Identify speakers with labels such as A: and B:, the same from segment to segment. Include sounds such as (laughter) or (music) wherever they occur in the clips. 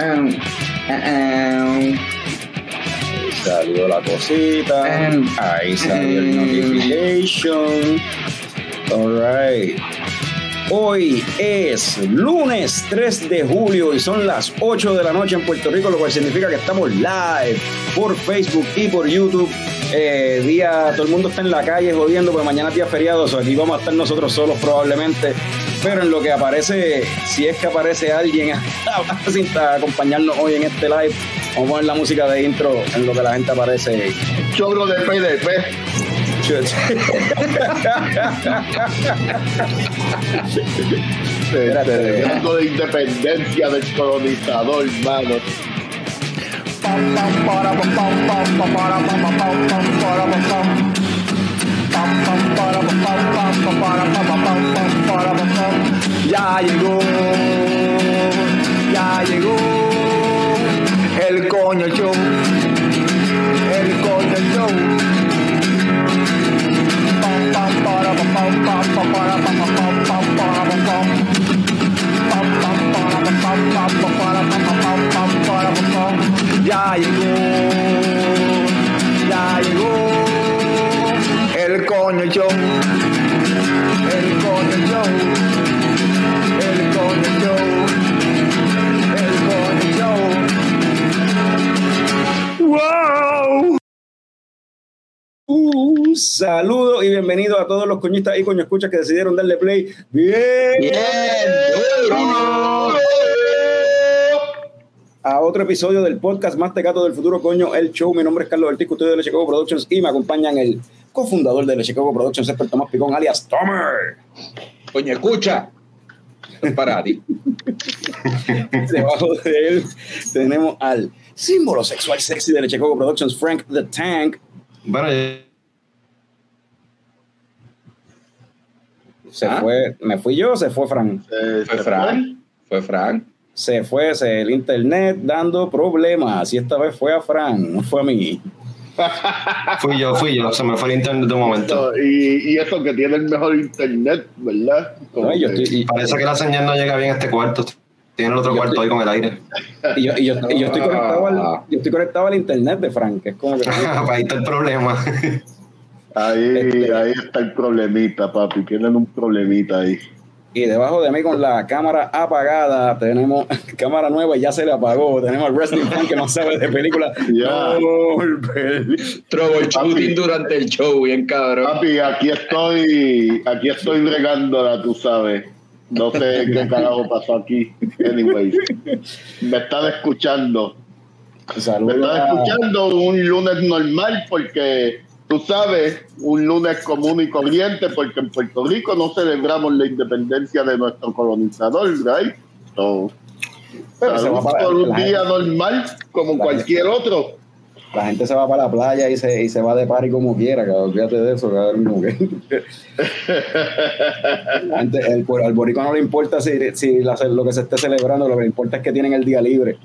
A: Ahí salió la cosita. Ahí salió el notification. Alright. Hoy es lunes 3 de julio y son las 8 de la noche en Puerto Rico, lo cual significa que estamos live por Facebook y por YouTube. Eh, día, todo el mundo está en la calle jodiendo, porque mañana es día feriado, o aquí vamos a estar nosotros solos probablemente. Pero en lo que aparece, si es que aparece alguien (laughs) a, acompañarnos hoy en este live, vamos a poner la música de intro en lo que la gente aparece.
B: Chorro de PDP. Celebrando de independencia del colonizador, hermano.
C: Ya llegó, ya llegó el coño show, el coño show. Ya llegó, ya llegó el coño show, el coño show, el coño show, el coño show. ¡Wow!
A: Un saludo y bienvenido a todos los coñistas y coño escuchas que decidieron darle play. Bien,
C: Bien, duro.
A: a otro episodio del podcast Más Tecato del Futuro, coño, el show. Mi nombre es Carlos Ortiz, custodio de Chicago Productions y me acompañan el cofundador de Chicago Productions, Esper Tomás Picón, alias Tomer.
D: Coño, escucha. Es para ti. (laughs)
A: Debajo de él tenemos al símbolo sexual sexy de Chicago Productions, Frank the Tank.
E: Bueno,
A: Se
D: Ah.
A: fue, me fui yo, se fue Frank.
B: Eh,
D: Fue
B: se
D: Frank. Fue Frank.
A: Se fue se, el internet dando problemas. Y esta vez fue a Frank, no fue a mí.
E: Fui yo, fui yo. Se me fue el internet de un momento.
B: Y, y eso que tiene el mejor internet, ¿verdad?
A: No, y yo estoy, y-
E: Parece que la señal no llega bien a este cuarto. Tiene el otro cuarto
A: estoy-
E: ahí con el aire.
A: y yo, y yo- y yo estoy conectado al, yo estoy conectado al internet de Frank, es como que. (laughs)
E: ahí está el problema.
B: Ahí,
A: Este-
B: ahí está el problemita, papi. Tienen un problemita ahí.
A: Y debajo de mí con la cámara apagada tenemos (laughs) cámara nueva y ya se le apagó. Tenemos al Wrestling Fan que no sabe de película.
B: Ya.
D: Troubleshooting durante el show, bien cabrón.
B: Papi, aquí estoy, aquí estoy bregándola, tú sabes. No sé qué carajo pasó aquí. Anyways, me están escuchando. Me
A: Saludos.
B: están
A: a-
B: escuchando un lunes normal porque tú sabes, un lunes común y corriente porque en Puerto Rico no celebramos la independencia de nuestro colonizador, right? So,
A: Pero se va para-
B: por un día normal como cualquier otro.
A: La gente se va para la playa y se, y se va de party como quiera, cabrón. Fíjate de eso, cabrón. (laughs) gente- el, al boricua no le importa si, si la- lo que se esté celebrando, lo que le importa es que tienen el día libre.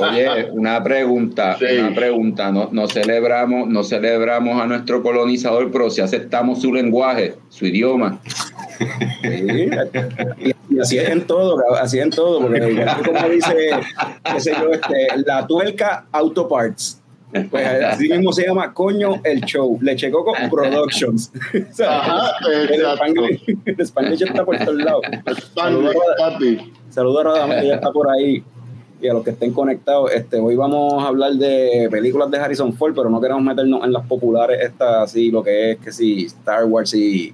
D: Oye, una pregunta,
B: Sí.
D: una pregunta. No, no celebramos, no celebramos a nuestro colonizador, pero si aceptamos su lenguaje, su idioma.
A: Sí, y, y así es en todo, así es en todo, porque como dice, qué sé yo, este, la tuerca Auto Parts. Pues así mismo se llama Coño el Show, Leche Coco Productions. (laughs) O sea,
B: Ajá,
A: el. Spanglish- el Spanglish está por todos lados. Saludos a Radamés, que ya está por ahí. Y a los que estén conectados, este, hoy vamos a hablar de películas de Harrison Ford, pero no queremos meternos en las populares, estas, así, lo que es que sí, Star Wars y,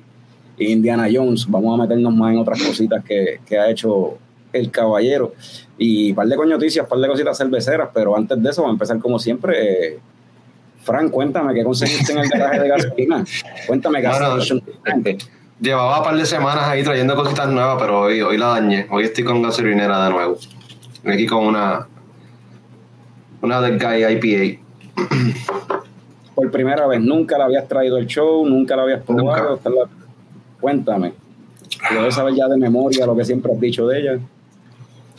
A: y Indiana Jones. Vamos a meternos más en otras cositas que, que ha hecho el caballero. Y un par de coñoticias, un par de cositas cerveceras, pero antes de eso, vamos a empezar como siempre. eh, Frank, cuéntame, ¿qué conseguiste en el garaje de gasolina? Cuéntame, gas
E: Bueno,
A: station.
E: Llevaba un par de semanas ahí trayendo cositas nuevas, pero hoy, hoy la dañé. Hoy estoy con gasolinera de nuevo. Estoy Aquí con una. Una del Guy IPA.
A: por primera vez. Nunca la habías traído al show, nunca la habías probado.
E: Nunca.
A: Cuéntame. Debes saber ya de memoria lo que siempre has dicho de ella.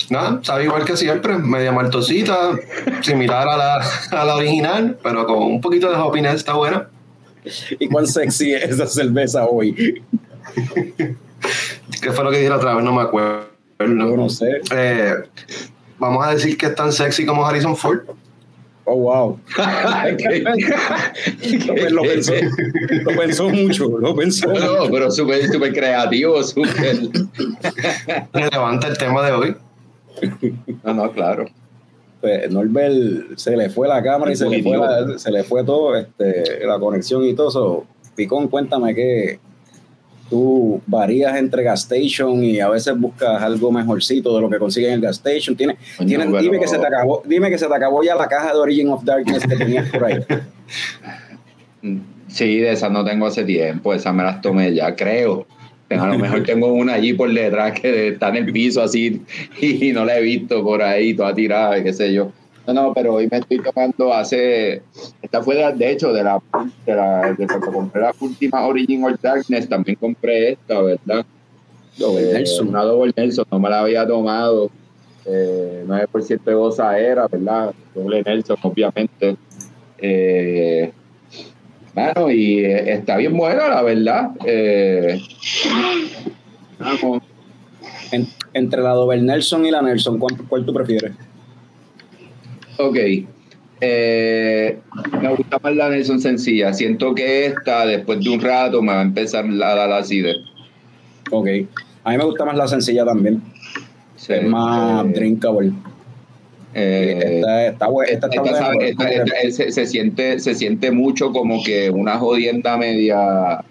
E: Nada, sabe igual que siempre, media maltosita, similar a la, a la original, pero con un poquito de hoppiness está buena.
A: ¿Y cuán sexy es esa cerveza hoy?
E: ¿Qué fue lo que dije la otra vez? No me acuerdo.
A: Yo no sé.
E: Eh, vamos a decir que es tan sexy como Harrison Ford.
A: Oh, wow. (laughs) (laughs) lo, pensó, lo pensó mucho, lo pensó.
D: No, pero súper super creativo, súper. (laughs)
E: Relevante el tema de hoy. (laughs)
D: No, no, claro.
A: Pues Norbert se le fue la cámara y se le fue, la- se le fue todo, este, la conexión y todo eso. Picón, cuéntame que tú varías entre gas station y a veces buscas algo mejorcito de lo que consigues en el gas station.
D: Pero-
A: dime que se te acabó, dime que se te acabó ya la caja de Origin of Darkness que tenías por ahí. (laughs)
D: Sí, de esas no tengo hace tiempo, esas me las tomé ya, creo. A lo mejor (laughs) tengo una allí por detrás que está en el piso así y no la he visto por ahí, toda tirada, qué sé yo. No, no, pero hoy me estoy tomando hace. Esta fue de, de hecho de la, de la de cuando compré la última Origin of Darkness, también compré esta, ¿verdad?
A: Double
D: Eh,
A: Nelson.
D: Una Double Nelson, no me la había tomado. Eh, 9% de gozadera, ¿verdad? Doble Nelson, obviamente. Eh, bueno, y eh, está bien buena, la verdad. Eh, vamos.
A: En- entre la Dover Nelson y la Nelson, ¿cuál, cuál tú prefieres?
D: Ok. Eh, me gusta más la Nelson sencilla. Siento que esta, después de un rato, me va a empezar a dar acidez.
A: Ok. A mí me gusta más la sencilla también.
D: Sí,
A: es más
D: eh,
A: drinkable.
D: Eh,
A: está está que-
D: esta- se, se siente se siente mucho como que una jodienda media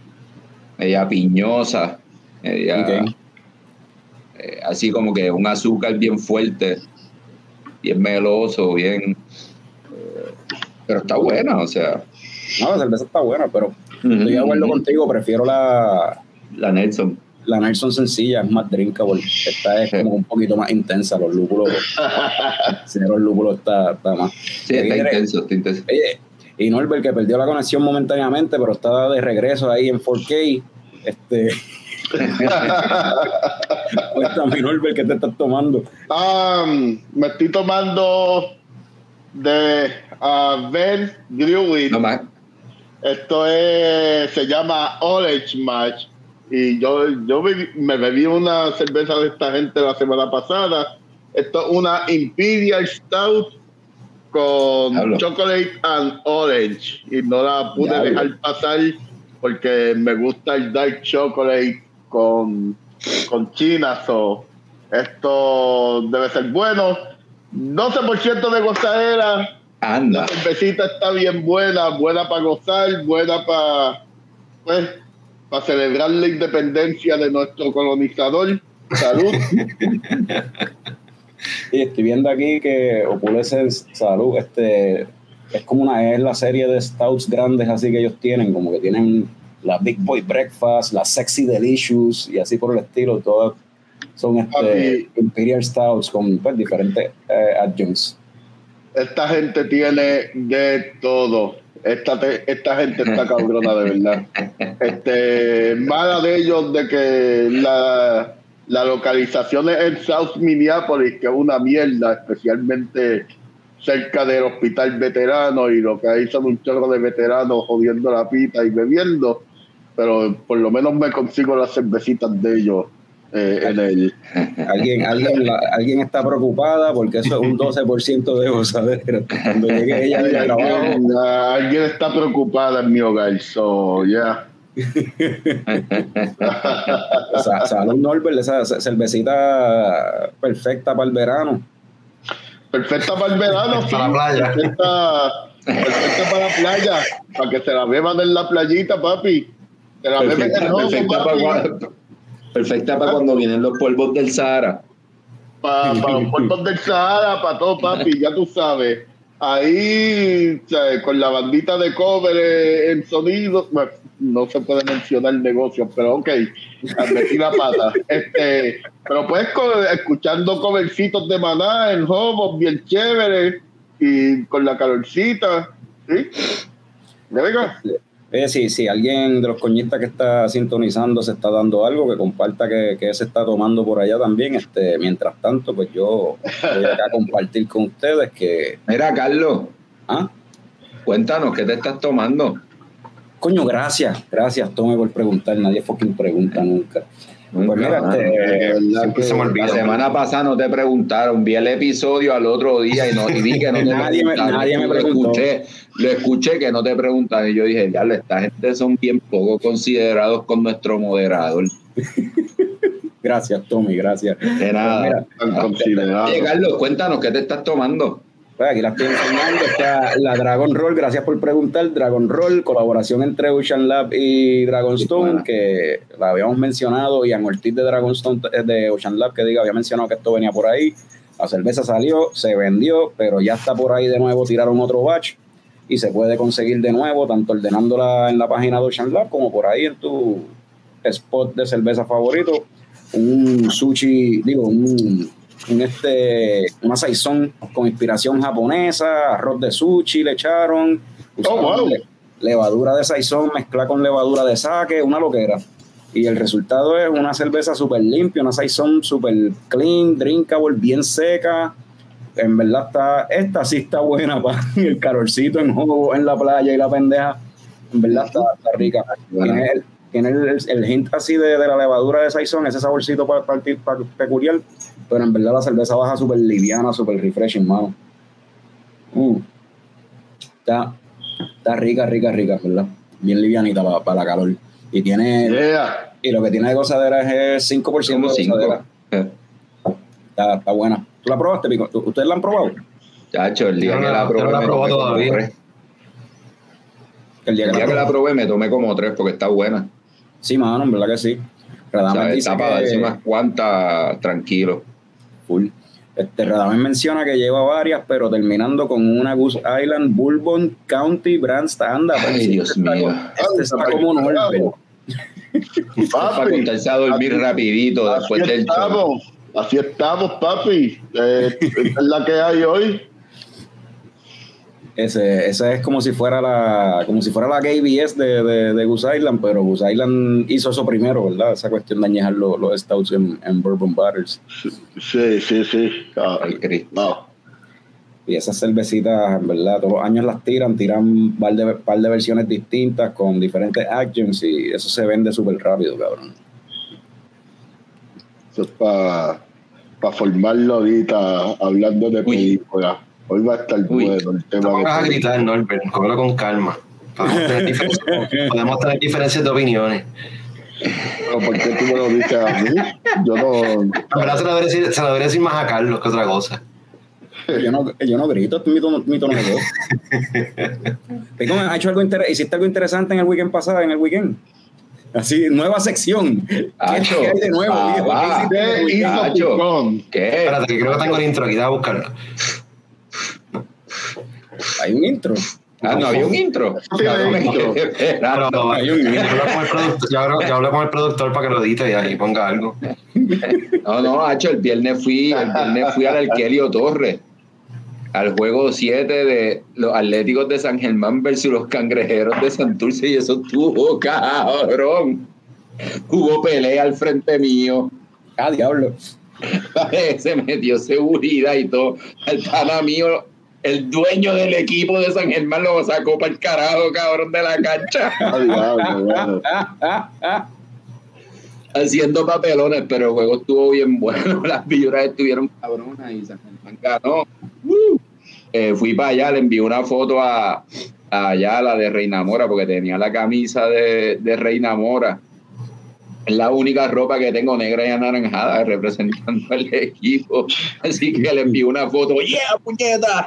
D: media piñosa media eh, así como que un azúcar bien fuerte bien meloso bien eh, pero está buena o sea.
A: No, la cerveza está buena, pero estoy de acuerdo contigo. Prefiero la,
D: la Nelson
A: la Nelson sencilla, es más drinkable. Esta es como un poquito más intensa. Los lúpulos, (laughs) los lúpulos está, está más.
D: sí está intenso está intenso
A: Oye, y Norbert que perdió la conexión momentáneamente, pero está de regreso ahí en 4K. Este. (laughs) Cuéntame, Norbert, ¿qué te estás tomando?
B: Ah, me estoy tomando de uh, Ben
D: no más
B: Esto es, se llama Orange Match. Y yo, yo me bebí una cerveza de esta gente la semana pasada. Esto es una Imperial Stout con
D: Diablo.
B: chocolate and orange. Y no la pude dejar pasar porque me gusta el dark chocolate con, con china. So, esto debe ser bueno. 12% de gozadera.
D: anda
B: La cervecita está bien buena, buena para gozar, buena para pues, para celebrar la independencia de nuestro colonizador. Salud.
A: Y estoy viendo aquí que Opulence Salud, este, es como una, es la serie de stouts grandes así que ellos tienen, como que tienen la Big Boy Breakfast, la Sexy Delicious y así por el estilo, todas son este. Imperial Stouts con pues, diferentes eh, adjuncts.
B: Esta gente tiene de todo. Esta, te- esta gente está cabrona de verdad. Este, mala de ellos de que la, la localización es en South Minneapolis, que es una mierda, especialmente cerca del hospital veterano y lo que hay son un chorro de veteranos jodiendo la pita y bebiendo, pero por lo menos me consigo las cervecitas de ellos eh, en el... (laughs)
A: Alguien, alguien, la- alguien está preocupada porque eso es un 12% de gozadera. Cuando llegue ella del trabajo,
B: Alguien, está preocupada en mi hogar, so yeah. (laughs)
A: sa- salud Norbert, esa ce- cervecita perfecta para el verano.
B: Perfecta para el verano, sí.
E: Para la playa.
B: Perfecta, perfecta para la playa, para que se la beban en la playita, papi. Se la beben en el ojo,
D: perfecta
B: papi.
D: para cuando, perfecta para cuando vienen los polvos del Sahara
B: para los puertos del Sahara, para todo, papi, ya tú sabes. Ahí, con la bandita de cover en sonido, bueno, no se puede mencionar negocios, pero ok, metí la pata. (laughs) Este, pero pues escuchando covercitos de maná en Hobos, bien chévere, y con la calorcita, ¿sí? ¿Ya venga?
A: Oye, si, si alguien de los coñistas que está sintonizando se está dando algo, que comparta que, que se está tomando por allá también. Este, mientras tanto, pues yo voy acá a compartir con ustedes que.
D: Mira, Carlos,
A: ¿Ah?
D: cuéntanos, ¿qué te estás tomando?
A: Coño, gracias, gracias, Tome, por preguntar. Nadie fucking pregunta nunca. Pues mira, este,
E: se me.
D: La semana pasada no te preguntaron, vi el episodio al otro día y, no, y vi que no te (laughs)
A: Nadie me-
D: preguntaron.
A: nadie me
D: Lo
A: preguntó.
D: Escuché, lo escuché que no te preguntaron y yo dije, ya, esta gente son bien poco considerados con nuestro moderador. (laughs)
A: Gracias, Tommy, gracias.
D: De nada.
A: Mira,
B: tan considerado.
D: Oye, Carlos, cuéntanos, ¿qué te estás tomando?
A: Pues aquí la estoy enseñando. Está la Dragon Roll, gracias por preguntar. Dragon Roll, colaboración entre Ocean Lab y Dragonstone, que la habíamos mencionado. Ian Ortiz de Dragonstone, de Ocean Lab, que diga, había mencionado que esto venía por ahí. La cerveza salió, se vendió, pero ya está por ahí de nuevo. Tiraron otro batch y se puede conseguir de nuevo, tanto ordenándola en la página de Ocean Lab como por ahí en tu spot de cerveza favorito. Un sushi, digo, un un este, una saizón con inspiración japonesa, arroz de sushi le echaron, usaron
B: wow.
A: le- levadura de saizón mezclada con levadura de sake, una loquera. Y el resultado es una cerveza súper limpia, una saizón súper clean, drinkable, bien seca. En verdad está, esta sí está buena para (laughs) el calorcito en juego en la playa y la pendeja. En verdad está, está rica. Tiene, el, tiene el, el hint así de, de la levadura de saizón, ese saborcito peculiar, pero en verdad la cerveza baja súper liviana, súper refreshing, mano. Mm. Está, está rica, rica, rica, ¿verdad? Bien livianita para la calor. Y tiene,
B: Yeah.
A: y lo que tiene de gozadera es 5%
D: Como
A: de
D: cinco.
A: gozadera. Está, está buena. ¿Tú la probaste, Pico? ¿Tú- ¿Ustedes la han probado?
D: Chacho, el día
E: no
D: que
E: la-
D: probé,
E: no la
D: me
E: probé todavía.
D: tres.
A: El día
D: El
A: que
D: día
A: la
D: que la
A: probé.
D: me tomé como tres porque está buena.
A: Sí, mano, en verdad que sí.
D: ¿sabes?
A: dice
D: Está para darse
A: que...
D: unas cuantas tranquilo.
A: Full. Este, Radames menciona que lleva varias, pero terminando con una Goose Island Bourbon County Brand Standard.
D: Ay, Dios mío.
A: Este está como. (laughs)
D: Para
B: Papi,
D: contarse a dormir
B: así-
D: rapidito
B: así
D: después del show.
B: estamos, así estamos, papi. Eh, esta es la que hay hoy.
A: Ese, ese es como si fuera la como si fuera la KBS de, de, de Goose Island, pero Goose Island hizo eso primero, ¿verdad? Esa cuestión de añejar los, los stouts en, en bourbon barrels.
B: Sí, sí, sí. Ah,
D: Ay,
B: no.
A: Y esas cervecitas, en verdad, todos los años las tiran, tiran un par de, par de versiones distintas con diferentes actions y eso se vende súper rápido, cabrón.
B: Eso es para formarlo ahorita hablando de películas. Hoy va a estar
D: Uy.
B: bueno el
E: No
B: tema.
E: pongas a
B: de
E: gritar, Norbert, cógelo con calma. Podemos tener, diferencias, podemos tener diferencias de opiniones.
B: Pero ¿Por qué tú me lo dices a mí? Yo no.
E: En verdad se lo debería decir, se lo debería decir más a Carlos que otra cosa.
A: Yo no, yo no grito, es mi tono, mi tono de voz. (laughs) Pico, ¿has hecho algo inter- ¿Hiciste algo interesante en el weekend pasado, en el weekend? Así, nueva sección. ¿Qué,
D: Acho,
A: qué hay de nuevo,
D: ah?
A: ¿Qué.
E: Espérate, que creo que tengo el intro aquí, déjame buscarlo.
A: Hay un intro.
D: Ah, no había un intro. esperando. (laughs)
E: Pero,
A: hay un intro.
E: yo hablé- con el productor para que lo edite y ahí ponga algo.
D: No, no, Hacho, el viernes fui, el viernes fui al Arquelio Torres, al juego 7 de los Atléticos de San Germán versus los Cangrejeros de Santurce y eso estuvo cabrón. Hubo pelea al frente mío,
A: Ah, diablo. (laughs)
D: se metió seguridad y todo. El pana mío, el dueño del equipo de San Germán lo sacó para el carajo, cabrón, de la cancha. (laughs) (laughs) Haciendo papelones, pero el juego estuvo bien bueno. (laughs) Las vibras estuvieron cabronas y San Germán ganó. ¡Uh! Eh, fui para allá, le envié una foto a, a allá, la de Reina Mora, porque tenía la camisa de, de Reina Mora. Es la única ropa que tengo negra y anaranjada representando al equipo. Así que le envié una foto. ¡Yeah, puñeta!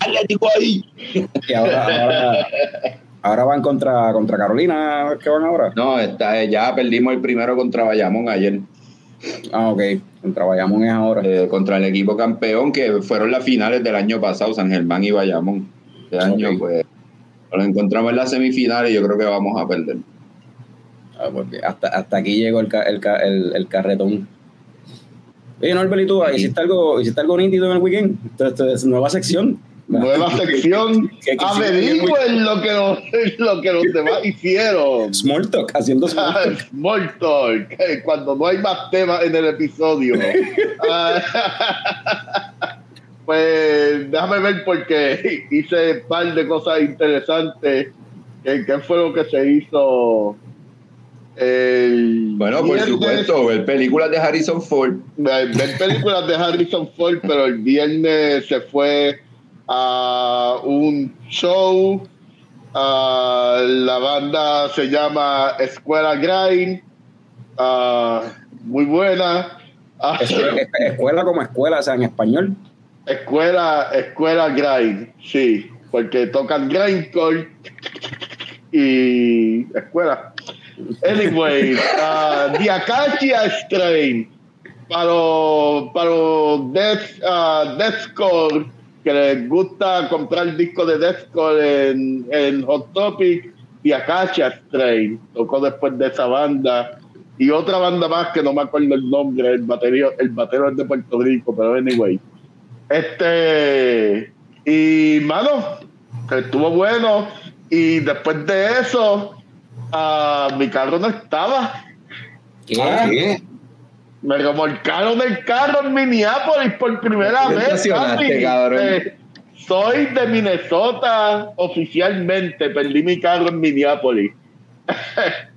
D: ¡Atlético ahí!
A: Y ahora, ahora, ahora van contra, contra Carolina, ¿qué van ahora?
D: No, está, ya perdimos el primero contra Bayamón ayer.
A: Ah, ok. Contra Bayamón es ahora.
D: eh, contra el equipo campeón, que fueron las finales del año pasado, San Germán y Bayamón. Este año, pues, nos encontramos en las semifinales y yo creo que vamos a perder.
A: Ah, porque hasta, hasta aquí llegó el, el, el, el carretón. Oye, Norbert, ¿y tú hiciste algo, hiciste algo nítido en el weekend? Esto, esto es nueva sección.
B: Nueva (laughs) sección.
A: ¿Qué- qué-
B: Averigüen lo que los, lo que los demás (laughs) hicieron.
A: Small talk, haciendo small talk.
B: Small talk, cuando no hay más temas en el episodio. (laughs) Ah, pues déjame ver porque hice un par de cosas interesantes. ¿Qué, qué fue lo que se hizo El
D: Bueno, por
B: viernes-
D: supuesto, ver películas de Harrison Ford.
B: ver ver películas de Harrison Ford, pero el viernes se fue a un show. ah, la banda se llama Escuela Grind. ah, muy buena. Ah,
A: Es- es- escuela como escuela, o sea, en español.
B: escuela, escuela Grind, sí, porque tocan grindcore y escuela. Anyway, uh, The Acacia Strain para para death, ah, deathcore que les gusta comprar discos de deathcore en, Hot Topic, The Acacia Strain tocó después de esa banda y otra banda más que no me acuerdo el nombre, el baterio, el batero es de Puerto Rico, pero anyway. Este, y mano, estuvo bueno. Y después de eso, ah, mi carro no estaba.
A: ¿Qué?
E: ¿Qué?
B: Me remolcaron el carro en Minneapolis por primera
D: ¿Te
B: vez. Eh, soy de Minnesota oficialmente. Perdí mi carro en Minneapolis. (laughs)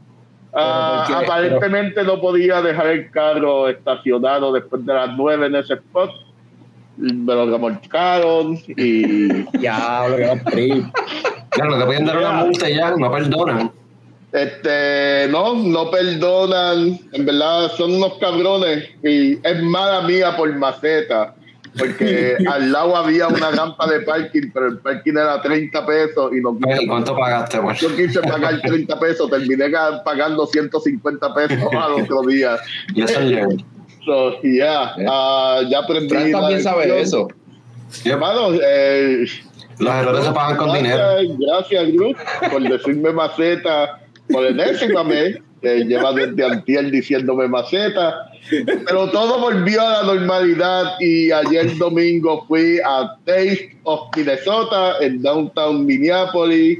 B: Ah, aparentemente no podía dejar el carro estacionado después de las nueve en ese spot. Me lo remolcaron y (laughs)
A: que los trip.
E: Claro, no te pueden dar una multa y ya, no perdonan.
B: Este, no, no perdonan, en verdad son unos cabrones y es mala mía por maceta, porque (laughs) al lado había una rampa de parking, pero el parking era 30 pesos y no
E: ¿Y cuánto pagaste, pues?
B: yo quise pagar 30 pesos, terminé ga- pagando 150 pesos al (laughs) otro día.
E: Y eso. (laughs)
B: So, ya, ah, ya aprendí.
D: Fran
B: la
D: también sabe eso.
B: Hermano, eh,
E: Los errores se pagan con dinero.
B: Gracias, gracias, Groot, por decirme maceta por enésima vez. Que lleva desde antier diciéndome maceta. Pero todo volvió a la normalidad y ayer domingo fui a Taste of Minnesota en downtown Minneapolis.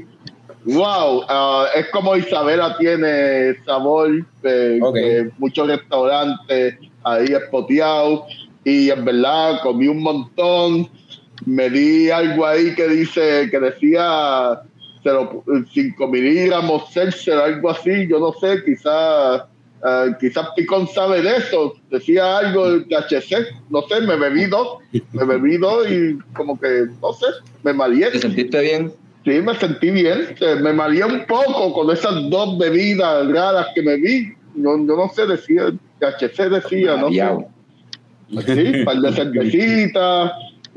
B: Wow, ah, es como Isabela tiene sabor, eh, muchos restaurantes ahí espoteados y en verdad comí un montón me di algo ahí que dice, que decía 5 miligramos Celsius, algo así, yo no sé, quizás quizás Picón sabe de eso, decía algo de THC, no sé, me bebí dos, me bebí dos y como que, no sé, me mareé.
D: ¿Te sentiste bien?
B: Sí, me sentí bien, eh, me mareé un poco con esas dos bebidas raras que me vi, yo, yo no sé, decía, THC decía, no sé. Sí, un par de cervecitas,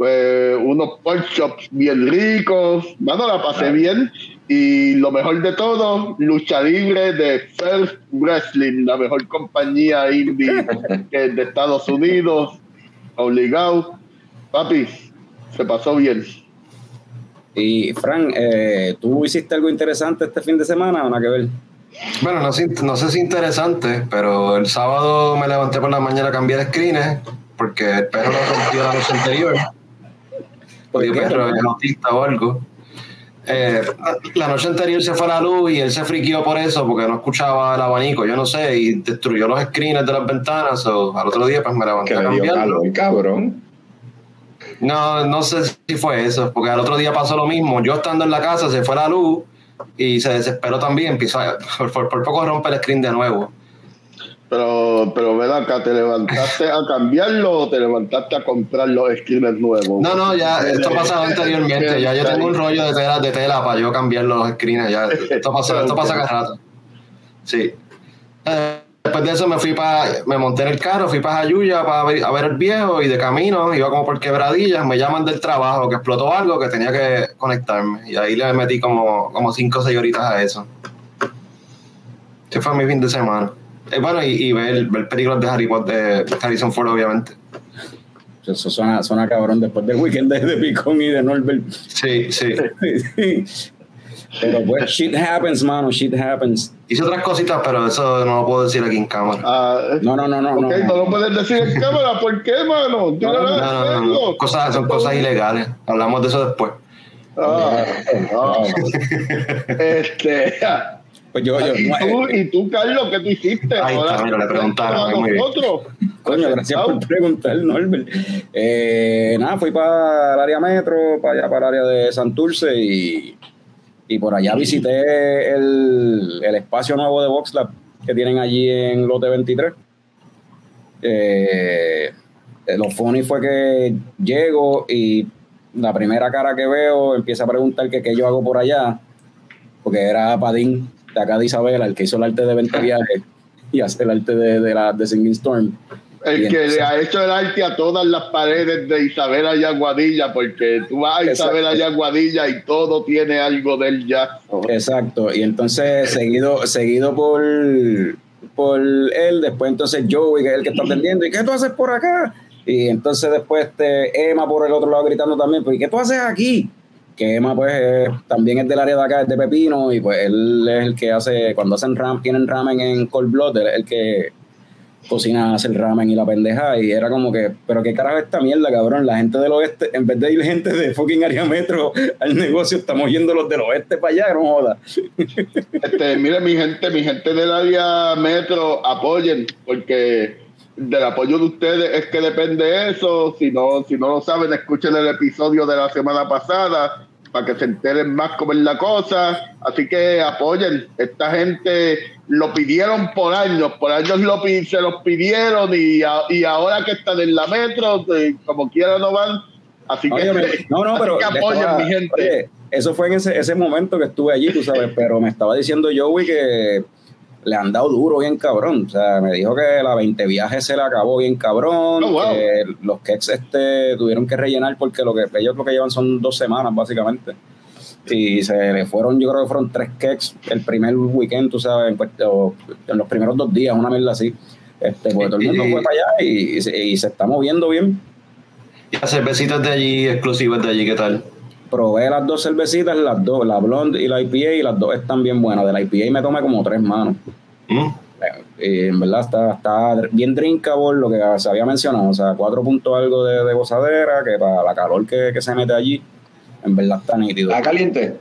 B: eh, unos pork chops bien ricos. Mano, la pasé bien. Y lo mejor de todo, lucha libre de First Wrestling, la mejor compañía indie (laughs) que de Estados Unidos. Obligado. Papi, se pasó bien.
A: Y Fran, eh, ¿tú hiciste algo interesante este fin de semana o nada que ver?
E: Bueno, no, sé- no sé si interesante, pero el sábado me levanté por la mañana a cambiar screens porque el perro lo rompió la noche anterior.
A: ¿Por
E: El
A: qué?
E: perro es autista o algo. Eh, la noche anterior se fue la luz y él se friquió por eso porque no escuchaba el abanico, yo no sé, y destruyó los screens de las ventanas. o al otro día pues me levanté
D: Que
E: a
D: le dio
E: cambiarlo.
D: calor, cabrón.
E: No, no sé si fue eso, porque al otro día pasó lo mismo. Yo estando en la casa se fue la luz y se desesperó también. Empezó a- por, (laughs) por- por poco rompe el screen de nuevo.
B: Pero, pero ven acá, ¿te levantaste a cambiarlo o te levantaste a comprar los skins nuevos?
E: No, no, ya esto pasaba anteriormente. Ya yo tengo un rollo de tela, de tela para yo cambiar los screens. Ya, esto pasa, esto pasa cada rato. Sí. Eh, después de eso me fui para, me monté en el carro, fui para Jayuya para ver, a ver el viejo y de camino iba como por quebradillas, me llaman del trabajo que explotó algo que tenía que conectarme y ahí le metí como, como cinco o seis horitas a eso. Ese fue mi fin de semana. Eh, bueno, y, y ver, ver películas de Harry Potter, de Harrison Ford obviamente.
A: Eso suena, suena cabrón después del weekend de, de Picón y de Norbert.
E: Sí, sí. (laughs)
A: Pero pues, shit happens, mano, shit happens.
E: Hice otras cositas, pero eso no lo puedo decir aquí en cámara.
B: Ah,
A: No, no, no, no.
B: ok,
A: no,
B: no lo puedes decir en cámara, ¿por qué, mano?
A: No,
B: no,
A: no,
B: lo
E: No, no, no,
B: haces,
E: no. Cosas, son cosas ilegales. Hablamos de eso después.
B: Ah, (laughs) ah. (laughs) Este,
A: Pues yo, yo,
B: y, tú, y tú, Carlos, ¿qué tú hiciste?
E: Ahí está, mira, le preguntaron,
B: a nosotros.
A: Coño, gracias por preguntar, Norbert. Eh, nada, fui para el área metro, para allá, para el área de Santurce y, y por allá visité el, el espacio nuevo de VoxLab, que tienen allí en Lote 23. Eh, lo funny fue que llego y la primera cara que veo empieza a preguntar que qué yo hago por allá, porque era Padín de acá de Isabela, el que hizo el arte de 20 viajes y hace el arte de, de la de Singing Storm.
B: El que le ha hecho el arte a todas las paredes de Isabela y Aguadilla, porque tú vas a. Isabela y Aguadilla y todo tiene algo del jazz.
A: Exacto, y entonces seguido, seguido por, por él, después entonces Joey, que es el que está atendiendo, ¿y qué tú haces por acá? Y entonces después este, Emma por el otro lado gritando también, ¿y qué tú haces aquí? Que Emma pues también es del área de acá, es de Pepino, y pues él es el que hace, cuando hacen ram, tienen ramen en Cold Blood, él es el que cocina, hace el ramen y la pendeja, y era como que, pero qué carajo es esta mierda, cabrón, la gente del oeste, en vez de ir gente de fucking área metro al negocio, estamos yendo los del oeste para allá, no joda.
B: Este, mire, mi gente, mi gente del área metro, apoyen, porque del apoyo de ustedes es que depende eso. Si no, si no lo saben, escuchen el episodio de la semana pasada para que se enteren más cómo es la cosa. Así que apoyen. Esta gente lo pidieron por años, por años lo se los pidieron y, a- y ahora que están en la metro, como quiera no van. Así que,
A: Óyeme, (laughs) no, no,
B: así
A: pero
B: que apoyen,
A: estaba-
B: mi gente.
A: oye, eso fue en ese, ese momento que estuve allí, tú sabes, pero me estaba diciendo Joey que le han dado duro bien cabrón. O sea, me dijo que la 20 viajes se le acabó bien cabrón,
B: Oh, wow.
A: que los cakes este, tuvieron que rellenar porque lo que ellos lo que llevan son dos semanas, básicamente. Y se le fueron, yo creo que fueron tres cakes el primer weekend, tú sabes, en, o en los primeros dos días, una mierda así. Este, porque todo el mundo
E: Y-
A: fue para allá y, y se- y se está moviendo bien.
E: Y las cervecitas de allí, exclusivas de allí, ¿qué tal?
A: Probé las dos cervecitas, las dos, la blonde y la IPA, y las dos están bien buenas. De la IPA me tomé como tres manos.
E: ¿Mm?
A: Y en verdad está, está bien drinkable, lo que se había mencionado. O sea, cuatro puntos algo de, de gozadera, que para la calor que, que se mete allí, en verdad está nítido.
D: ¿Está caliente?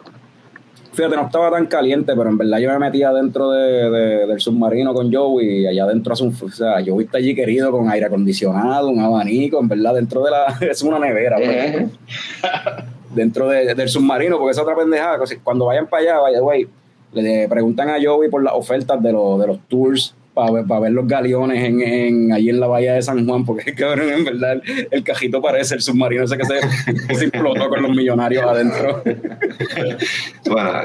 A: Fíjate, no estaba tan caliente, pero en verdad yo me metía dentro de, de- del submarino con Joey y allá adentro hace un... O sea, Joey está allí querido con aire acondicionado, un abanico, en verdad, dentro de la... (laughs) Es una nevera, pues
D: Eh, (laughs)
A: dentro de- del submarino, porque es otra pendejada. Cuando vayan para allá, vaya, güey, le preguntan a Joey por las ofertas de, los de los tours para ver, para ver los galeones en, en, allí en la bahía de San Juan, porque (laughs) cabrón, en verdad, el, cajito parece el submarino ese que se, que se explotó con los millonarios adentro. (laughs)
E: Bueno,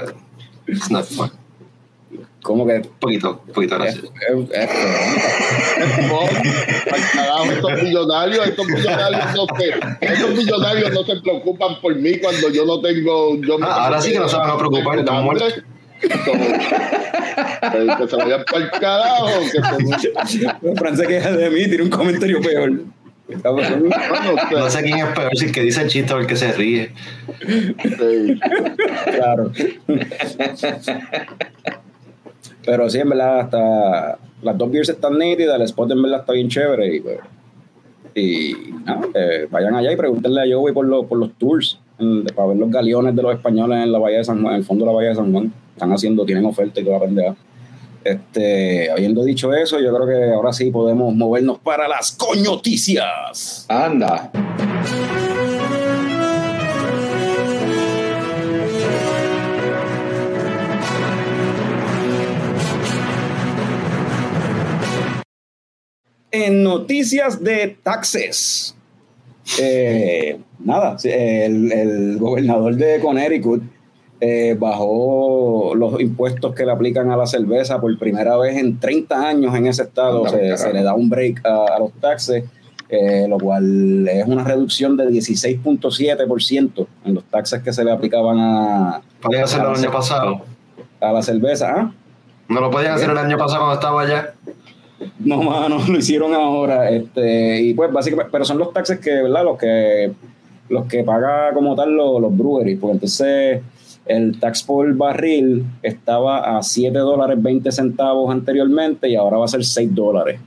E: it's not fun.
A: Como que
E: Un poquito, un poquito
A: es,
E: gracioso. (laughs)
B: estos millonarios, estos millonarios no se, estos millonarios no se preocupan por mí cuando yo no tengo. Yo me
E: Ah, ahora sí que no se van a preocupar, están muertos.
B: Como- que, que se vayan para el carajo. Que
A: Fran se queja de mí, tiene un comentario peor.
E: No sé quién es peor, si el que dice el chiste o el que se ríe.
B: sí.
A: Claro. Pero sí, en verdad, hasta las dos beers están nítidas, el spot en verdad está bien chévere. Y, pues, y nada, eh, vayan allá y pregúntenle a Joey por, los por los tours, en- para ver los galeones de los españoles en la Bahía de San Juan, en el fondo de la Bahía de San Juan. Están haciendo, tienen oferta y toda la. Este, habiendo dicho eso, yo creo que ahora sí podemos movernos para las coñoticias.
D: Anda.
A: En noticias de taxes. Eh, nada, el, el gobernador de Connecticut eh, bajó los impuestos que le aplican a la cerveza por primera vez en 30 años en ese estado. Se, le da un break a, a los taxes, eh, lo cual es una reducción de 16.7% en los taxes que se le aplicaban a,
E: Podían hacerlo el año pasado.
A: a la cerveza. ¿ah?
E: No lo podían hacer el año pasado cuando estaba allá.
A: No, mano, (laughs) lo hicieron ahora. Este, y pues básicamente, pero son los taxes que, ¿verdad? Los que los que paga como tal los, los breweries, porque entonces el tax por barril estaba a 7 dólares 20 centavos anteriormente y ahora va a ser 6 dólares.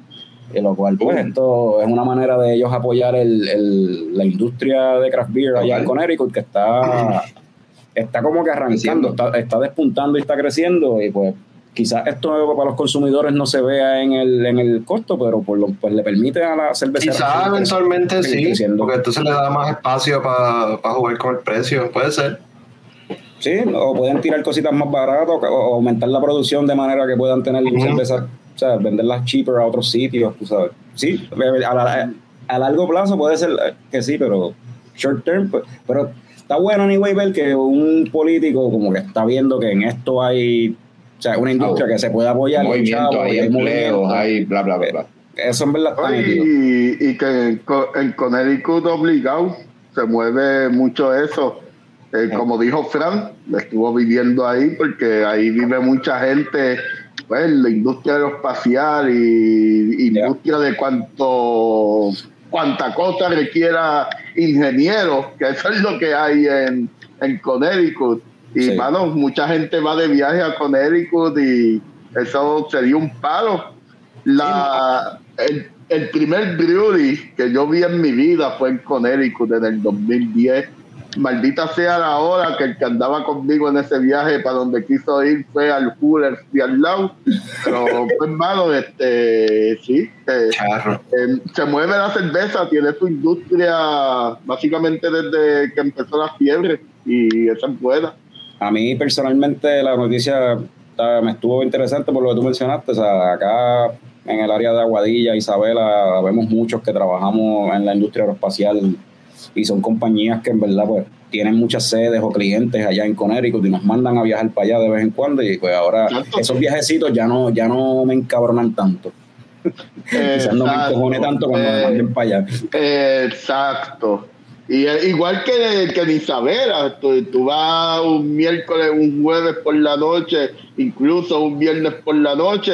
A: Lo cual, pues,
D: Uh.
A: esto es una manera de ellos apoyar el, el- la industria de craft beer allá en. Connecticut, que está, está como que arrancando, está, está despuntando y está creciendo. Y pues, quizás esto para los consumidores no se vea en el, en el costo, pero por lo, pues le permite a la cervecera.
E: Quizás eventualmente sí, porque entonces le da más espacio para jugar con el precio. Puede ser.
A: Sí, o pueden tirar cositas más baratas o, o aumentar la producción de manera que puedan tener
E: Ujú.
A: cerveza, o sea, venderlas cheaper a otros sitios, tú sabes. Sí, a, la- a largo plazo puede ser eh, que sí, pero short term, pues, pero está bueno anyway ver que un político como que está viendo que en esto hay, o sea, una industria que se puede apoyar, hay
D: movimiento, hay empleos, hay bla, bla, bla, bla.
A: Eso en verdad está.
B: Y, y que en, Co- en Connecticut obligado se mueve mucho eso. Eh, como dijo Frank, estuvo viviendo ahí porque ahí vive mucha gente, pues la industria aeroespacial y industria de cuanto cuanta cosa requiera ingenieros, que eso es lo que hay en, en Connecticut. Y
A: Sí.
B: mano, mucha gente va de viaje a Connecticut y eso sería un palo. La, el, el primer brewery que yo vi en mi vida fue en Connecticut en el 2010. Maldita sea la hora que el que andaba conmigo en ese viaje para donde quiso ir fue al Hooters y al lado. Pero, (laughs) pues, hermano, este, sí, eh, eh, se mueve la cerveza, tiene su industria básicamente desde que empezó la fiebre y esa es buena.
A: A mí personalmente la noticia me estuvo interesante por lo que tú mencionaste. O sea, acá en el área de Aguadilla, Isabela, vemos muchos que trabajamos en la industria aeroespacial y son compañías que en verdad pues tienen muchas sedes o clientes allá en Connecticut y nos mandan a viajar para allá de vez en cuando y pues ahora
B: Exacto.
A: esos viajecitos ya no ya no me encabronan tanto. (laughs) Quizás no me encojone tanto cuando me
B: Eh,
A: manden para allá.
B: Exacto. Y eh, igual que, que en Isabela, tú, tú vas un miércoles, un jueves por la noche, incluso un viernes por la noche,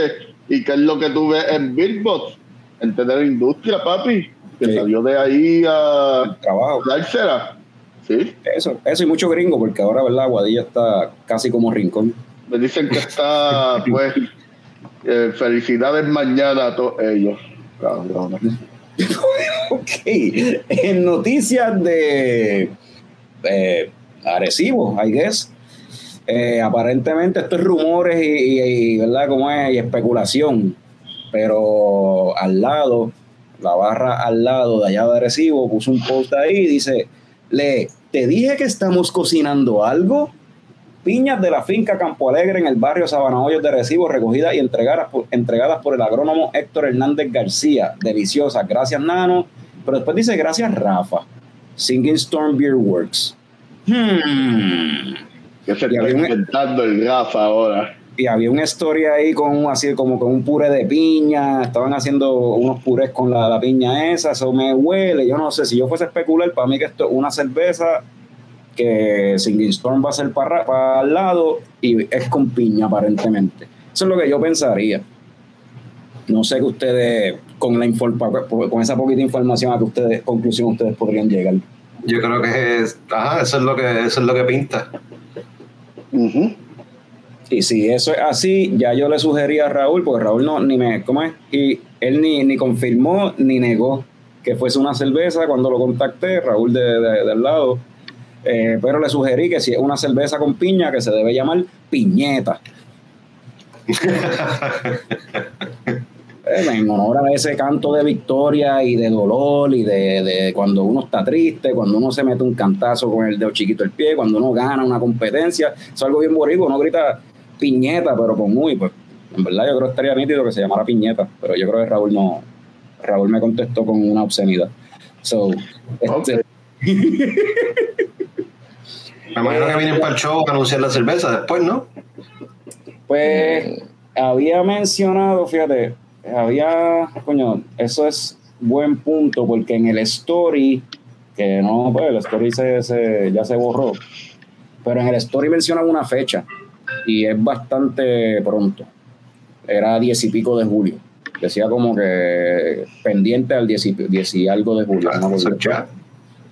B: y qué es lo que tú ves en Billboard, en tener industria, papi, que
A: Sí.
B: salió de ahí a
A: Trabajo.
B: dársela. Sí,
A: Eso, eso y mucho gringo, porque ahora, ¿verdad? Aguadilla está casi como rincón.
B: me dicen que está, pues, (laughs) eh, felicidades mañana a todos ellos. cabrones. (laughs)
A: Ok, en noticias de eh, Arecibo, I guess. eh, aparentemente esto es rumores y, ¿verdad? Como es, y especulación. Pero al lado, la barra al lado de allá de Arecibo puso un post ahí y dice, le, te dije que estamos cocinando algo. Piñas de la finca Campo Alegre en el barrio Sabana Hoyos de Recibo, recogidas y entregadas por, entregadas por el agrónomo Héctor Hernández García. Deliciosas. Gracias, Nano. Pero después dice, gracias, Rafa. Singing Storm Beer Works. Hmm.
B: Que se está inventando el Rafa ahora.
A: Y había una historia ahí con así como con un puré de piña. Estaban haciendo unos purés con la, la piña esa. Eso me huele. Yo no sé si yo fuese a especular, para mí que esto es una cerveza que Singing Storm va a ser para, para al lado y es con piña aparentemente. Eso es lo que yo pensaría. No sé que ustedes, con la informa- con esa poquita información, a que ustedes, conclusión ustedes podrían llegar.
E: Yo creo que es, ajá, eso es lo que, eso es lo que pinta.
B: Ujú.
A: Y si eso es así, ya yo le sugería a Raúl, porque Raúl no, ni me, ¿cómo es? Y él ni, ni confirmó ni negó que fuese una cerveza cuando lo contacté, Raúl de, de- del lado. Eh, pero le sugerí que si es una cerveza con piña, que se debe llamar piñeta. Eh, en honor a ese canto de victoria y de dolor y de, de cuando uno está triste, cuando uno se mete un cantazo con el dedo chiquito del pie, cuando uno gana una competencia, es algo bien boricua, uno grita piñeta, pero con muy, pues en verdad yo creo que estaría nítido que se llamara piñeta, pero yo creo que Raúl no, Raúl me contestó con una obscenidad. So, este,
E: Me imagino que vienen para el show a anunciar la cerveza después, ¿no?
A: Pues había mencionado, fíjate, había, coño, eso es buen punto porque en el story, que no, pues el story se, se- ya se borró, pero en el story mencionaba una fecha y es bastante pronto. Era diez y pico de julio. Decía como que pendiente al diez y, diez y algo de julio. no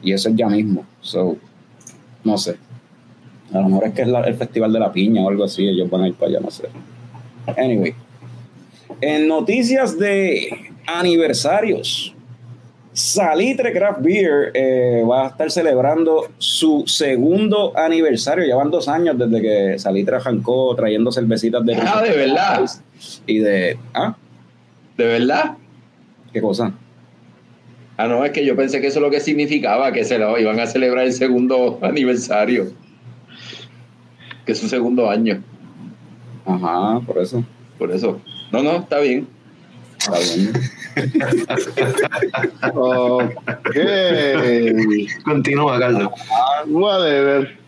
A: Y eso es ya mismo. So, no sé. A lo mejor es que es la- el Festival de la Piña o algo así. Ellos van a ir para allá, no sé. Anyway. En noticias de aniversarios. Salitre Craft Beer eh, va a estar celebrando su segundo aniversario. Llevan dos años desde que Salitre arrancó trayendo cervecitas de...
D: Ah, ¿de verdad?
A: Y de... ¿Ah?
D: ¿De verdad?
A: ¿Qué cosa?
D: Ah, no, es que yo pensé que eso es lo que significaba, que se lo iban a celebrar el segundo (laughs) aniversario. que es su segundo año.
A: Ajá, por eso.
D: Por eso. No, no, está bien.
A: Está bien. (laughs)
B: Ok.
E: Continúa, Carlos.
B: Whatever.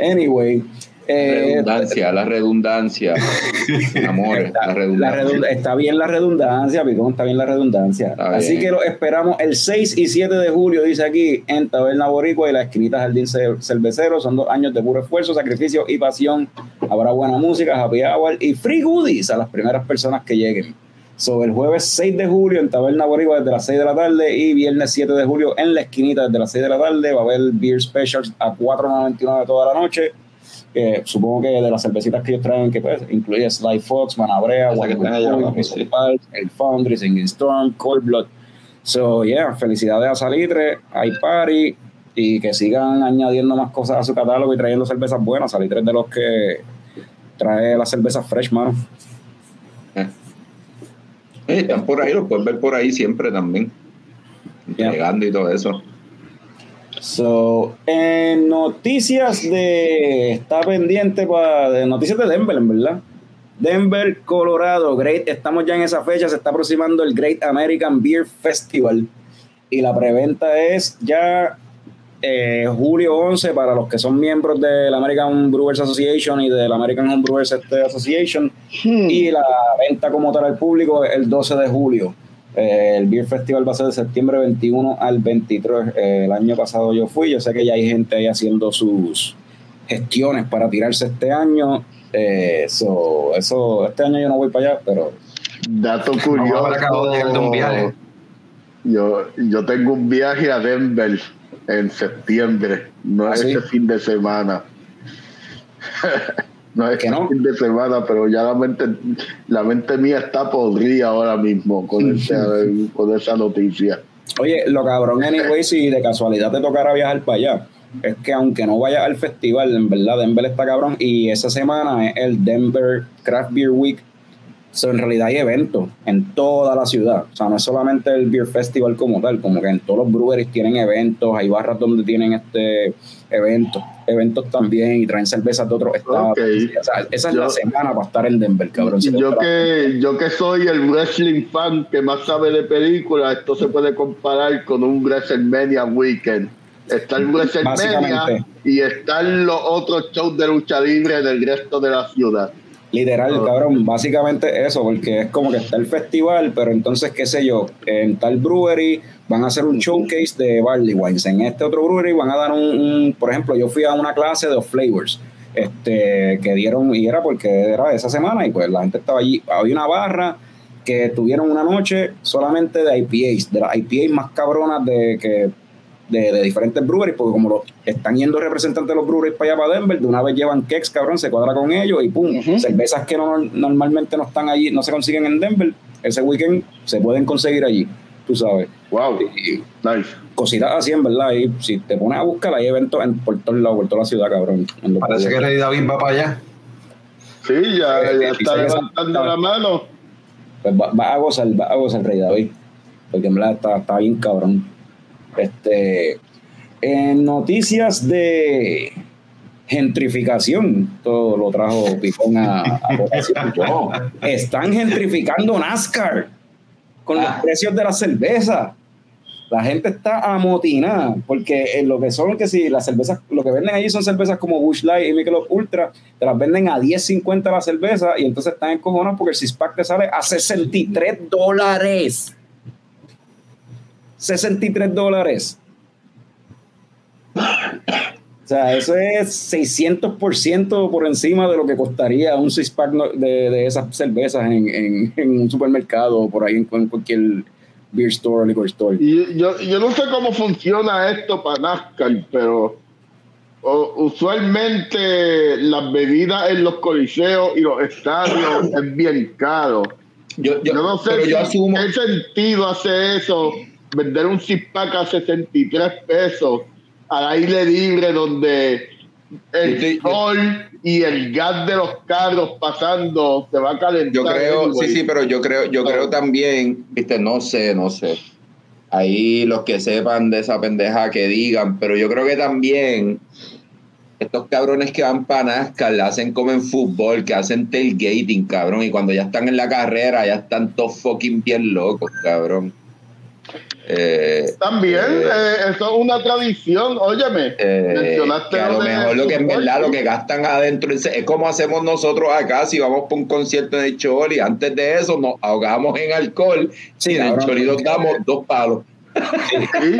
A: Anyway. Eh,
D: redundancia, la redundancia. (laughs) Amores, la
A: La
D: redundancia.
A: redund- está bien la redundancia, Picón, está bien la redundancia.
D: Está
A: Así
D: bien.
A: que lo esperamos el 6 y 7 de julio, dice aquí, en Taberna Boricua y la esquinita Jardín Ce- Cervecero. Son dos años de puro esfuerzo, sacrificio y pasión. Habrá buena música, happy hour y free goodies a las primeras personas que lleguen. Sobre el jueves 6 de julio en Taberna Boricua desde las 6 de la tarde y viernes 7 de julio en la esquinita desde las 6 de la tarde. Va a haber beer specials a 4.99 toda la noche. Que supongo que de las cervecitas que ellos traen, que pues, incluye Sly Fox, Manabrea,
D: sí.
A: El Foundry, Singing Storm, Cold Blood. So, yeah, felicidades a Salitre, hay party y que sigan añadiendo más cosas a su catálogo y trayendo cervezas buenas. Salitre es de los que trae las cervezas fresh, mano.
D: Eh, están por ahí, los puedes ver por ahí siempre también.
A: Ya.
D: Entregando y todo eso.
A: So, en noticias de. Está pendiente para. De noticias de Denver, en verdad. Denver, Colorado. Great, estamos ya en esa fecha. Se está aproximando el Great American Beer Festival. Y la preventa es ya eh, julio 11 para los que son miembros de la American Brewers Association y de la American Home Brewers este, Association. Y la venta como tal al público es el 12 de julio. Eh, el Beer Festival va a ser de septiembre 21 al 23. Eh, el año pasado yo fui, yo sé que ya hay gente ahí haciendo sus gestiones para tirarse este año. Eh, so, eso, este año yo no voy para allá, pero
B: Dato curioso.
E: ver, acabo de llegar de un viaje.
B: Yo, yo tengo un viaje a Denver en septiembre, no
A: ¿Ah,
B: es
A: sí?
B: este fin de semana. (laughs) no es
A: ¿Que no?
B: fin de semana, pero ya la mente, la mente mía está podrida ahora mismo con, esa, con esa noticia.
A: Oye, lo cabrón, anyway, si de casualidad te tocara viajar para allá, es que aunque no vayas al festival, en verdad, Denver está cabrón. Y esa semana es el Denver Craft Beer Week. So, en realidad hay eventos en toda la ciudad. O sea, no es solamente el Beer Festival como tal, como que en todos los breweries tienen eventos, hay barras donde tienen este eventos, eventos también y traen cervezas de otros estados.
B: Ok.
A: O sea, esa es
B: Yo-
A: la semana para estar en Denver, cabrón. Si
B: Yo que, yo que soy el wrestling fan que más sabe de películas, esto se puede comparar con un WrestleMania Weekend. Está el WrestleMania y están los otros shows de lucha libre del resto de la ciudad.
A: Literal, cabrón, básicamente eso, porque es como que está el festival, pero entonces, qué sé yo, en tal brewery van a hacer un showcase de barley wines, en este otro brewery van a dar un, un- por ejemplo, yo fui a una clase de flavors, este, que dieron, y era porque era esa semana, y pues la gente estaba allí, había una barra que tuvieron una noche solamente de IPAs, de las IPAs más cabronas de que de, de diferentes breweries, porque como lo, están yendo representantes de los breweries para allá para Denver, de una vez llevan kegs, cabrón, se cuadra con ellos y pum, cervezas que no, normalmente no están allí, no se consiguen en Denver, ese weekend se pueden conseguir allí, tú sabes.
B: Wow,
A: Y
B: nice.
A: cositas así, en verdad, y si te pones a buscar, hay eventos en, por todos lados, por toda la ciudad, cabrón.
E: Parece que. Rey David va para allá.
B: Sí, ya,
A: Eh,
B: ya
A: eh,
B: está levantando
A: esa-
B: la mano.
A: pues va, va a gozar, va a gozar Rey David. Porque en verdad está, está bien cabrón. Este, en noticias de gentrificación, todo lo trajo Picón a, a votación. Wow. (laughs) Están gentrificando NASCAR con los precios de la cerveza. La gente está amotinada porque en lo que son que si las cervezas, lo que venden allí son cervezas como Bush Light y Michelob Ultra, te las venden a 10.50 la cerveza y entonces están encojonados porque el six pack te sale a 63 dólares. 63 dólares. O sea, eso es 600% por encima de lo que costaría un six pack no- de, de esas cervezas en, en- en un supermercado o por ahí en, en cualquier beer store o liquor store.
B: Y yo, yo no sé cómo funciona esto para NASCAR, pero o- usualmente las bebidas en los coliseos y los estadios (coughs) es bien caro.
D: Yo,
B: Yo,
D: yo,
B: no sé
D: pero
B: si
D: yo asumo.
B: qué sentido hace eso, vender un six pack a 63 pesos al aire libre donde el
D: yo-
B: sol y el gas de los carros pasando se va a calentar.
D: Yo creo, sí, sí, pero yo creo, yo creo también, viste, no sé, no sé. Ahí los que sepan de esa pendeja que digan, pero yo creo que también estos cabrones que van para NASCAR, le hacen como en fútbol, que hacen tailgating, cabrón, y cuando ya están en la carrera, ya están todos fucking bien locos, cabrón. Eh,
B: También,
D: eh,
B: eh, eso es una tradición. Óyeme,
D: eh,
B: mencionaste
D: que a lo mejor lo que en
B: fútbol,
D: verdad lo que gastan adentro es, es como hacemos nosotros acá si vamos para un concierto de Choli antes de eso nos ahogamos en alcohol
A: Sí,
D: y en el. Choli nos damos dos palos
B: Sí.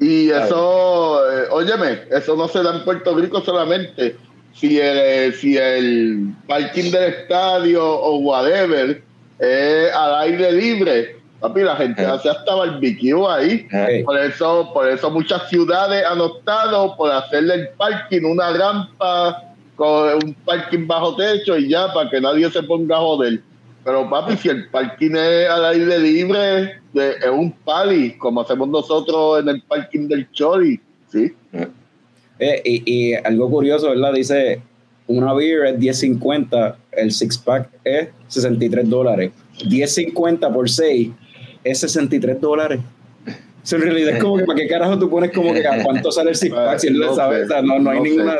B: Y (laughs) eso, eh, óyeme, eso no se da en Puerto Rico solamente. Si el, si el parking del estadio o whatever es al aire libre, papi, la gente
D: Eh.
B: hace hasta barbecue ahí.
D: Eh,
B: Por eso, por eso muchas ciudades han optado por hacerle el parking una rampa con un parking bajo techo y ya para que nadie se ponga a joder. Pero papi, si el parking es al aire libre, de- es un pali, como hacemos nosotros en el parking del Chori, ¿sí?
A: Eh, y, y algo curioso, ¿verdad? Dice, una beer es 10.50, el six pack es 63 dólares. 10.50 por 6 es 63 dólares. Eso en realidad es como que, ¿para qué carajo tú pones como que a cuánto sale el six pack? Si él
B: No
A: lo sabe,
B: sé,
A: o sea, no, no hay
B: no sé.
A: ninguna...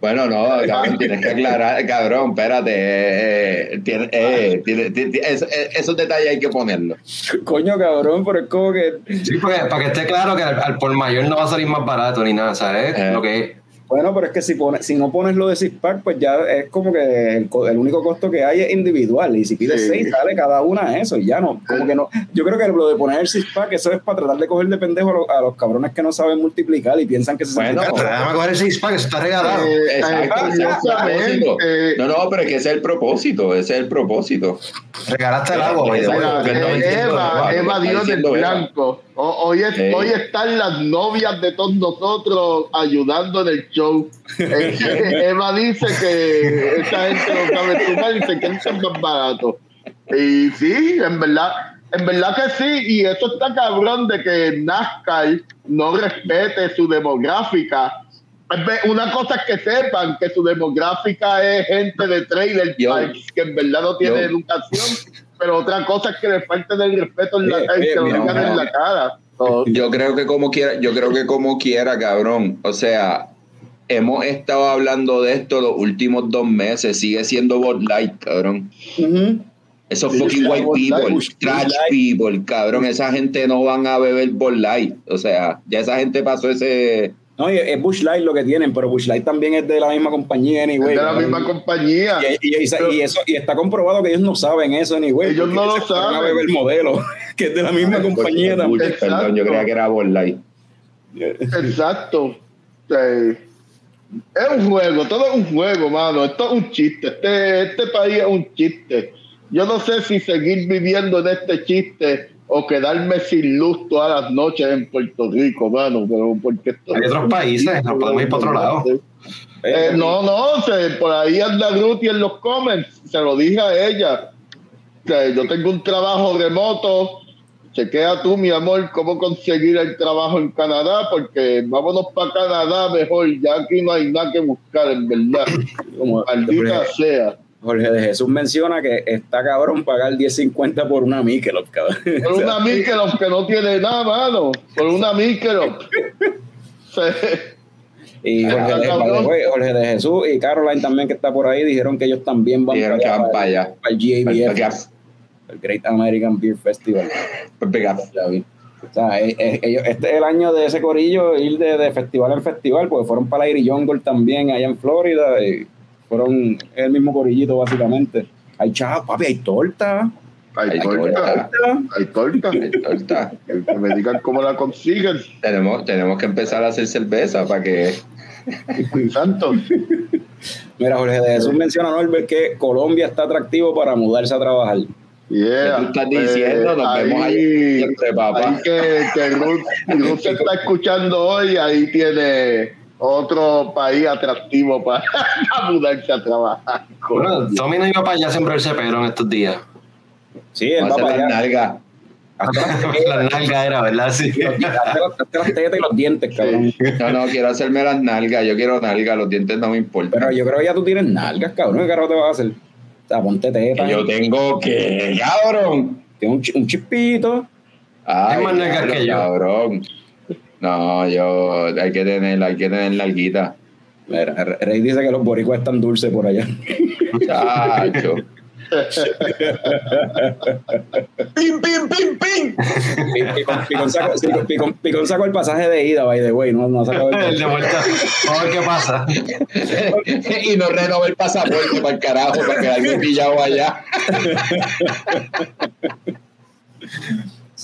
D: bueno no cabrón, tienes que aclarar cabrón espérate eh, eh, tiene- eh, tiene- tiene- es- esos detalles hay que ponerlos
A: Coño, cabrón, pero es como que...
E: Sí, porque, para que esté claro que al, al por mayor no va a salir más barato ni nada, ¿sabes?
D: Eh.
E: Lo que es.
A: Bueno, pero es que si pones, si no pones lo de six pack, pues ya es como que el, co- el único costo que hay es individual. Y si pides
B: Sí.
A: seis, sale cada una eso. Y ya no, como que no. Yo creo que lo de poner el six pack, eso es para tratar de coger de pendejo a, los- a los cabrones que no saben multiplicar y piensan que se
D: Bueno,
A: saben-
E: Déjame coger el six pack, eso está regalado.
B: Eh, (laughs) eh,
D: Exacto, no no pero es que ese es el propósito ese es el propósito
E: Regalaste el agua,
B: eh, Eva,
D: Eva,
B: Eva
D: lo que
B: dio
D: está
B: en el
D: diciendo Eva.
B: blanco. O- hoy, es-
D: Sí.
B: hoy están las novias de todos nosotros ayudando en el show. Eh, (laughs) Eva dice que esta gente no sabe sumar y se quieren ser más barato. Y sí, en verdad, en verdad que sí, y eso está cabrón de que NASCAR no respete su demográfica. Es Una cosa es que sepan que su demográfica es gente de trailer parks que en verdad no tiene
D: yo-
B: educación, pero otra cosa es que le falten el respeto en la que lo
A: mira, mira.
B: en la cara. So,
D: Yo creo que como quiera, yo creo que como quiera, cabrón. O sea, hemos estado hablando de esto los últimos dos meses. Sigue siendo Bud Light, cabrón. Esos
B: Sí,
D: fucking white
B: Light,
D: people, trash people, cabrón. Esa gente no van a beber Bud Light. O sea, ya esa gente pasó ese.
A: No, y es Bush Light lo que tienen, pero Bush Light también es de la misma compañía,
B: es
A: anyway.
B: de la misma compañía.
A: Y, y- y- y eso, y está comprobado que ellos no saben eso, anyway.
B: Ellos no lo saben.
A: a beber modelo, (laughs) que es de la misma compañía
D: Bush,
A: también.
D: perdón, yo creía que era Bud Light.
B: Exacto. Sí. Es un juego, todo es un juego, mano. Esto es un chiste. Este, este país es un chiste. Yo no sé si seguir viviendo en este chiste o quedarme sin luz todas las noches en Puerto Rico, mano. Pero porque esto
E: Hay otros países, nos podemos ir para otro lado.
B: Eh, no, no, se- por ahí anda Ruti en los comments. Se lo dije a ella. O sea, yo tengo un trabajo remoto. Chequea tú, mi amor, cómo conseguir el trabajo en Canadá, porque vámonos para Canadá mejor. Ya aquí no hay nada que buscar, en verdad. (coughs)
A: Como-
B: Maldita sea.
A: Jorge de Jesús menciona que está cabrón pagar 10.50 por una Michelob, cabrón.
B: Por (laughs) una Michelob que no tiene nada, mano. Por una Michelob. (laughs)
A: Y Jorge,
B: Ah,
A: de, Jorge Jesús y Caroline también que está por ahí dijeron que ellos también van
D: Dijeron que van para allá.
A: para el GABF,
D: Para
A: el Great American Beer Festival. (laughs)
D: pegar.
A: O sea, eh, eh, ellos, este es el año de ese corillo, ir de, de festival en festival, porque fueron para la Irie Jungle también allá en Florida, y fueron el mismo corillito básicamente. Hay chavo, papi, hay torta.
B: Hay
D: Hay
B: torta.
D: torta.
B: Hay torta. Que me digan cómo la consiguen.
D: tenemos, tenemos que empezar a hacer cerveza para que.
B: Santo.
A: Mira, Jorge de Jesús menciona, Norbert, que Colombia está atractivo para mudarse a trabajar.
B: Yeah.
D: ¿Qué tú estás diciendo? Nos vemos ahí siempre, papá.
B: Ahí que, que Ruth, Ruth se está escuchando hoy, ahí tiene otro país atractivo para, (laughs) mudarse a trabajar.
E: Bueno, Tommy no iba para allá a sembrarse pero en estos días.
A: Sí, él
D: Vamos
A: va para
D: las
A: allá.
D: nalgas.
A: Hasta (laughs) las tetas,
E: La nalga era, ¿verdad? Sí.
A: hasta las- tetas y los dientes, cabrón.
D: No, no, quiero hacerme las nalgas. Yo quiero nalgas, los dientes no me importan.
A: Pero yo creo que ya tú tienes nalgas, cabrón. ¿Qué carajo te vas a hacer? O sea, ponte teta.
D: Yo tengo que, cabrón.
A: Tiene un, chi- un chispito.
D: Ay,
E: más nalgas que yo.
D: Cabrón. No, yo, hay que tener, hay que tener nalguita.
A: Mira, Rey dice que los boricuas están dulces por allá.
D: Chacho.
C: ¡Pim, pim, pim, pim!
A: Picón, sacó, sí, Picón- Picón sacó el pasaje de ida, by the way, no, no sacó el
E: El de vuelta. Vamos a ver qué pasa.
D: y no renovó el pasaporte para el carajo, para quedarme pillado allá.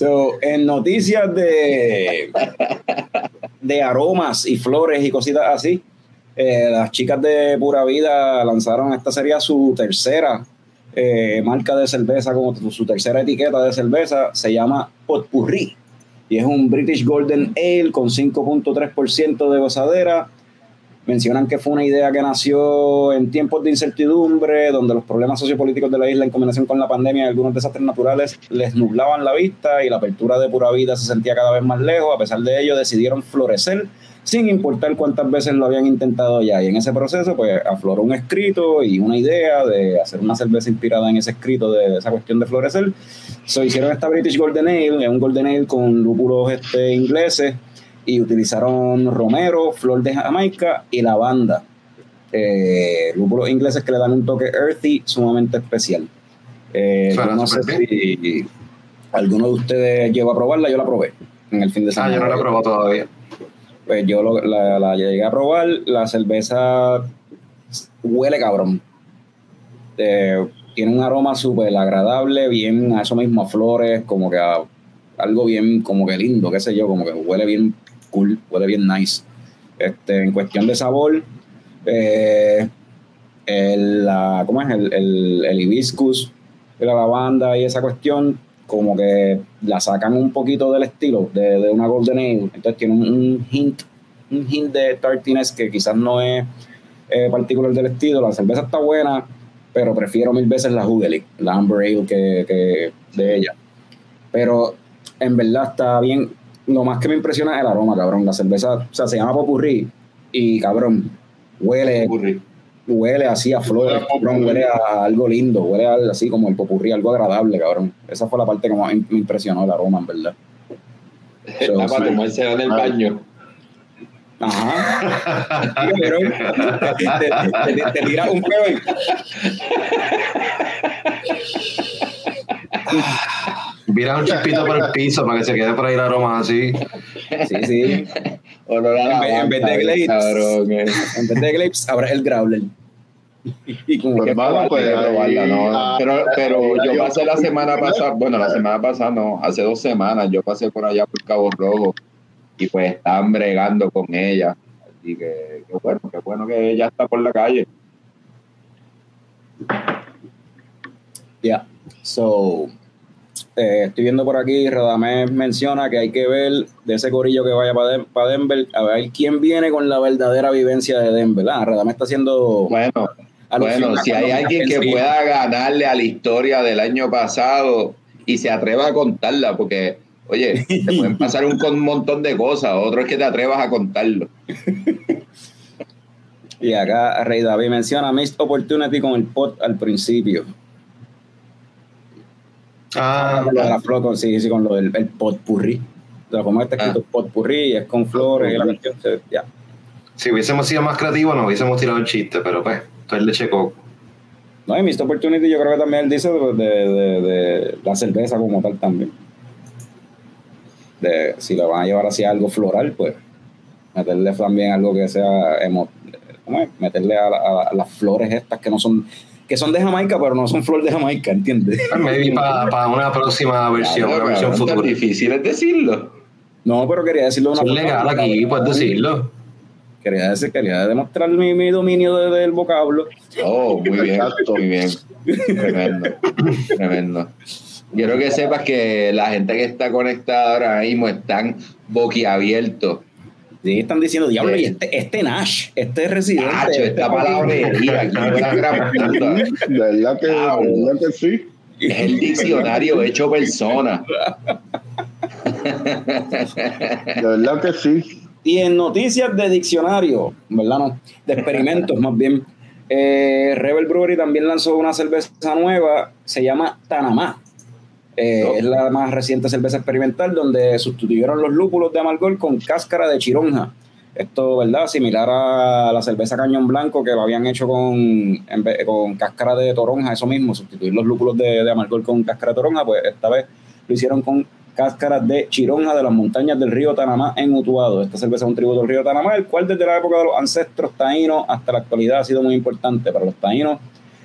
A: So, en noticias de, de aromas y flores y cositas así, eh, las chicas de Pura Vida lanzaron, esta sería su tercera eh, marca de cerveza, como su tercera etiqueta de cerveza, se llama Potpurri. Y es un British Golden Ale con 5.3% de gozadera. Mencionan que fue una idea que nació en tiempos de incertidumbre, donde los problemas sociopolíticos de la isla en combinación con la pandemia y algunos desastres naturales les nublaban la vista y la apertura de pura vida se sentía cada vez más lejos. A pesar de ello, decidieron florecer sin importar cuántas veces lo habían intentado ya. Y en ese proceso, pues afloró un escrito y una idea de hacer una cerveza inspirada en ese escrito de esa cuestión de florecer. So, hicieron esta British Golden Ale, un Golden Ale con lúpulos este, ingleses y utilizaron romero, flor de Jamaica y lavanda. Eh, lúpulos ingleses que le dan un toque earthy sumamente especial. Eh, yo no sé si alguno de ustedes llegó a probarla, yo la probé en el fin de
E: Ah,
A: semana.
E: yo no he probado todavía.
A: Pues yo lo- la, la llegué a probar, la cerveza huele cabrón. Eh, tiene un aroma súper agradable, bien a eso mismo, a flores, como que a algo bien, como que lindo, qué sé yo, como que huele bien cool, huele bien nice. Este, en cuestión de sabor, eh, el, la, ¿cómo es? El, el, el hibiscus, la lavanda y esa cuestión, como que la sacan un poquito del estilo de, de una Golden Ale. Entonces tiene un, hint, un hint de tartiness que quizás no es eh, particular del estilo. La cerveza está buena, pero prefiero mil veces la Hugely, la Amber Ale que, que de ella. Pero en verdad está bien. Lo más que me impresiona es el aroma, cabrón. La cerveza, o sea, se llama Popurrí y cabrón, huele, huele así a flores, cabrón, huele a algo lindo, huele a, así como el popurrí, algo agradable, cabrón. Esa fue la parte que más me impresionó el aroma, en verdad. So, (laughs)
D: Está para
A: sí.
D: tomarse en el baño.
A: Ajá. Pero te, te- te- te tira un peo (laughs)
E: Vira un chispito por el piso para que se quede por ahí el aroma así.
A: Sí, sí.
D: Olor a
A: En vez- en vez de
D: cabrón, eh.
A: En vez de Glapes, ahora es el Growler. Y como
B: Pues
A: que
D: Hay
B: pues,
D: probarla, ¿no? pero pero yo pasé la semana pasada, bueno, la semana pasada no, hace dos semanas, yo pasé por allá por Cabo Rojo y pues estaban bregando con ella. Así que qué bueno, qué bueno que ella está por la calle.
A: Ya. So, eh, estoy viendo por aquí, Radamés menciona que hay que ver de ese corillo que vaya para Denver, a ver quién viene con la verdadera vivencia de Denver. Ah, Radamés está haciendo.
D: Bueno, bueno, si hay alguien que pueda ganarle a la historia del año pasado y se atreva a contarla, porque, oye, te (laughs) pueden pasar un con- montón de cosas, otro es que te atrevas a contarlo. (laughs)
A: Y acá Rey David menciona Missed Opportunity con el pot al principio.
E: Ah,
A: Lo de la flor con, sí, sí, con lo del el potpurrí. De la forma que está escrito potpurrí, es con flores y la cuestión. se- Ya.
E: si hubiésemos sido más creativos, nos hubiésemos tirado el chiste, pero pues, esto es leche coco.
A: No, y Missed Opportunity yo creo que también él dice de, de- de- de la cerveza como tal también. De, si lo van a llevar hacia algo floral, pues meterle también algo que sea emo- ¿cómo es? meterle a, la- a las flores estas que no son que son de Jamaica, pero no son flores de Jamaica, ¿entiendes?
E: Maybe para una próxima versión,
D: Claro,
E: una versión
D: tan
E: futura.
D: difícil es decirlo.
A: No, pero quería decirlo de una
E: es legal
A: forma-
E: aquí, puedes decirlo.
A: Quería, decir, quería demostrar mi, mi dominio de- del vocablo.
D: Oh, muy bien, muy bien. Tremendo, tremendo. Quiero que sepas que la gente que está conectada ahora mismo están boquiabiertos.
A: Sí, están diciendo, diablo, y este, este Nash, este residente.
D: Nacho,
A: este
D: esta puta.
B: De (laughs) verdad que, verdad que sí.
D: Es el diccionario hecho persona.
B: De verdad que sí.
A: Y en noticias de diccionario, ¿verdad? No, de experimentos más bien. eh, Rebel Brewery también lanzó una cerveza nueva, se llama Tanamá. Eh,
D: Oh.
A: Es la más reciente cerveza experimental donde sustituyeron los lúpulos de amargor con cáscara de chironja. Esto, ¿verdad? Similar a la cerveza cañón blanco que lo habían hecho con, con cáscara de toronja, eso mismo, sustituir los lúpulos de, de amargor con cáscara de toronja, pues esta vez lo hicieron con cáscaras de chironja de las montañas del río Tanamá en Utuado. Esta cerveza es un tributo al río Tanamá, el cual desde la época de los ancestros taínos hasta la actualidad ha sido muy importante para los taínos.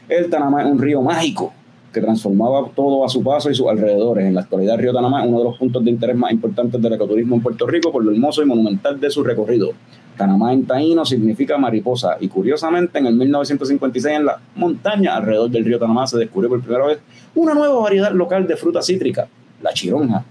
A: El Tanamá es un río mágico que transformaba todo a su paso y sus alrededores. En la actualidad, río Tanamá es uno de los puntos de interés más importantes del ecoturismo en Puerto Rico por lo hermoso y monumental de su recorrido. Tanamá en taíno significa mariposa y curiosamente en el 1956 en la montaña alrededor del río Tanamá se descubrió por primera vez una nueva variedad local de fruta cítrica, la chironja.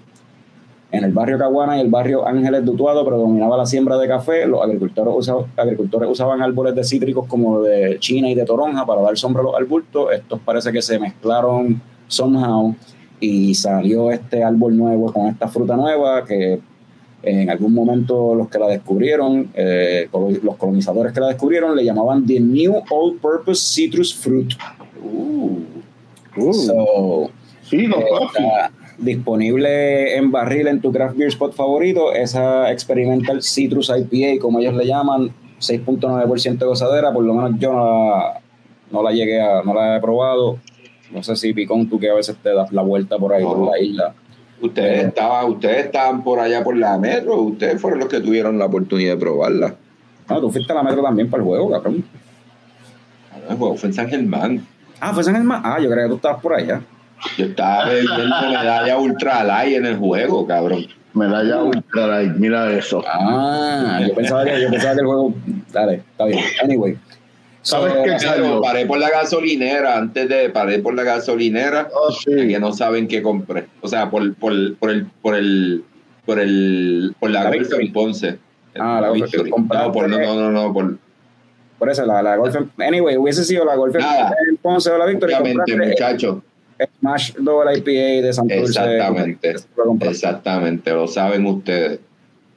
A: En el barrio Caguana y el barrio Ángeles de Utuado predominaba la siembra de café. Los agricultores, usa- agricultores usaban árboles de cítricos como de China y de toronja para dar sombra a los arbustos. Estos parece que se mezclaron somehow y salió este árbol nuevo con esta fruta nueva que en algún momento los que la descubrieron, eh, los colonizadores que la descubrieron, le llamaban The New All Purpose Citrus Fruit. So,
B: Sí, no,
A: eh,
B: papi.
A: Disponible en barril en tu craft beer spot favorito. Esa Experimental Citrus IPA, como ellos le llaman, 6.9% de gozadera. Por lo menos yo no la, no la llegué a, no la he probado. No sé si Picón, tú que a veces te das la vuelta por ahí,
D: No.
A: por la isla.
D: Ustedes estaban, ustedes estaban por allá por la metro, ustedes fueron los que tuvieron la oportunidad de probarla.
A: Ah, tú fuiste a la metro también para el juego, cabrón.
D: El juego fue en San Germán.
A: Ah, fue San Germán. Ah, yo creía que tú estabas por allá.
D: Yo estaba bebiendo medalla ultra light en el juego, cabrón.
B: Medalla ultra light, mira eso.
A: Ah, yo pensaba que, yo pensaba que el juego. Dale, está bien. Anyway.
B: ¿Sabes
A: So,
B: qué, Carlos?
D: paré por la gasolinera, antes de paré por la gasolinera,
B: Oh, sí.
D: que no saben qué compré. O sea, por, por, por el, por el, por el, por la,
A: La
D: Golf en Ponce.
A: Ah, la Golf
D: No, por, no, no, no, no, por,
A: Por eso, la, la Golf. Anyway, hubiese sido la Golf en Ponce o la Victoria.
D: obviamente, muchachos.
A: Smash Double IPA de Santurce.
D: Exactamente. Exactamente, lo saben ustedes.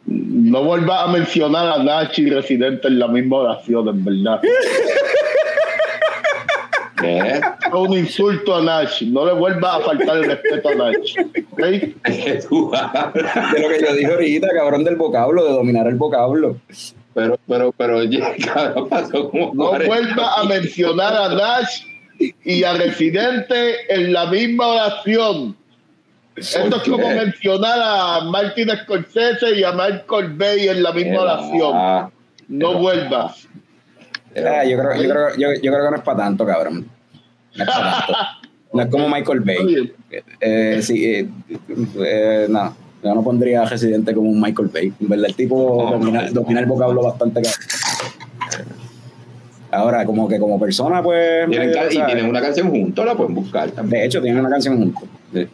B: No vuelvas a mencionar a Nachi y Residente en la misma oración, en verdad.
D: ¿Qué?
B: Es un insulto a Nach. No le vuelvas a faltar el respeto a Nach. ¿ok?
D: ¿Qué tú hablas? (laughs)
A: De lo que yo dije ahorita, cabrón, del vocablo, de dominar el vocablo.
D: Pero, pero, pero, oye, (laughs) cabrón, pasó como
B: No
D: 40
B: vuelvas a mencionar a Nach y a Residente en la misma oración. Esto es como mencionar a Martin Scorsese y a Michael Bay en la misma oración. No vuelvas.
A: Ah, yo, creo, yo, creo, yo, yo creo que no es para tanto, cabrón. No es para tanto. No es como Michael Bay. Eh, sí, eh, eh, no, yo no pondría a Residente como un Michael Bay. En verdad, el tipo
D: No,
A: domina,
D: no.
A: domina el vocablo bastante cabrón. Ahora, como que como persona, pues.
D: tienen
A: eh,
D: y tienen una canción juntos, la pueden buscar también.
A: De hecho, tienen una canción juntos. Sí.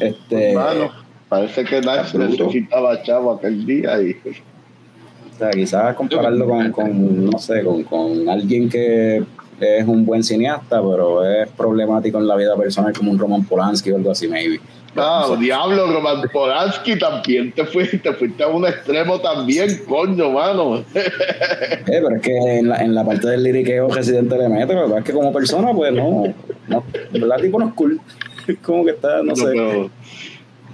A: Este,
B: Hermano, parece que
D: bruto.
B: necesitaba chavo aquel día y
A: o sea, quizás compararlo con, con, no sé, con, con alguien que es un buen cineasta, pero es problemático en la vida personal como un Roman Polanski o algo así, maybe.
B: Ah, diablo, Roman Polanski también te fuiste, te fuiste a un extremo también, coño, mano.
A: Eh, pero es que en la, en la parte del liriqueo Residente le mete, pero es que como persona, pues no, no, verdad, tipo no es cool. Es (laughs) como que está, no sé.
B: pero,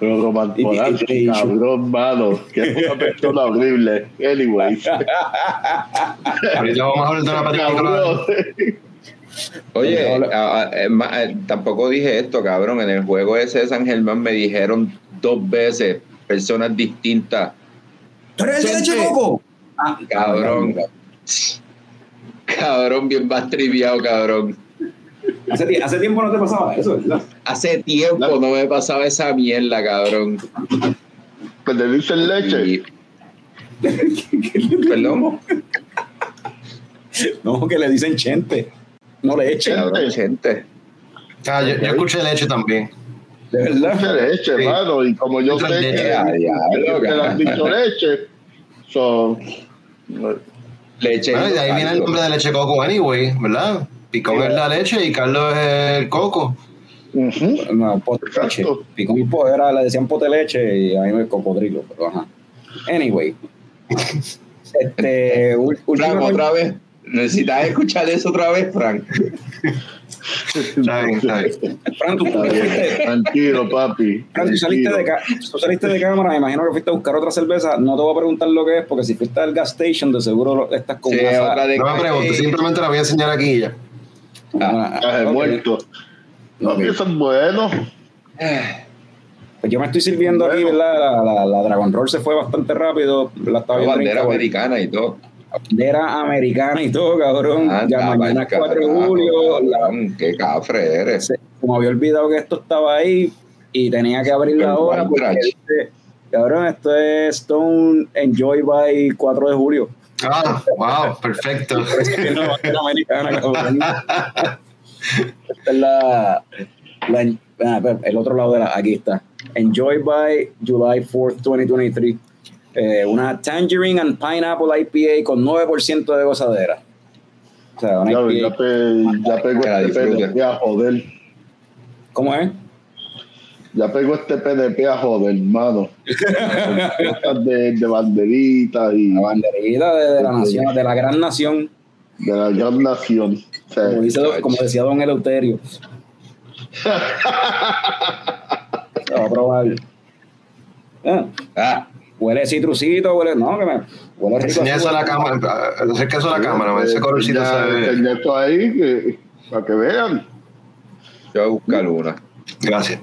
B: pero Roman Polanski, cabrón, mano, que es una persona horrible. Anyways,
E: Ahorita vamos a hablar de una película.
D: Oye, a- a- eh, tampoco dije esto, cabrón. En el juego ese de San Germán me dijeron dos veces personas distintas.
A: ¿Tú eres el de coco? Ah,
D: Cabrón. Cabrón, bien más triviado, cabrón.
A: Hace, tie- hace tiempo no te pasaba eso, ¿verdad?
D: Hace tiempo no me pasaba esa mierda, cabrón.
B: Pues le dicen leche.
D: Y- (laughs) Perdón,
A: No, que le dicen chente. No le echen,
D: cabrón, gente.
E: Ah, yo, yo escuché leche también.
A: de verdad.
B: Leche, leche,
E: Sí.
B: mano. Y como yo
E: Leche,
B: sé
E: leche,
B: que, le han dicho leche, so,
D: Leche.
E: Bueno, y de ahí viene el nombre de leche coco, anyway, ¿verdad? Picón es la leche y Carlos es el coco.
A: No, pote leche. Picón y po era, le decían pote leche y a mí me cocodrilo, pero ajá. Anyway. (laughs) Este, noche-
D: otra vez. necesitas escuchar eso otra vez, Frank.
A: Frank, tú,
B: Tranquilo, papi.
A: Frank, tú saliste, de tú saliste de cámara, me imagino que fuiste a buscar otra cerveza. No te voy a preguntar lo que es, porque si fuiste al gas station, de seguro estás con
D: Sí,
A: una-
D: otra de
E: No me preguntes, simplemente la voy a enseñar aquí ya.
B: Caje
A: ok.
B: muerto. No,
A: Ok.
B: eso es bueno.
A: Pues yo me estoy sirviendo aquí,
B: Bueno.
A: ¿verdad? La, la- la Dragon Roll se fue bastante rápido. La estaba
D: La bandera
A: rica,
D: americana y todo.
A: bandera americana y todo, cabrón. Ya mañana es
D: pa'l
A: 4 de julio.
D: cabrón, Qué cafre eres.
A: como había olvidado que esto estaba ahí y tenía que abrirla ahora porque dice, cabrón, esto es Stone Enjoy by 4 de julio.
E: Ah, wow, perfecto.
A: Esta es la, la- el otro lado de la, aquí está. Enjoy by July 4th, 2023. Eh, una Tangerine and Pineapple IPA con 9% de gozadera. O sea, una
B: Ya,
A: IPA.
B: ya, pe- ya pegó
D: Que la
B: este
D: disfrute.
B: PNP a joder.
A: ¿Cómo es?
B: Ya pegó este PNP a joder, hermano. Cosas (laughs) de, de banderitas y
A: La banderita de, de la nación, de la gran nación,
B: de la gran nación. O sea,
A: como, dice, como decía don Eleuterio. (laughs) Se va a probar. Ah,
D: Ah,
A: huele citrusito, huele. No, que me. Huele rico.
E: Enseña eso a la cámara, acerca eso a la cámara, ese colorcito
B: ya
E: se ve.
B: enseñé esto ahí que- para que vean.
D: yo voy a buscar una.
E: Gracias.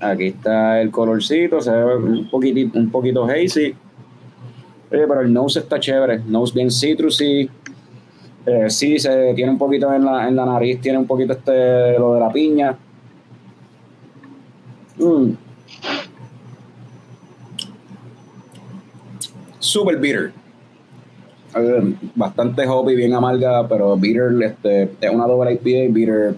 A: Aquí está el colorcito, se ve un poquitito, un poquito hazy. Pero el nose está chévere. Nose bien citrusy. Eh, sí, se tiene un poquito en la, en la nariz, tiene un poquito este lo de la piña. Mm. Super bitter. Eh, bastante hoppy, bien amarga, pero bitter, este, es una doble IPA, bitter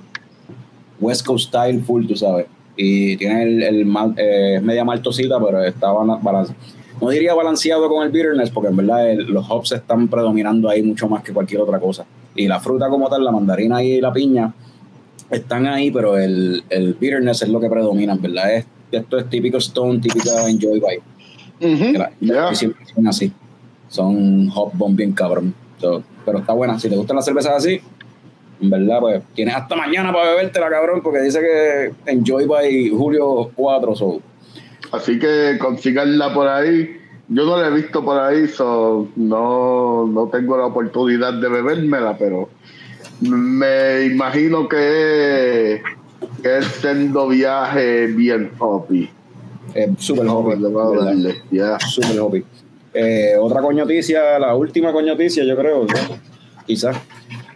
A: West Coast style full, tú sabes. Y tiene el, el mal- eh, es media maltosita, pero está balanceado. No diría balanceado con el bitterness, porque en verdad el- los hops están predominando ahí mucho más que cualquier otra cosa. Y la fruta como tal, la mandarina y la piña, están ahí, pero el, el bitterness es lo que predomina, en verdad. Es, esto es típico Stone, típica Enjoy By. Que la-
B: Ya.
A: y siempre son así. Son hop bomb bien cabrón. So, pero está buena. Si te gustan las cervezas así, en verdad, pues tienes hasta mañana para bebértela, cabrón, porque dice que Enjoy by Julio 4. So.
B: Así que consíganla por ahí. Yo no la he visto por ahí, so no, no tengo la oportunidad de bebérmela, pero me imagino que, que es siendo viaje bien hoppy.
A: Es súper hoppy.
B: Vamos a
A: ¿verdad?
B: darle, ya.
A: Súper hoppy. Eh, otra coñoticia, la última coñoticia, yo creo, ¿no? quizás.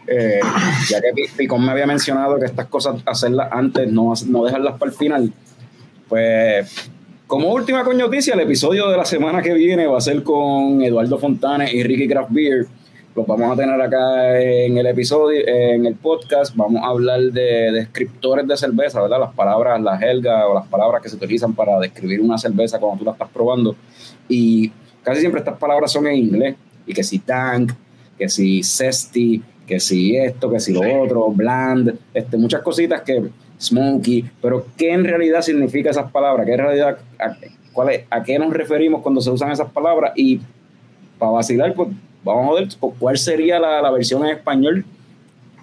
A: Eh, ya que Pi- Picón me había mencionado que estas cosas hacerlas antes, no, no dejarlas para el final. Pues, como última coñoticia, el episodio de la semana que viene va a ser con Eduardo Fontanes y Ricky Craft Beer. Los vamos a tener acá en el episodio, en el podcast. Vamos a hablar de descriptores de cerveza, ¿verdad? Las palabras, las helgas o las palabras que se utilizan para describir una cerveza cuando tú la estás probando. Y casi siempre estas palabras son en inglés. Y que si tank, que si zesty, que si esto, que si lo otro, bland, este, muchas cositas que smoky, pero ¿qué en realidad significa esas palabras? ¿Qué en realidad, a, cuál es- a qué nos referimos cuando se usan esas palabras? Y para vacilar, pues vamos a ver pues, cuál sería la, la versión en español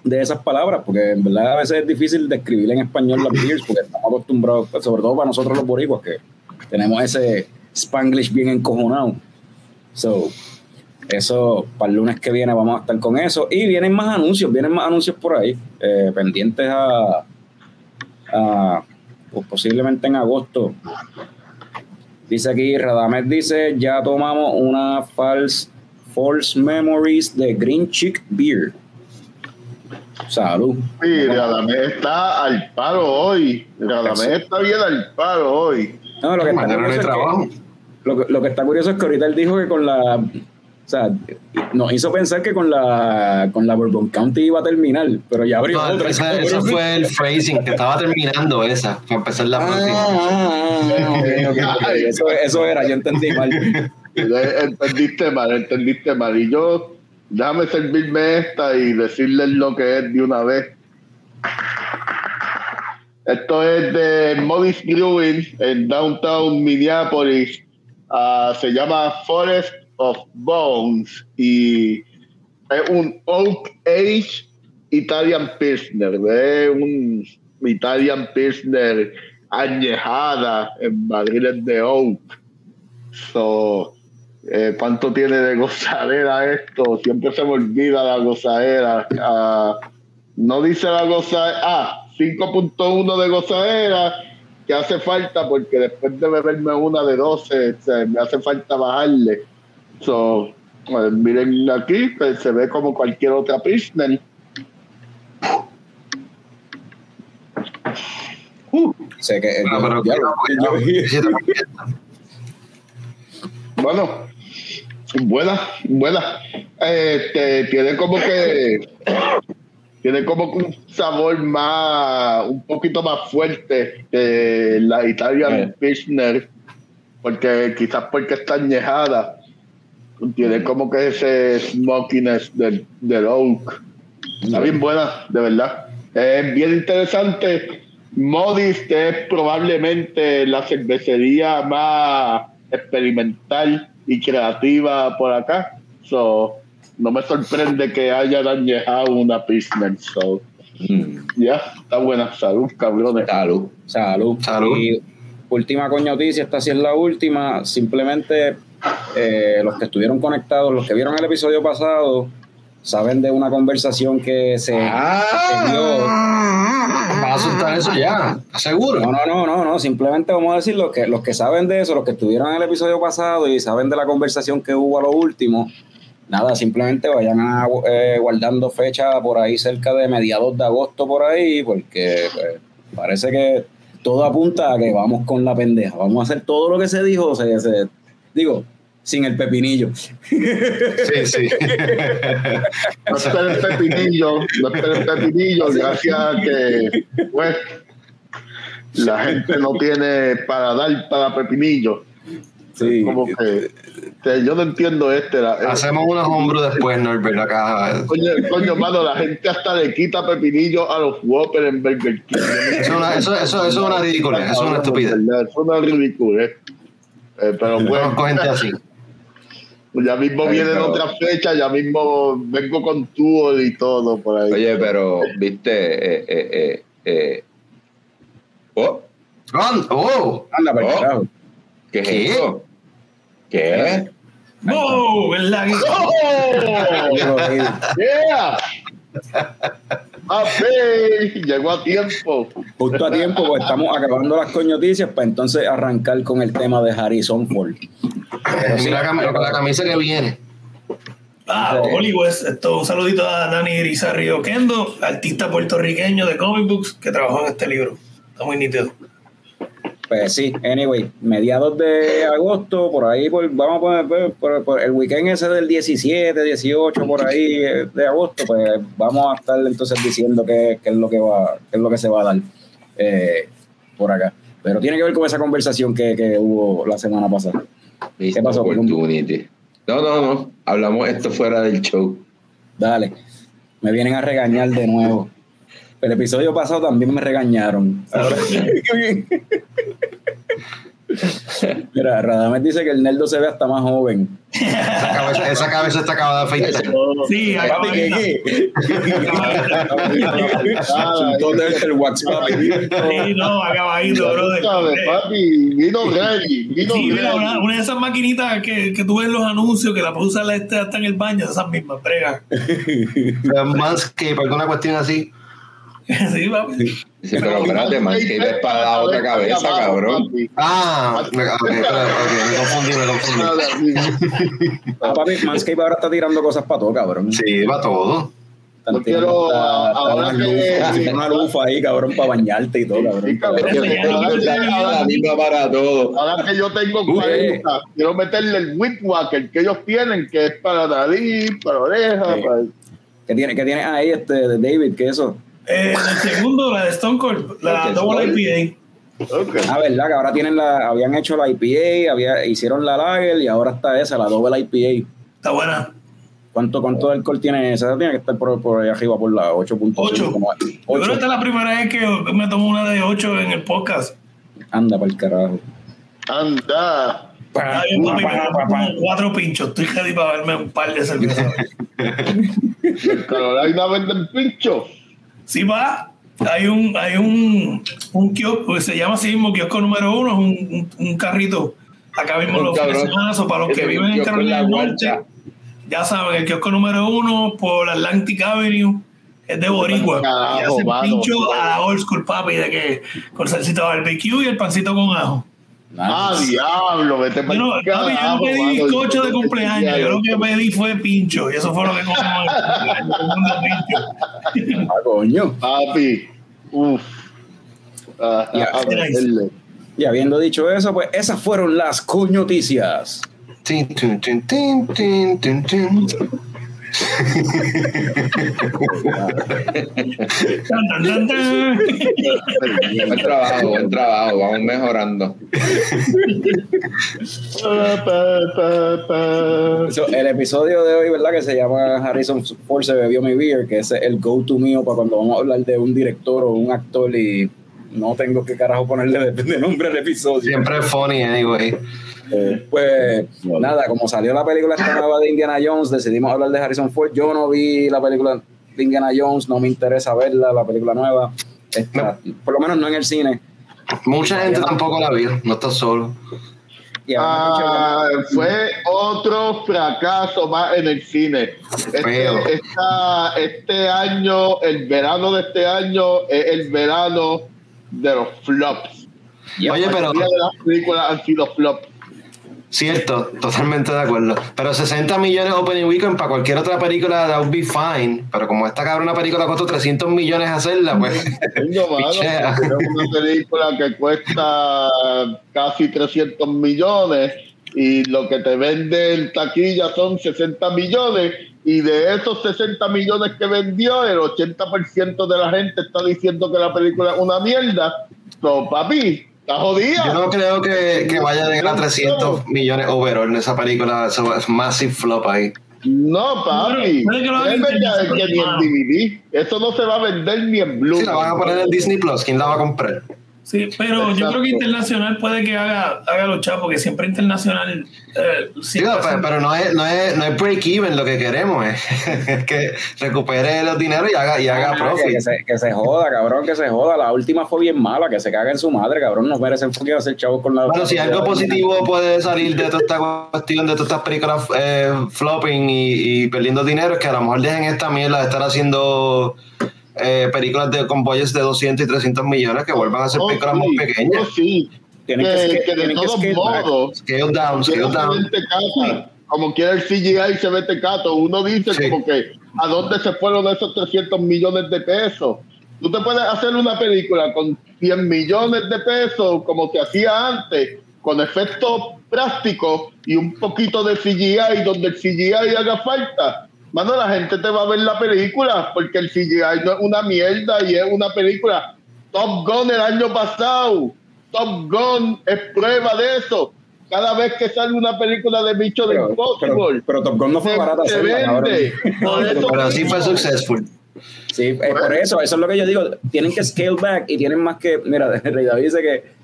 A: de esas palabras, porque en verdad a veces es difícil describir en español las beers, porque estamos acostumbrados, pues, sobre todo para nosotros los boricuas, que tenemos ese spanglish bien encojonado. So, eso, para el lunes que viene vamos a estar con eso. Y vienen más anuncios, vienen más anuncios por ahí, eh, pendientes a, a, pues posiblemente en agosto. Dice aquí, Radamet dice, ya tomamos una false, false memories de Green Chick Beer. Salud.
B: Sí, Radamés está al paro hoy. Radamés está bien al paro hoy.
A: No, lo que está
E: Mañana no hay
A: curioso es que-
E: trabajo.
A: Lo que, lo que está curioso es que ahorita él dijo que con la. O sea, nos hizo pensar que con la con la Bourbon County iba a terminar, pero ya abrió
E: No,
A: otra.
E: esa- eso fue el phrasing, que estaba terminando esa, para empezar la
A: Ah,
E: próxima.
A: ah, ah, ok, ok, ok. (laughs) Eso, eso era, yo entendí mal.
B: Entendiste mal, entendiste mal. Y yo, déjame servirme esta y decirles lo que es de una vez. Esto es de Modis Brewing en Downtown Minneapolis. Ah, se llama Forest of Bones. Y es un Oak Age Italian Pilsner. Es un Italian Pilsner añejada en barriles de Oak. So, eh, ¿Cuánto tiene de gozadera esto? Siempre se me olvida la gozadera. Ah, no dice la gozadera. Ah, 5.1 de gozadera que hace falta porque después de beberme una de 12 se- me hace falta bajarle. So, eh, miren aquí, pues, se ve como cualquier otra Pilsner.
A: Sé que.
E: Pero
A: yo-
E: te-
B: Bueno, buena, buena. Este, tiene como que tiene como que un sabor más, un poquito más fuerte que la Italian
D: Eh.
B: Pilsner, porque quizás porque está añejada. Tiene como que ese smokiness del, del oak. Está bien buena, de verdad. Es bien interesante. Modist es probablemente la cervecería más experimental y creativa por acá. So, no me sorprende que hayan añejado una Pilsner. So,
D: Mm,
B: ya, está buena. Salud, cabrones.
D: Salud.
A: Salud.
E: Salud.
A: Y última coño noticia, esta sí es la última. Simplemente eh, los que estuvieron conectados, los que vieron el episodio pasado, saben de una conversación que se,
D: Ah.
E: ¿Vas a soltar eso ya? ¿Estás seguro?
A: No, no, no, no, no. Simplemente vamos a decir los que, los que saben de eso, los que estuvieron en el episodio pasado y saben de la conversación que hubo a lo último. Nada, simplemente vayan a, eh, guardando fecha por ahí cerca de mediados de agosto por ahí, porque pues, parece que todo apunta a que vamos con la pendeja. Vamos a hacer todo lo que se dijo, se, se- digo, sin el pepinillo.
E: Sí, sí.
B: No esperen pepinillo, no esperen pepinillo, gracias a que pues, la gente no tiene para dar para pepinillo.
A: Sí.
B: Como que, que yo no entiendo este. la-
E: Hacemos unos hombros después, Norbert, acá.
B: Coño, coño, mano, la gente hasta le quita pepinillo a los Whopper en Burger King.
E: Eso es una, eso, eso, eso es una ridícula, eso es una estupidez.
B: Es una ridícula. Eh, pero
E: No
B: bueno,
E: con gente así. (laughs)
B: ya mismo
D: Ay,
B: vienen
D: pero-
B: otra fecha, ya mismo vengo con tubo y todo por ahí.
D: Oye, pero, viste, eh, eh, eh, eh. Oh,
E: ¡Oh!
A: Anda, para el
D: Oh. ¿qué es
E: ¿Qué?
D: eso? ¿Qué?
C: ¡Oh! ¿Verdad (laughs) que-
B: ¡Yeah! (laughs) Llegó a tiempo.
A: Justo a tiempo, pues estamos acabando las coñoticias para entonces arrancar con el tema de Harrison Ford. Pero sí,
E: Mira la, cam- la camisa que viene.
C: Ah, Hollywood, esto, un saludito a Dani Irizarry Oquendo, artista puertorriqueño de comic books que trabajó en este libro. Está muy nítido.
A: Pues sí, anyway, mediados de agosto, por ahí, por, vamos a poner pues, por, por el weekend ese del 17, 18, por ahí eh, de agosto, pues vamos a estar entonces diciendo qué, qué es lo que va, qué es lo que se va a dar eh, por acá. Pero tiene que ver con esa conversación que, que hubo la semana pasada.
D: Missed
A: pasó?
D: No, no, no. Hablamos esto fuera del show.
A: Dale, me vienen a regañar de nuevo. El episodio pasado también me regañaron. (laughs) Mira, Radames dice que el Neldo se ve hasta más joven.
E: Esa cabeza, esa cabeza está acabada de afeitar.
C: Sí,
A: Papi, ¿qué, ser wax, papi.
C: Sí, no, acabadito, brother.
B: ¿Sabes,
C: Eh,
B: papi? Vino ready. Vino
C: Sí, mira, una, una de esas maquinitas que, que tú ves en los anuncios que la puedes usar este hasta en el baño, esas mismas, brega. (laughs)
E: Manscape, alguna cuestión así. (laughs)
C: Sí, papi.
D: Sí, pero espérate, man, que es para la otra cabeza, cabrón.
E: Ah, me, confundí, me confundí. (laughs)
A: Ah, papi, Manscape ahora está tirando cosas para todo, cabrón.
E: Sí, va todo.
B: Yo quiero, ahora que-
A: una lufa ahí, cabrón, para bañarte y todo, cabrón.
D: para todo.
B: Ahora que yo tengo
A: Uy.
B: 40, quiero meterle el Whitwacker que ellos tienen, que es para nariz, para oreja,
A: Sí.
B: para...
A: ¿Qué tiene, qué tiene ahí, este, de David? ¿Qué es eso?
C: Eh, el segundo, la de Stone Cold, la
D: Ok,
C: Double. IPA.
A: Ah, verdad, que ahora tienen la, habían hecho la IPA, había, hicieron la Lager y ahora está esa, la doble IPA.
C: Está buena.
A: ¿Cuánto, cuánto alcohol tiene esa? Tiene que estar por, por ahí arriba, por la 8.5.
C: Ocho.
A: como-
C: Yo creo que esta es la primera vez que me tomo una de 8 en el podcast.
A: Anda para el carajo.
B: Anda.
C: Ay, papi, me como cuatro pinchos. Estoy ready para verme un par de cervezas. (laughs)
B: Carolina venden pinchos.
C: Sí, va. Hay un, hay un, un kiosco que se llama así mismo kiosco número uno, es un, un, un carrito. Acá mismo
D: Un
C: lo
D: cabrón.
C: ofrecen a eso para los que viven en Carolina del Norte. Ya saben, el kiosco número uno por Atlantic Avenue es de Boricua.
B: Carajo,
C: y
B: mano.
C: pincho a la old school, papi, de que con salsita barbecue y el pancito con ajo.
B: Ah, diablo, vete
C: Yo
B: para
C: no, papi, yo no pedí bizcocho de cumpleaños, yo lo que pedí fue pincho, y eso fue lo que pincho.
A: Ah, coño.
B: Papi, uff. Ah,
A: Ya,
B: a
C: era
B: meterle.
A: Y habiendo dicho eso, pues esas fueron las coñoticias.
E: Tin, tin, tin, tin, tin, tin,
D: Buen trabajo, buen trabajo, vamos mejorando.
A: El episodio de hoy, ¿verdad? Que se llama Harrison Ford se bebió mi beer, que es el go-to mío para cuando vamos a hablar de un director o un actor y no tengo que carajo ponerle (laughs) de, de nombre al episodio.
E: Siempre es funny, anyway.
A: Eh, pues nada, como salió la película esta nueva de Indiana Jones, decidimos hablar de Harrison Ford. Yo no vi la película de Indiana Jones, no me interesa verla, la película nueva. Está- por lo menos no en el cine.
E: Mucha gente tampoco la vio, no estás solo.
A: Y habíamos dicho,
B: Ah, fue otro fracaso más en el cine. Este, esta- este año, el verano de este año es el verano de los flops.
E: Oye, pero
B: de las películas han sido flops.
E: cierto, totalmente de acuerdo. Pero 60 millones opening weekend para cualquier otra película that would be fine. Pero como esta cabrona película costó 300 millones hacerla, pues.
B: Es (laughs) una película que cuesta casi 300 millones y lo que te vende en taquilla son 60 millones y de esos 60 millones que vendió, el 80% de la gente está diciendo que la película es una mierda. So, papi, está jodida.
E: Yo no creo que, que vaya a llegar a 300 millones overall en esa película. Eso es massive flop ahí.
B: No, papi.
C: Lo hagan
B: Es verdad que ni en DVD. Eso no se va a vender ni en Blu.
E: Si la van a poner en Disney Plus, ¿quién la va a comprar?
C: Sí, pero yo creo que internacional puede que haga, haga los chavos, porque siempre internacional. eh,
E: Digo, pero, no es, no es, no es break even lo que queremos, es, (laughs) es que recupere los dineros y haga, y haga
A: Ah, que,
E: profit.
A: que se, que se joda, cabrón, que se joda. La última fue bien mala, que se caga en su madre, cabrón. No merece enfoque hacer chavos con la.
E: Bueno, si algo positivo puede salir de toda esta cuestión, de todas estas películas eh, flopping y, y perdiendo dinero, es que a lo mejor dejen esta mierda de estar haciendo eh, películas de, con budgets de 200 y 300 millones que vuelvan a ser
B: Oh,
E: películas
B: sí,
E: muy pequeñas.
B: oh, sí.
E: Eh,
A: Tienen
B: que,
A: que,
B: que de todos modos,
E: Scale down, scale down.
B: Como quiera el CGI se ve tecato. Uno dice
E: Sí.
B: como que ¿a dónde se fueron esos 300 millones de pesos? Tú te puedes hacer una película con 100 millones de pesos como se hacía antes, con efectos prácticos y un poquito de CGI donde el CGI haga falta. Mano, la gente te va a ver la película porque el CGI no es una mierda y es una película. Top Gun el año pasado. Top Gun es prueba de eso. Cada vez que sale una película de Bicho de Impossible,
A: pero, pero Top Gun no fue
B: se,
A: barata
B: se vende. Por eso
E: Pero sí fue successful.
A: Sí, eh, por eso, eso es lo que yo digo. Tienen que scale back y tienen más que. Mira, (laughs) Rey David dice que.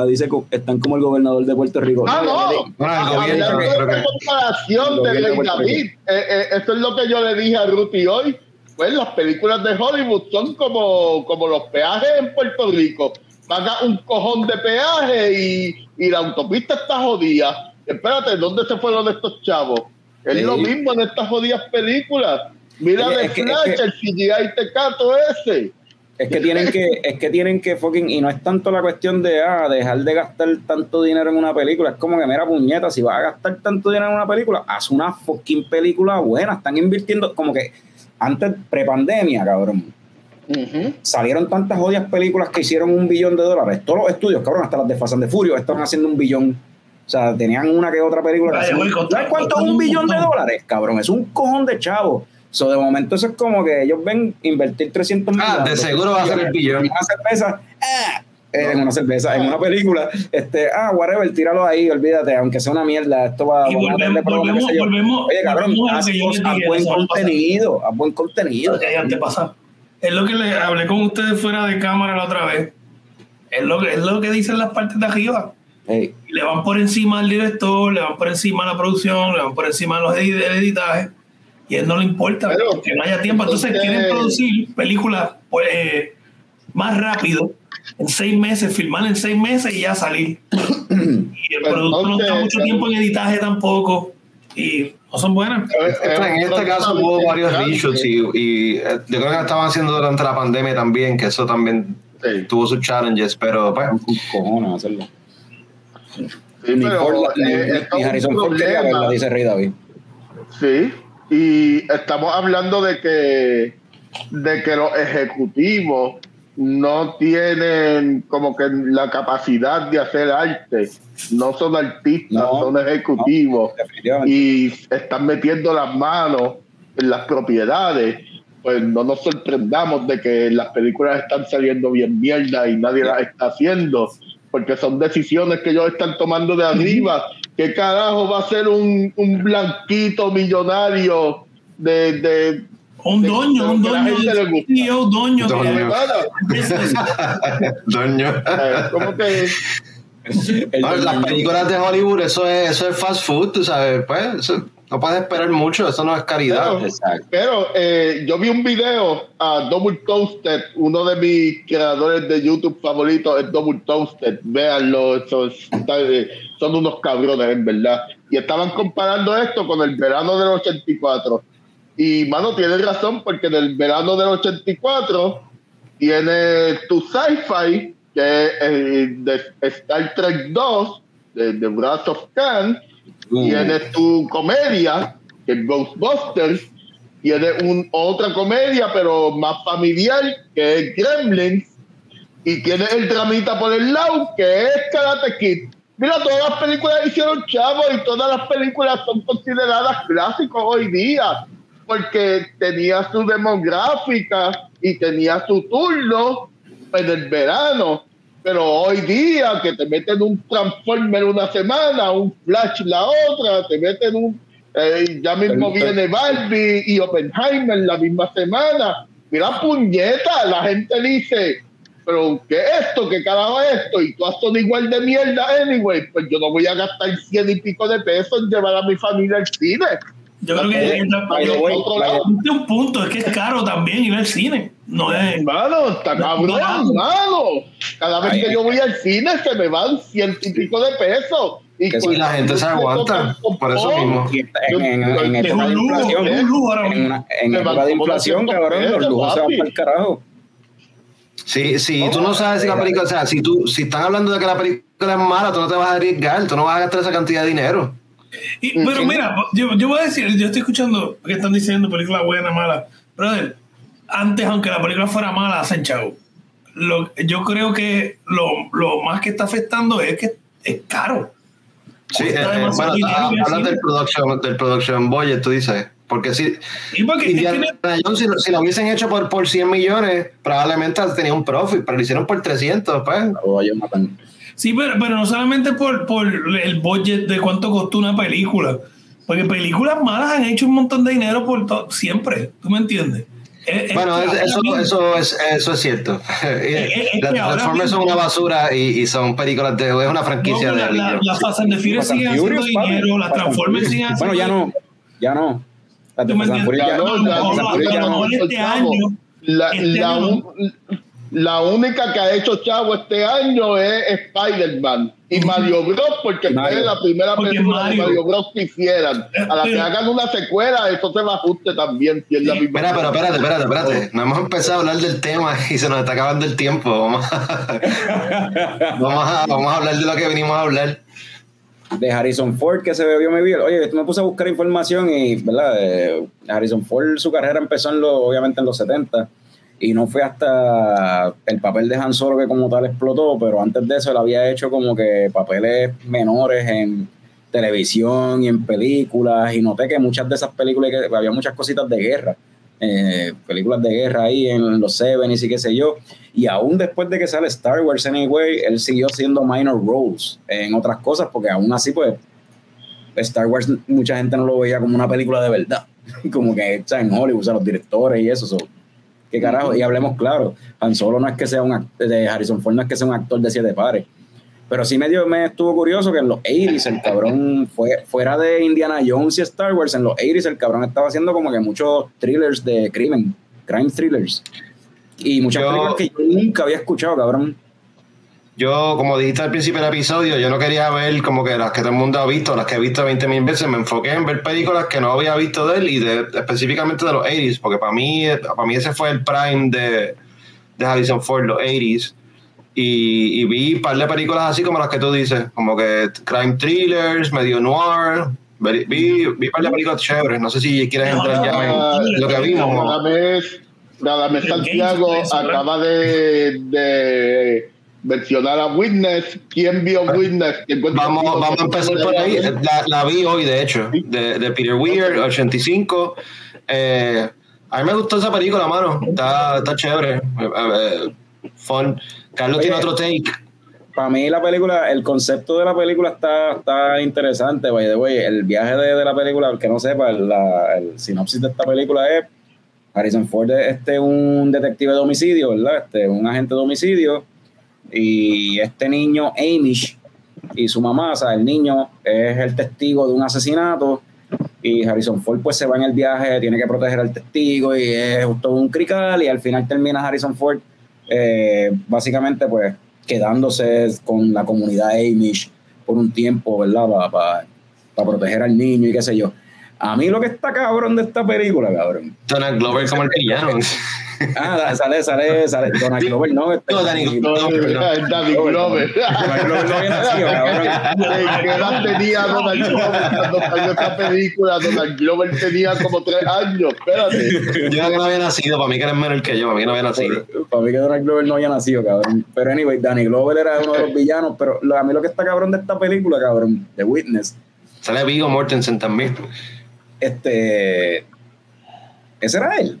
A: Ah, dice que están como el gobernador de Puerto Rico.
B: Ah, no. Ah, de comparación de David, eh, eh, eso es lo que yo le dije a Ruti hoy. Pues las películas de Hollywood son como, como los peajes en Puerto Rico. Paga un cojón de peaje y, y la autopista está jodida. Espérate, ¿dónde se fueron estos chavos? Es
A: Sí.
B: lo mismo en estas jodidas películas. Mira
A: Oye,
B: de
A: es que- es
B: Flash,
A: que-
B: el CGI tecato ese.
A: Es que tienen que, es que tienen que fucking, y no es tanto la cuestión de ah, dejar de gastar tanto dinero en una película, es como que mira puñeta, si vas a gastar tanto dinero en una película, haz una fucking película buena, están invirtiendo, como que antes, prepandemia, cabrón, salieron tantas jodidas películas que hicieron un billón de dólares, todos los estudios, cabrón, hasta las de Fast and the Furious estaban haciendo un billón, o sea, tenían una que otra película. que hacían- ¿Sabes cuánto es un
C: un
A: billón de dólares, cabrón? Es un cojón de chavos. So, de momento eso es como que ellos ven invertir 300 millones.
E: Ah, de seguro va a ser el billón.
A: En una cerveza, ah, eh, en una cerveza, en una película, este, ah, whatever, tíralo ahí, olvídate, aunque sea una mierda, esto va
C: Y
A: vamos a
C: volvemos- volvemos-
A: Oye, cabrón,
C: volvemos a lo
A: haz, buen
C: a pasar.
A: contenido, haz buen contenido.
C: Ok, antes pasa. Es lo que le hablé con ustedes fuera de cámara la otra vez. Es lo que, es lo que dicen las partes de arriba. Le van por encima al director, le van por encima a la producción, le van por encima a los edi- el editaje. Y a él no le importa
B: Pero,
C: que no haya tiempo. Entonces
B: entonces-
C: quieren producir películas pues, eh, más rápido, en seis meses, filmar en seis meses y ya salir. y el
B: Pues,
C: producto no está mucho tiempo en editaje tampoco. Y no son buenas.
E: Esto- en este caso hubo varios reshoots y, y, eh, yo creo que lo estaban haciendo durante la pandemia también, que eso también
B: Sí,
E: tuvo sus challenges, pero pues,
A: cojones hacerlo.
B: sí,
A: Ni,
B: pero,
A: Ford- ni-
B: eh, un
A: Harrison Ford quería
B: problema.
A: verla, dice Rey David.
B: Sí, y estamos hablando de que, de que los ejecutivos no tienen como que la capacidad de hacer arte, no son artistas,
A: No,
B: son ejecutivos y están metiendo las manos en las propiedades. Pues no nos sorprendamos de que las películas están saliendo bien mierda y nadie las está haciendo, porque son decisiones que ellos están tomando de arriba. ¿Qué carajo va a ser un, un blanquito millonario de, de
C: Un doño,
B: de
C: un doño,
B: gente le gusta.
C: CEO, doño.
E: Doño. (laughs) doño.
B: eh, como que
E: No, las películas de Hollywood, eso es, eso es fast food, tú sabes, pues, eso- no puedes esperar mucho, eso no es caridad.
B: Pero-
A: Exacto.
B: Pero eh, yo vi un video a Double Toasted, uno de mis creadores de YouTube favoritos es Double Toasted. Véanlo, esos, eh, son unos cabrones, en verdad. Y estaban comparando esto con el verano del 84. Y, mano, tiene razón, porque en el verano del 84 tiene tu sci-fi, que es eh, de Star Trek 2, de, de Wrath of Khan, Tienes tu comedia, que es Ghostbusters. Tienes un, otra comedia, pero más familiar, que es Gremlins. Y tienes el dramita por el lado, que es Karate Kid. Mira, todas las películas hicieron chavos y todas las películas son consideradas clásicos hoy día. Porque tenía su demográfica y tenía su turno en el verano. Pero hoy día que te meten un Transformer una semana, un Flash la otra, te meten un... eh, ya mismo viene Barbie y Oppenheimer la misma semana. Mira, puñeta, la gente dice, pero ¿qué es esto? ¿Qué carajo es esto? Y todas son igual de mierda anyway. Pues yo no voy a gastar cien y pico de pesos en llevar a mi familia al cine.
C: Yo creo que
A: by the way,
B: Otro
A: by the-
B: lado.
C: Es un punto, es que es caro también ir al cine. No es.
B: Mano, está cabrón, mano. Cada vez
A: Ay,
B: que yo voy al cine se me van ciento y pico de pesos. Y,
A: Que
E: Y la gente se aguanta, por eso mismo.
A: En, en, en
C: Es
A: época de
C: un lujo,
A: inflación,
C: es un lujo ahora
A: en, en época de inflación,
B: 200
A: cabrón, los lujos se van para el carajo.
E: Si, si tú no sabes si la película, o sea, si tú, si están hablando de que la película es mala, tú no te vas a arriesgar, tú no vas a gastar esa cantidad de dinero.
C: Y- pero mira, yo, yo voy a decir, yo estoy escuchando que están diciendo película buena, mala. Brother, antes, aunque la película fuera mala, hacen chavo. Lo, yo creo que lo, lo más que está afectando es que es caro.
E: Sí, eh, bueno, ah, hablas del production, del production budget, tú dices. Porque si
C: Y porque es
E: Indiana Jones, si, lo- si lo hubiesen hecho por, por 100 millones, probablemente tenía un profit, pero lo hicieron por 300, pues.
A: O ellos matan.
C: Sí, pero, pero no solamente por, por el budget de cuánto costó una película. Porque películas malas han hecho un montón de dinero por to- siempre. ¿Tú me entiendes? Es- es
E: Bueno, es- eso, eso, es, eso es cierto. (laughs)
C: es que
E: Las Transformers son una basura y, y son películas de. Es una
C: No,
E: franquicia
C: pero
E: de.
C: la, la, la Fast and the Furious
A: Fast and
C: sigue haciendo dinero, las Transformers siguen haciendo
A: Bueno, ya no, ya no. Las no.
B: No,
A: Furious ya no.
C: este año
B: La,
C: Este
B: la,
C: año
B: la única que ha hecho chavo este año es Spider-Man y Mario Bros. porque
A: Mario.
B: fue la primera
C: Porque
B: película
C: Mario.
B: de Mario Bros. que hicieran. A la que hagan una secuela, eso se va a ajuste también, si es la misma.
E: Mira, pero espérate, espérate, espérate. No hemos empezado a hablar del tema y se nos está acabando el tiempo. Vamos a, (laughs) vamos a, vamos a hablar de lo que venimos a hablar.
A: de Harrison Ford que se bebió mi vida. Oye, me puse a buscar información y, ¿verdad? Eh, Harrison Ford, su carrera empezó en lo, obviamente en los 70 y no fue hasta el papel de Han Solo que como tal explotó, pero antes de eso él había hecho como que papeles menores en televisión y en películas y noté que muchas de esas películas, que había muchas cositas de guerra, eh, películas de guerra ahí en los Seven y sí qué sé yo, y aún después de que sale Star Wars Anyway, él siguió siendo minor roles en otras cosas, porque aún así, pues, Star Wars mucha gente no lo veía como una película de verdad, (laughs) como que sea, en Hollywood, o sea, los directores y eso, so, qué carajo, y hablemos claro, Han Solo no es que sea un de Harrison Ford no es que sea un actor de siete pares, Pero sí medio me estuvo curioso que en los 80s el cabrón fue fuera de Indiana Jones y Star Wars, en los 80s el cabrón estaba haciendo como que muchos thrillers de crimen, crime thrillers. Y muchas
E: Yo-
A: películas que yo nunca había escuchado, cabrón.
E: Yo, como dijiste al principio del episodio, yo no quería ver como que las que todo el mundo ha visto, las que he visto 20 mil veces, me enfoqué en ver películas que no había visto de él y de, específicamente de los 80s, porque para mí, para mí ese fue el prime de, de Harrison Ford, los 80s. Y, y vi un par de películas así como las que tú dices, como que crime thrillers, medio noir. Vi, vi, un par de películas chéveres, no sé si quieres
C: No,
E: entrar
C: no,
E: ya
B: Ah,
E: en lo que vimos.
B: Radamés, Radamés Santiago acaba de, de mencionar a Witness. ¿Quién vio Witness? ¿Quién encuentra
E: Vamos, vamos a empezar por ahí. La, la vi hoy, de hecho, de, de Peter Weir, 85. Eh, a mí me gustó esa película, mano. Está, está chévere. Eh, eh, fun. Carlos
A: Oye.
E: tiene otro take.
A: Para mí la película, el concepto de la película está, está interesante, by the way. El viaje de, de la película, el que no sepa, la- el sinopsis de esta película es Harrison Ford es este, un detective de homicidio, ¿verdad? Este, un agente de homicidio. Y este niño, Amish, y su mamá, o sea, el niño es el testigo de un asesinato. Y Harrison Ford pues se va en el viaje, tiene que proteger al testigo y es todo un crical y al final termina Harrison Ford eh, básicamente pues quedándose con la comunidad Amish por un tiempo, ¿verdad? Para proteger al niño y qué sé yo. A mí lo que está cabrón de esta película, cabrón.
E: Donald Glover como el villano. (laughs)
A: Ah, sale, sale, sale. Donald Glover, no. este-
E: No, Danny Glover,
B: Danny Glover. (laughs)
A: Donald Glover no había nacido, cabrón.
B: ¿En qué edad tenía Donald Glover cuando salió esta película? Donald Glover tenía como tres años. Espérate.
E: Yo que no había nacido, para mí que eres menor que yo, para mí no había nacido.
A: Para mí que Donald Glover no había nacido, cabrón. Pero anyway, Danny Glover era uno de los villanos, pero lo- a mí lo que está cabrón de esta película, cabrón, The Witness,
E: Sale Vigo Mortensen también.
A: este... Ese era él.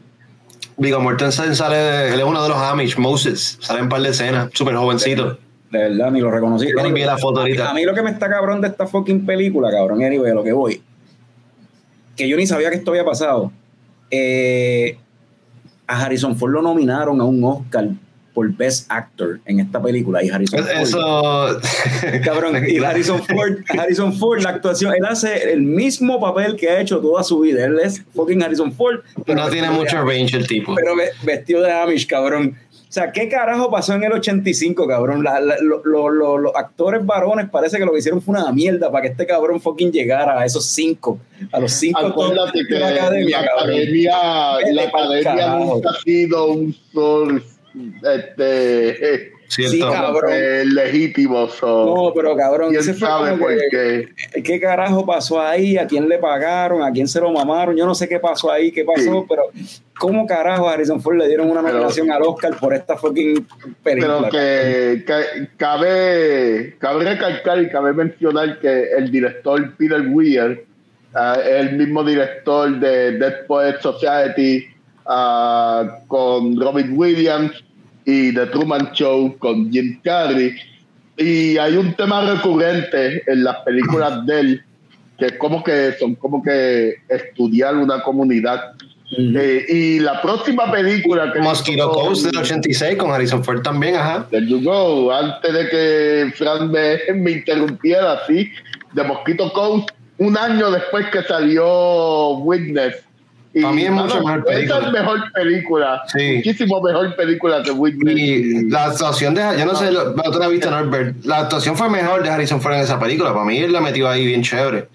E: Vigo Mortensen sale, él es uno de los Amish, Moses. Sale en par de escenas, súper jovencito.
A: De verdad, ni lo reconocí.
E: Yo ni vi la foto ahorita.
A: A mí lo que me está cabrón de esta fucking película, cabrón, anyway, a lo que voy, que yo ni sabía que esto había pasado. Eh, a Harrison Ford lo nominaron a un Oscar por Best Actor en esta película. Y Harrison Ford,
E: Eso.
A: cabrón, y Harrison Ford, Harrison Ford, la actuación, él hace el mismo papel que ha hecho toda su vida. Él es fucking Harrison Ford. pero
E: No tiene
A: vestido de
E: mucho range el tipo.
A: pero ve- vestido de Amish, cabrón. O sea, ¿qué carajo pasó en el 85, cabrón? La- la- lo- lo- lo- los actores varones parece que lo que hicieron fue una mierda para que este cabrón fucking llegara a esos cinco, a los cinco
B: Acuérdate que
A: la academia,
B: la academia, academia nunca ha sido un sol este, eh,
E: ¿Cierto?
A: Sí, cabrón.
B: eh, legítimo. so.
A: No, pero cabrón,
B: ¿Quién
A: ese fue
B: sabe por
A: que-
B: qué?
A: ¿Qué carajo pasó ahí? ¿A quién le pagaron? ¿A quién se lo mamaron? Yo no sé qué pasó ahí, qué pasó,
B: Sí.
A: pero ¿cómo carajo a Harrison Ford le dieron una
B: Pero-
A: nominación al Oscar por esta fucking película?
B: Pero que, que cabe, cabe recalcar y cabe mencionar que el director Peter Weir es el mismo director de Dead Poets Society ah, con Robin Williams y The Truman Show con Jim Carrey. Y hay un tema recurrente en las películas de él que es como que son como que estudiar una comunidad. Eh, y la próxima película que
E: Mosquito Coast del 86 con Harrison Ford también, ajá.
B: There you go. Antes de que Fran me, me interrumpiera, sí, de Mosquito Coast, un año después que salió Witness. Y,
E: Para mí es mucho mejor película.
B: Esa es mejor película.
E: Sí.
B: Muchísimo mejor película que Witness.
E: Y la actuación de, yo no sé, lo- tú la viste, Norbert. La actuación fue mejor de Harrison Ford en esa película. Para mí él la metió ahí bien chévere.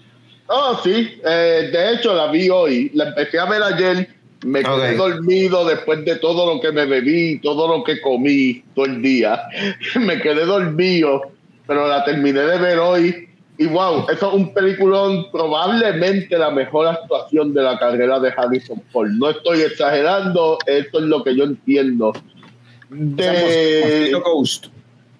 B: Oh, sí. Eh, de hecho, la vi hoy. La empecé a ver ayer. Me quedé dormido después de todo lo que me bebí, todo lo que comí todo el día. (laughs) me quedé dormido, pero la terminé de ver hoy. Y wow, eso es un peliculón, probablemente la mejor actuación de la carrera de Harrison Ford. No estoy exagerando, eso es lo que yo entiendo. De,
A: Mosquito Coast.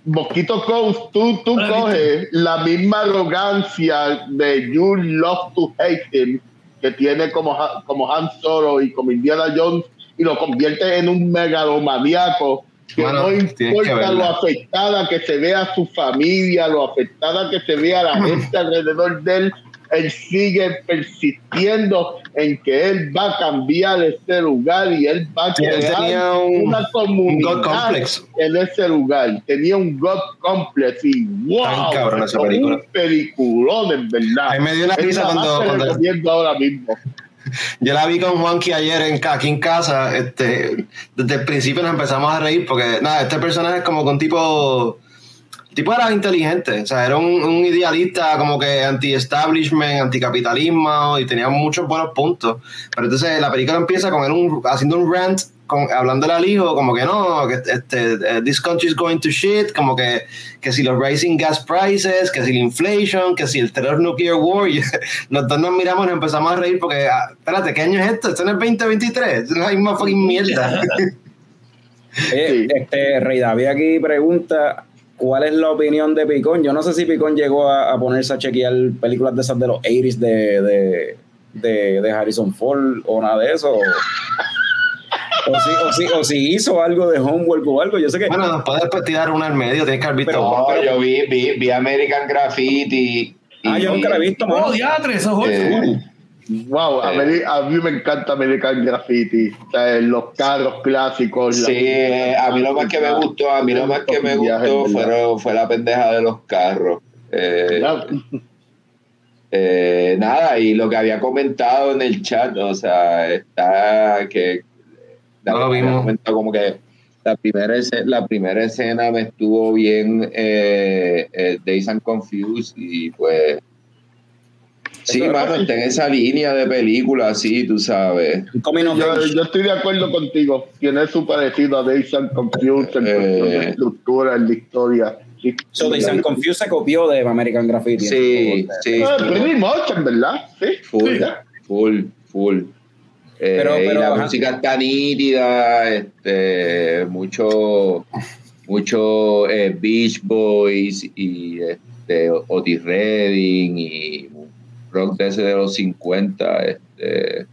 B: Mosquito Coast, tú, tú coges la misma arrogancia de You Love to Hate Him que tiene como, como Han Solo y como Indiana Jones y lo convierte en un megalomaníaco que
E: Mano,
B: no importa lo afectada que se vea su familia, lo afectada que se vea la gente alrededor de él, él sigue persistiendo en que él va a cambiar este lugar y él va a crear
E: un,
B: una comunidad en ese lugar. Tenía un God Complex y wow, un peliculón en verdad.
E: Ahí me dio una risa cuando,
B: cuando ahora mismo. (laughs)
E: Yo la vi con Juanqui ayer en, aquí en casa. Este, desde el principio nos empezamos a reír porque, nada, este personaje es como con tipo tipo era inteligente, o sea, era un, idealista como que anti-establishment, anticapitalismo y tenía muchos buenos puntos. Pero entonces la película empieza con él un, haciendo un rant, con, hablándole al hijo, como que no, que este, eh, this country is going to shit, como que, que si los rising gas prices, que si la inflation, que si el terror nuclear war. (laughs) Y nosotros nos miramos y nos empezamos a reír porque, ah, espérate, ¿qué año es esto? Esto no es 2023, es la misma fucking mierda. (laughs)
A: este, Rey David aquí pregunta ¿Cuál es la opinión de Picón? Yo no sé si Picón llegó a, ponerse a chequear películas de esas de los 80 de, de, de, Harrison Ford o nada de eso. O, si, o, si, hizo algo de homework o algo, yo sé que.
E: Bueno, nos puedes tirar una al medio, tienes que haber visto.
D: no, yo vi, vi, vi, American Graffiti.
A: ah, yo nunca la he visto.
C: Oh, diatre, eso es eh,
B: Wow, a, mí, me encanta American Graffiti, los carros clásicos.
D: Sí, a mí lo más que me gustó, a mí lo más que me gustó fue la pendeja de los carros. Eh, eh, nada, y lo que había comentado en el chat, o sea, está que
E: no lo
D: como que la primera, la primera escena me estuvo bien eh, eh, Days and Confused y pues Sí, mano, está en esa línea de película, sí, tú sabes.
B: Yo, estoy de acuerdo contigo. Tiene su parecido a Days and Confused en eh, estructura, en la historia.
A: So, Days and Confused se copió de American Graffiti.
D: Sí, sí.
B: Ah, pretty much, en verdad. Sí.
D: Full, full, full. Eh, pero, pero, y la música está nítida, este, mucho, mucho eh, Beach Boys y este, Otis Redding y rock de ese de los 50. Este,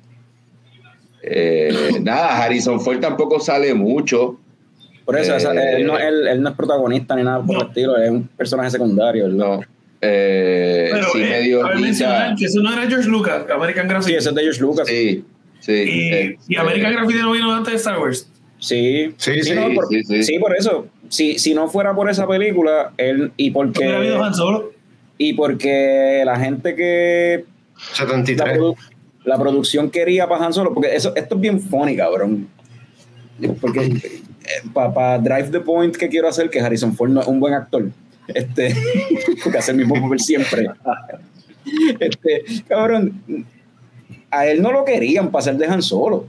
D: eh, (laughs) nada, Harrison Ford tampoco sale mucho.
A: Por eso, eh, él, no, es protagonista ni nada por el estilo, es un personaje secundario.
D: No. Eh,
C: Pero, sí, medio que eso no era George Lucas, American Graffiti.
A: Sí, ese es de George Lucas.
D: Sí, sí.
C: Y, American Graffiti no vino antes de Star Wars.
A: Sí, sí, sí, por, sí, por eso. Si, si no fuera por esa película, él y porque.
C: habido Han Solo?
A: y porque la gente que
E: 73
A: la, producción quería para Han Solo porque eso esto es bien funny cabrón porque eh, para Drive the Point que quiero hacer que Harrison Ford no es un buen actor este (laughs) porque hace el mismo papel siempre (laughs) este cabrón a él no lo querían para ser de Han Solo.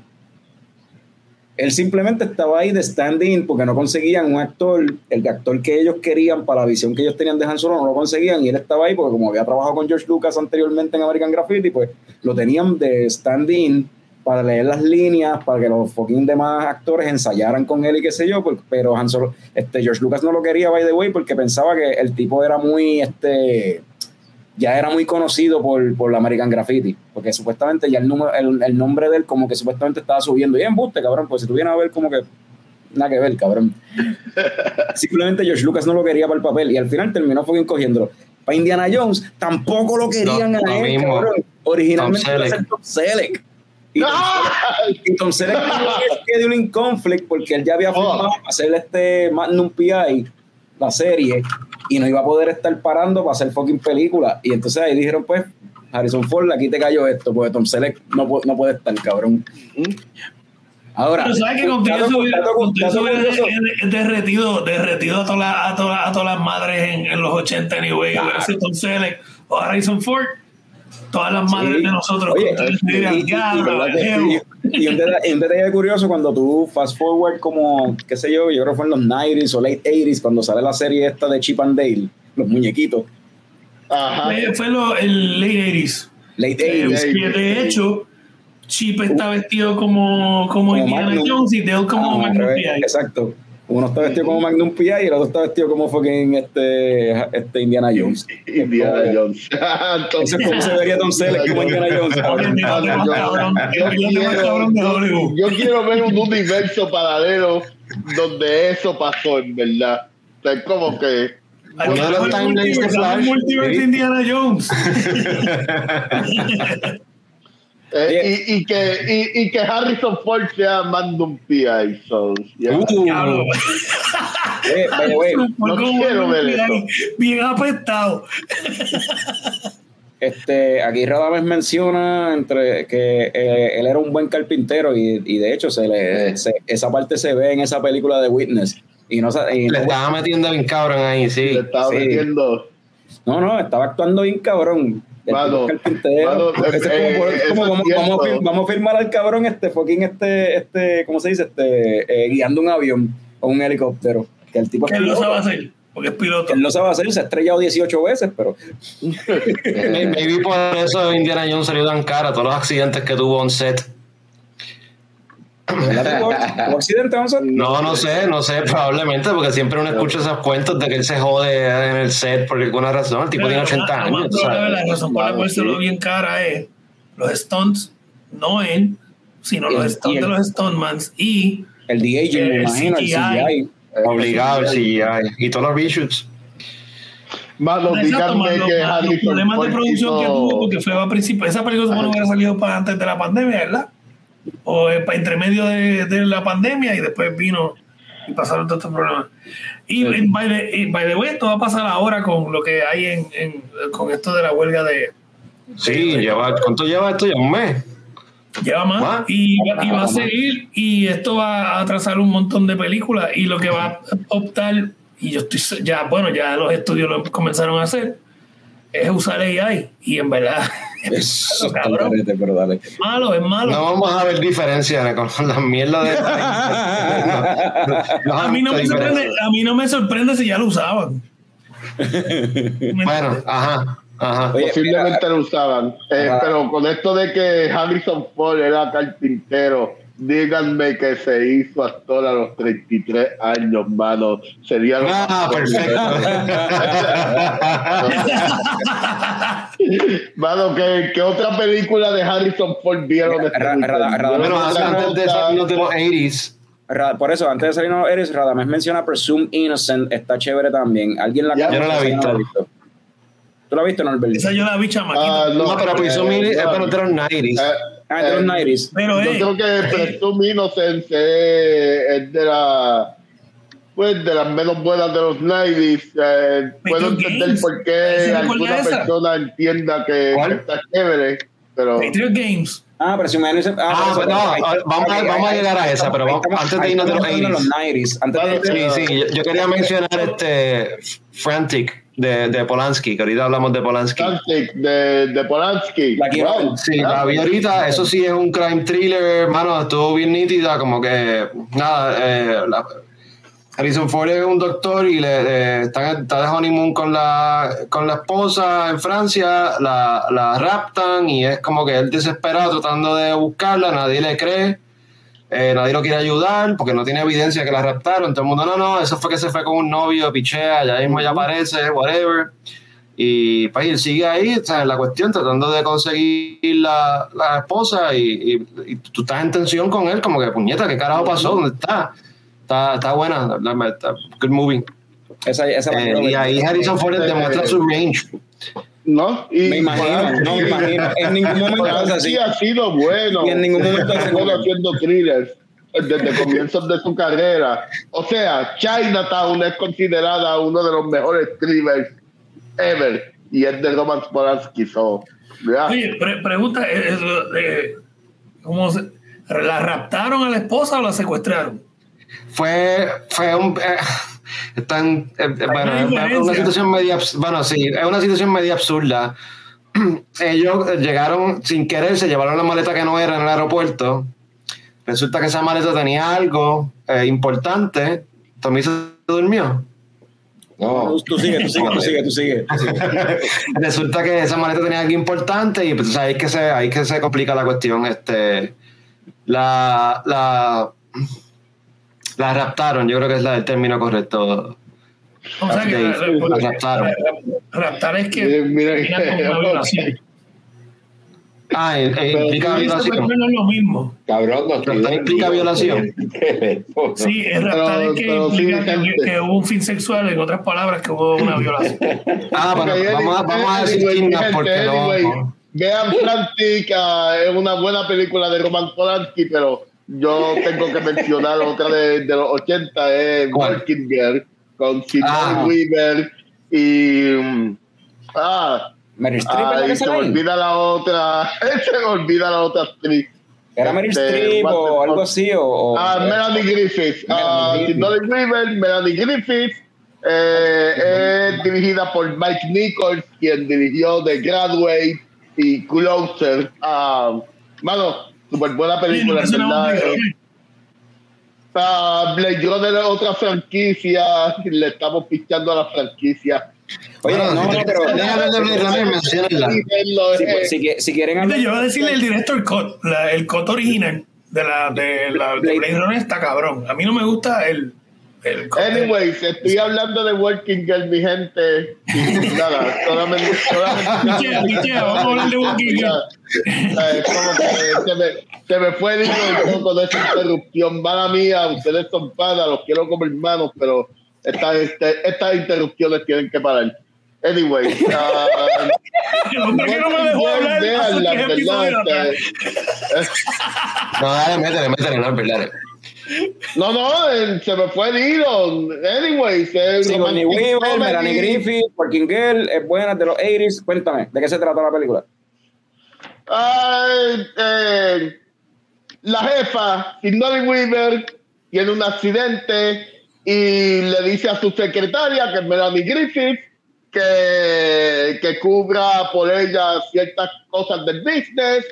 A: Él simplemente estaba ahí de stand-in porque no conseguían un actor, el actor que ellos querían para la visión que ellos tenían de Han Solo, no lo conseguían y él estaba ahí porque como había trabajado con George Lucas anteriormente en American Graffiti, pues lo tenían de stand-in para leer las líneas, para que los fucking demás actores ensayaran con él y qué sé yo, pues, pero Han Solo, este, George Lucas no lo quería, by the way, porque pensaba que el tipo era muy, este, ya era muy conocido por, por la American Graffiti, porque supuestamente ya el, número, el, nombre de él como que supuestamente estaba subiendo. Y en buste, cabrón, pues si tú vienes a ver como que nada que ver, cabrón. (laughs) Simplemente George Lucas no lo quería para el papel y al final terminó fucking cogiéndolo. Para Indiana Jones tampoco lo querían a él, cabrón. Originalmente iba a ser Tom Selleck. Y Tom, y Tom Selleck un inconflict porque él ya había firmado oh. hacer este Magnum PI, la serie, y no iba a poder estar parando para hacer fucking película. Y entonces ahí dijeron, pues, Harrison Ford, aquí te cayó esto, porque Tom Selleck no, no puede estar, cabrón. Ahora,
C: pero sabes que con derretido, derretido a todas las madres en, en los 80 anyway. Sido Tom Selleck o Harrison Ford todas las madres de nosotros. Oye,
A: y, un, detalle, curioso, cuando tú fast forward como, qué sé yo, yo creo que fue en los 90s o late 80s, cuando sale la serie esta de Chip and Dale, los muñequitos.
C: Ajá. Fue lo, el late 80s.
A: Late 80s.
C: de hecho, Chip está vestido como, como, Indiana Jones y Dale como ah, Magnum
A: Exacto. Uno está vestido como Magnum P.I. y el otro está vestido como fucking este, este Indiana Jones. (laughs)
B: Indiana Jones. (laughs)
A: Eso es como se vería Tom Selleck como Indiana Jones.
B: Yo quiero ver un universo paralelo donde eso pasó, en verdad. es como que
E: Uno de los timelines de Flash,
C: multiverse. Indiana Jones. (laughs)
B: Eh, y, y que, y, y que Harrison Ford sea Mandum P.I. So, yeah.
E: Uh,
C: Diablo.
A: Eh,
B: no quiero
C: un
B: ver
C: bien-
B: eso.
C: Bien apestado.
A: Este, aquí Radames menciona entre que eh, él era un buen carpintero y, y de hecho se le, se- esa parte se ve en esa película de Witness. Y no, y
E: le
A: no,
E: estaba metiendo bien cabrón ahí, sí.
B: Le estaba
A: sí.
B: metiendo.
A: no, no, estaba actuando bien cabrón.
B: Mano, mano,
A: es
B: eh,
A: como,
B: eh,
A: como- vamos, vamos a vamos a firmar al cabrón este fucking este, este, ¿cómo se dice? Este, eh, guiando un avión o un helicóptero. Que el tipo es
C: Que él lo
A: piloto.
C: sabe hacer, porque es piloto.
A: Él no sabe hacer, se ha estrellado 18 veces, pero
E: May- Maybe por eso Indiana Jones salió tan cara, todos los accidentes que tuvo on set. No, no sé, no sé, probablemente, porque siempre uno escucha esos cuentos de que él se jode en el set por alguna razón. El tipo
C: Pero
E: tiene
C: lo
E: 80
C: más- lo más
E: años. ¿sabes?
C: La razón por la cual se lo bien cara es los stunts, no él, sino los stunts de los stuntmans y
A: El de-aging, me
C: El
A: imagino, el
C: CGI.
E: Obligado, el CGI. Y todos los reshoots.
C: Exacto, más los,
B: que
C: más los
B: Harrison
C: problemas de producción que tuvo porque fue a principio esa película que hubiera salido para antes de la pandemia ¿verdad? O eh, entre medio de, de la pandemia y después vino y pasaron todos estos problemas y, y by, the, y by the way esto va a pasar ahora con lo que hay en, en- con esto de la huelga de
E: Sí, lleva, ¿cuánto lleva esto? Ya un mes.
C: lleva más y, y va a seguir y esto va a atrasar un montón de películas y lo que va a optar y yo estoy ya bueno ya los estudios lo comenzaron a hacer es usar AI y en verdad
A: Eso está
C: Cabrón.
A: carete, pero dale.
C: es malo es malo
E: No vamos a ver diferencias con las mierdas de. No,
C: a mí no me sorprende a mí no me sorprende si ya lo usaban
E: Bueno, ajá, ajá.
A: Oye,
B: Posiblemente lo usaban. Eh, pero con esto de que Harrison Ford era carpintero, díganme que se hizo actor a los 33 años, mano. Sería lo
E: Ah, perfecto. (laughs)
B: Mano, ¿qué, qué otra película de Harrison Ford vieron?
A: Ra-
B: este
A: ra- ra-
E: Bueno,
B: no
E: antes de salirnos de los 80s,
A: Ra- Por eso, antes de salir no eres Radamés menciona Presume Innocent, está chévere también. ¿Alguien la
B: Ya,
E: yo no la he
A: ¿Alguien
E: visto.
A: ¿Tú la has visto, Norbert?
C: esa yo la vi chamaquita
B: Ah, no,
E: no, pero pues
B: eh,
E: Mini es
B: no,
E: para de los 90s.
B: Eh,
A: Ah, de los
B: eh,
A: 90s.
C: pero
B: Yo
C: eh,
B: creo que Presume Innocence es, es de la pues de las menos buenas de los 90s. Eh, puedo
C: Patriot
B: entender
C: Games.
B: por
C: ¿Sí
B: qué alguna
C: esa?
B: persona entienda que,
E: ¿Cuál?
B: está chévere, pero
C: Patriot Games
A: Ah, Presume Innocent.
E: Ah,
A: por eso,
E: pues no,
A: ahí-
E: ah, vamos a-
A: ahí-
E: vamos a llegar a esa, pero vamos-
A: estamos-
E: antes de irnos de los
A: estamos hablando
E: 80s.
A: los 90s. Antes de,
E: Sí, sí, yo, yo quería mencionar este Frantic de, de Polanski, que ahorita hablamos de Polanski.
B: De, de Polanski.
A: La quiero ver.
E: Sí, la vi ahorita, eso sí es un crime thriller, hermano, estuvo bien nítida, como que, nada, eh, la- Harrison Ford es un doctor y le, le- está, está de honeymoon con la, con la esposa en Francia, la, la raptan y es como que él desesperado tratando de buscarla, nadie le cree, eh, nadie lo quiere ayudar porque no tiene evidencia que la raptaron, todo el mundo, no, no, eso fue que se fue con un novio, pichea, ya mismo ya aparece, whatever. Y pues él sigue ahí, o sea, en la cuestión, tratando de conseguir la, la esposa y, y- y tú estás en tensión con él, como que puñeta, ¿qué carajo pasó? ¿Dónde está? Está, está buena, la- good movie.
A: esa, esa la
E: Eh, y ahí Harrison Ford demuestra su range.
B: ¿No? Y
A: Me imagino, no me imagino. En ningún momento es así.
B: Ha sido bueno.
A: Y en ningún momento
B: Ha sido
A: bueno.
B: haciendo thrillers desde comienzos de su carrera. O sea, Chinatown es considerada uno de los mejores thrillers ever. Y es de Roman Polanski. So.
C: Oye, pre- pregunta, eh, eh, eh, ¿cómo se, ¿la raptaron a la esposa o la secuestraron?
E: Fue, fue un... eh, están, eh, eh, bueno,
C: una
E: es una
C: diferencia.
E: situación media, bueno, sí, es una situación media absurda. (clears throat) Ellos eh, llegaron sin querer, se llevaron la maleta que no era en el aeropuerto. Resulta que esa maleta tenía algo eh, importante. Tommy se durmió.
D: No,
A: Tú sigue, tú sigue, tú sigue, tú sigue. tú sigue. (laughs)
E: Resulta que esa maleta tenía algo importante y pues ahí es que se, ahí es que se complica la cuestión. Este, la, la, la raptaron, yo creo que es la, el término correcto.
C: O sea, que la- la-
E: la raptaron.
C: raptar es que con una (laughs) violación.
E: Ah, eh, eh, implica violación.
C: no es lo mismo.
A: Cabrón, no
E: Pero también implica violación. (laughs)
C: Sí, es
B: Pero-
C: raptar es que
B: pero sí,
C: implica que,
B: gente.
C: que hubo un fin sexual, en otras palabras, que hubo una violación. (laughs)
E: Ah, bueno,
B: Ok,
E: vamos a, vamos a decir
B: anyway,
E: porque no.
B: anyway,
E: no.
B: Vean Frantica, es una buena película de Roman Polanski, pero yo tengo que mencionar otra de, de los 80, es. Working Girl, con Simone
E: Ah.
B: Weaver y... Ah,
A: Meryl Streep
B: se me olvida la otra, (laughs) se me olvida la otra actriz.
A: Era Meryl
B: Este,
A: Streep o algo así. O, o-
B: Ah, Melanie Griffith. Ah,
A: Melanie Griffith.
B: Simone Weaver, Melanie Griffith. eh, es dirigida por Mike Nichols, quien dirigió The Graduate y Closer. Ah, mano, súper buena película, en
C: Es una
B: verdad. Ah, Blade Runner es otra franquicia. Le estamos pichando a la franquicia.
A: Oye, no, no, pero.
E: Déjame hablar de Blade Runner, menciónenla.
B: Díganlo,
A: Si, si, qui- si quieren hablar.
C: Yo voy a decirle el director cut, la- el cut original de la de la de
A: Blade-
C: Blade Runner está cabrón. A mí no me gusta el, el.
B: Anyways, estoy hablando de Working Girl, mi gente. Y nada, solamente. solamente (laughs)
C: Pichea, pichea, vamos a hablar de Walking Girl.
B: Eh, se, me, se me fue el hilo un poco de esa interrupción. Mala mía, ustedes son panas, los quiero como hermanos, pero estas, este, estas interrupciones tienen que parar. Anyway, ah, (laughs)
C: El hombre que no me dejó hablar
B: Veanla,
C: tres
B: ¿verdad? Este,
E: No, dale, métele, métele, no, dale.
B: No, no, eh, se me fue el hilo. Anyways,
A: Sigourney
B: romantic
A: Weaver. Melanie Griffith, Working Girl, es buena de los 80s. Cuéntame, ¿de qué se trata la película?
B: Eh, la jefa, Sigourney Weaver, tiene un accidente y le dice a su secretaria, que es Melanie Griffith, que, que cubra por ella ciertas cosas del business.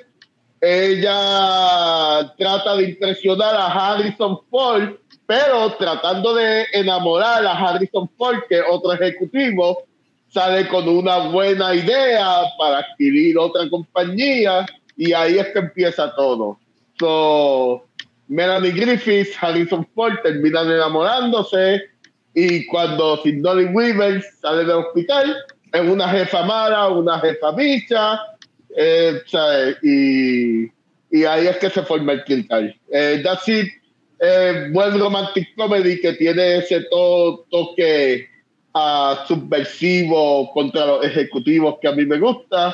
B: Ella trata de impresionar a Harrison Ford, pero tratando de enamorar a Harrison Ford, que otro ejecutivo, sale con una buena idea para adquirir otra compañía y ahí es que empieza todo. So, Melanie Griffith, Harrison Ford terminan enamorándose y cuando Sigourney Weaver sale del hospital es una jefa mala, una jefa bicha eh, ¿sabes? y, y ahí es que se forma el Kill Time. Eh, that's it. Eh, buen romantic comedy que tiene ese to- toque ah, subversivo contra los ejecutivos que a mí me gusta.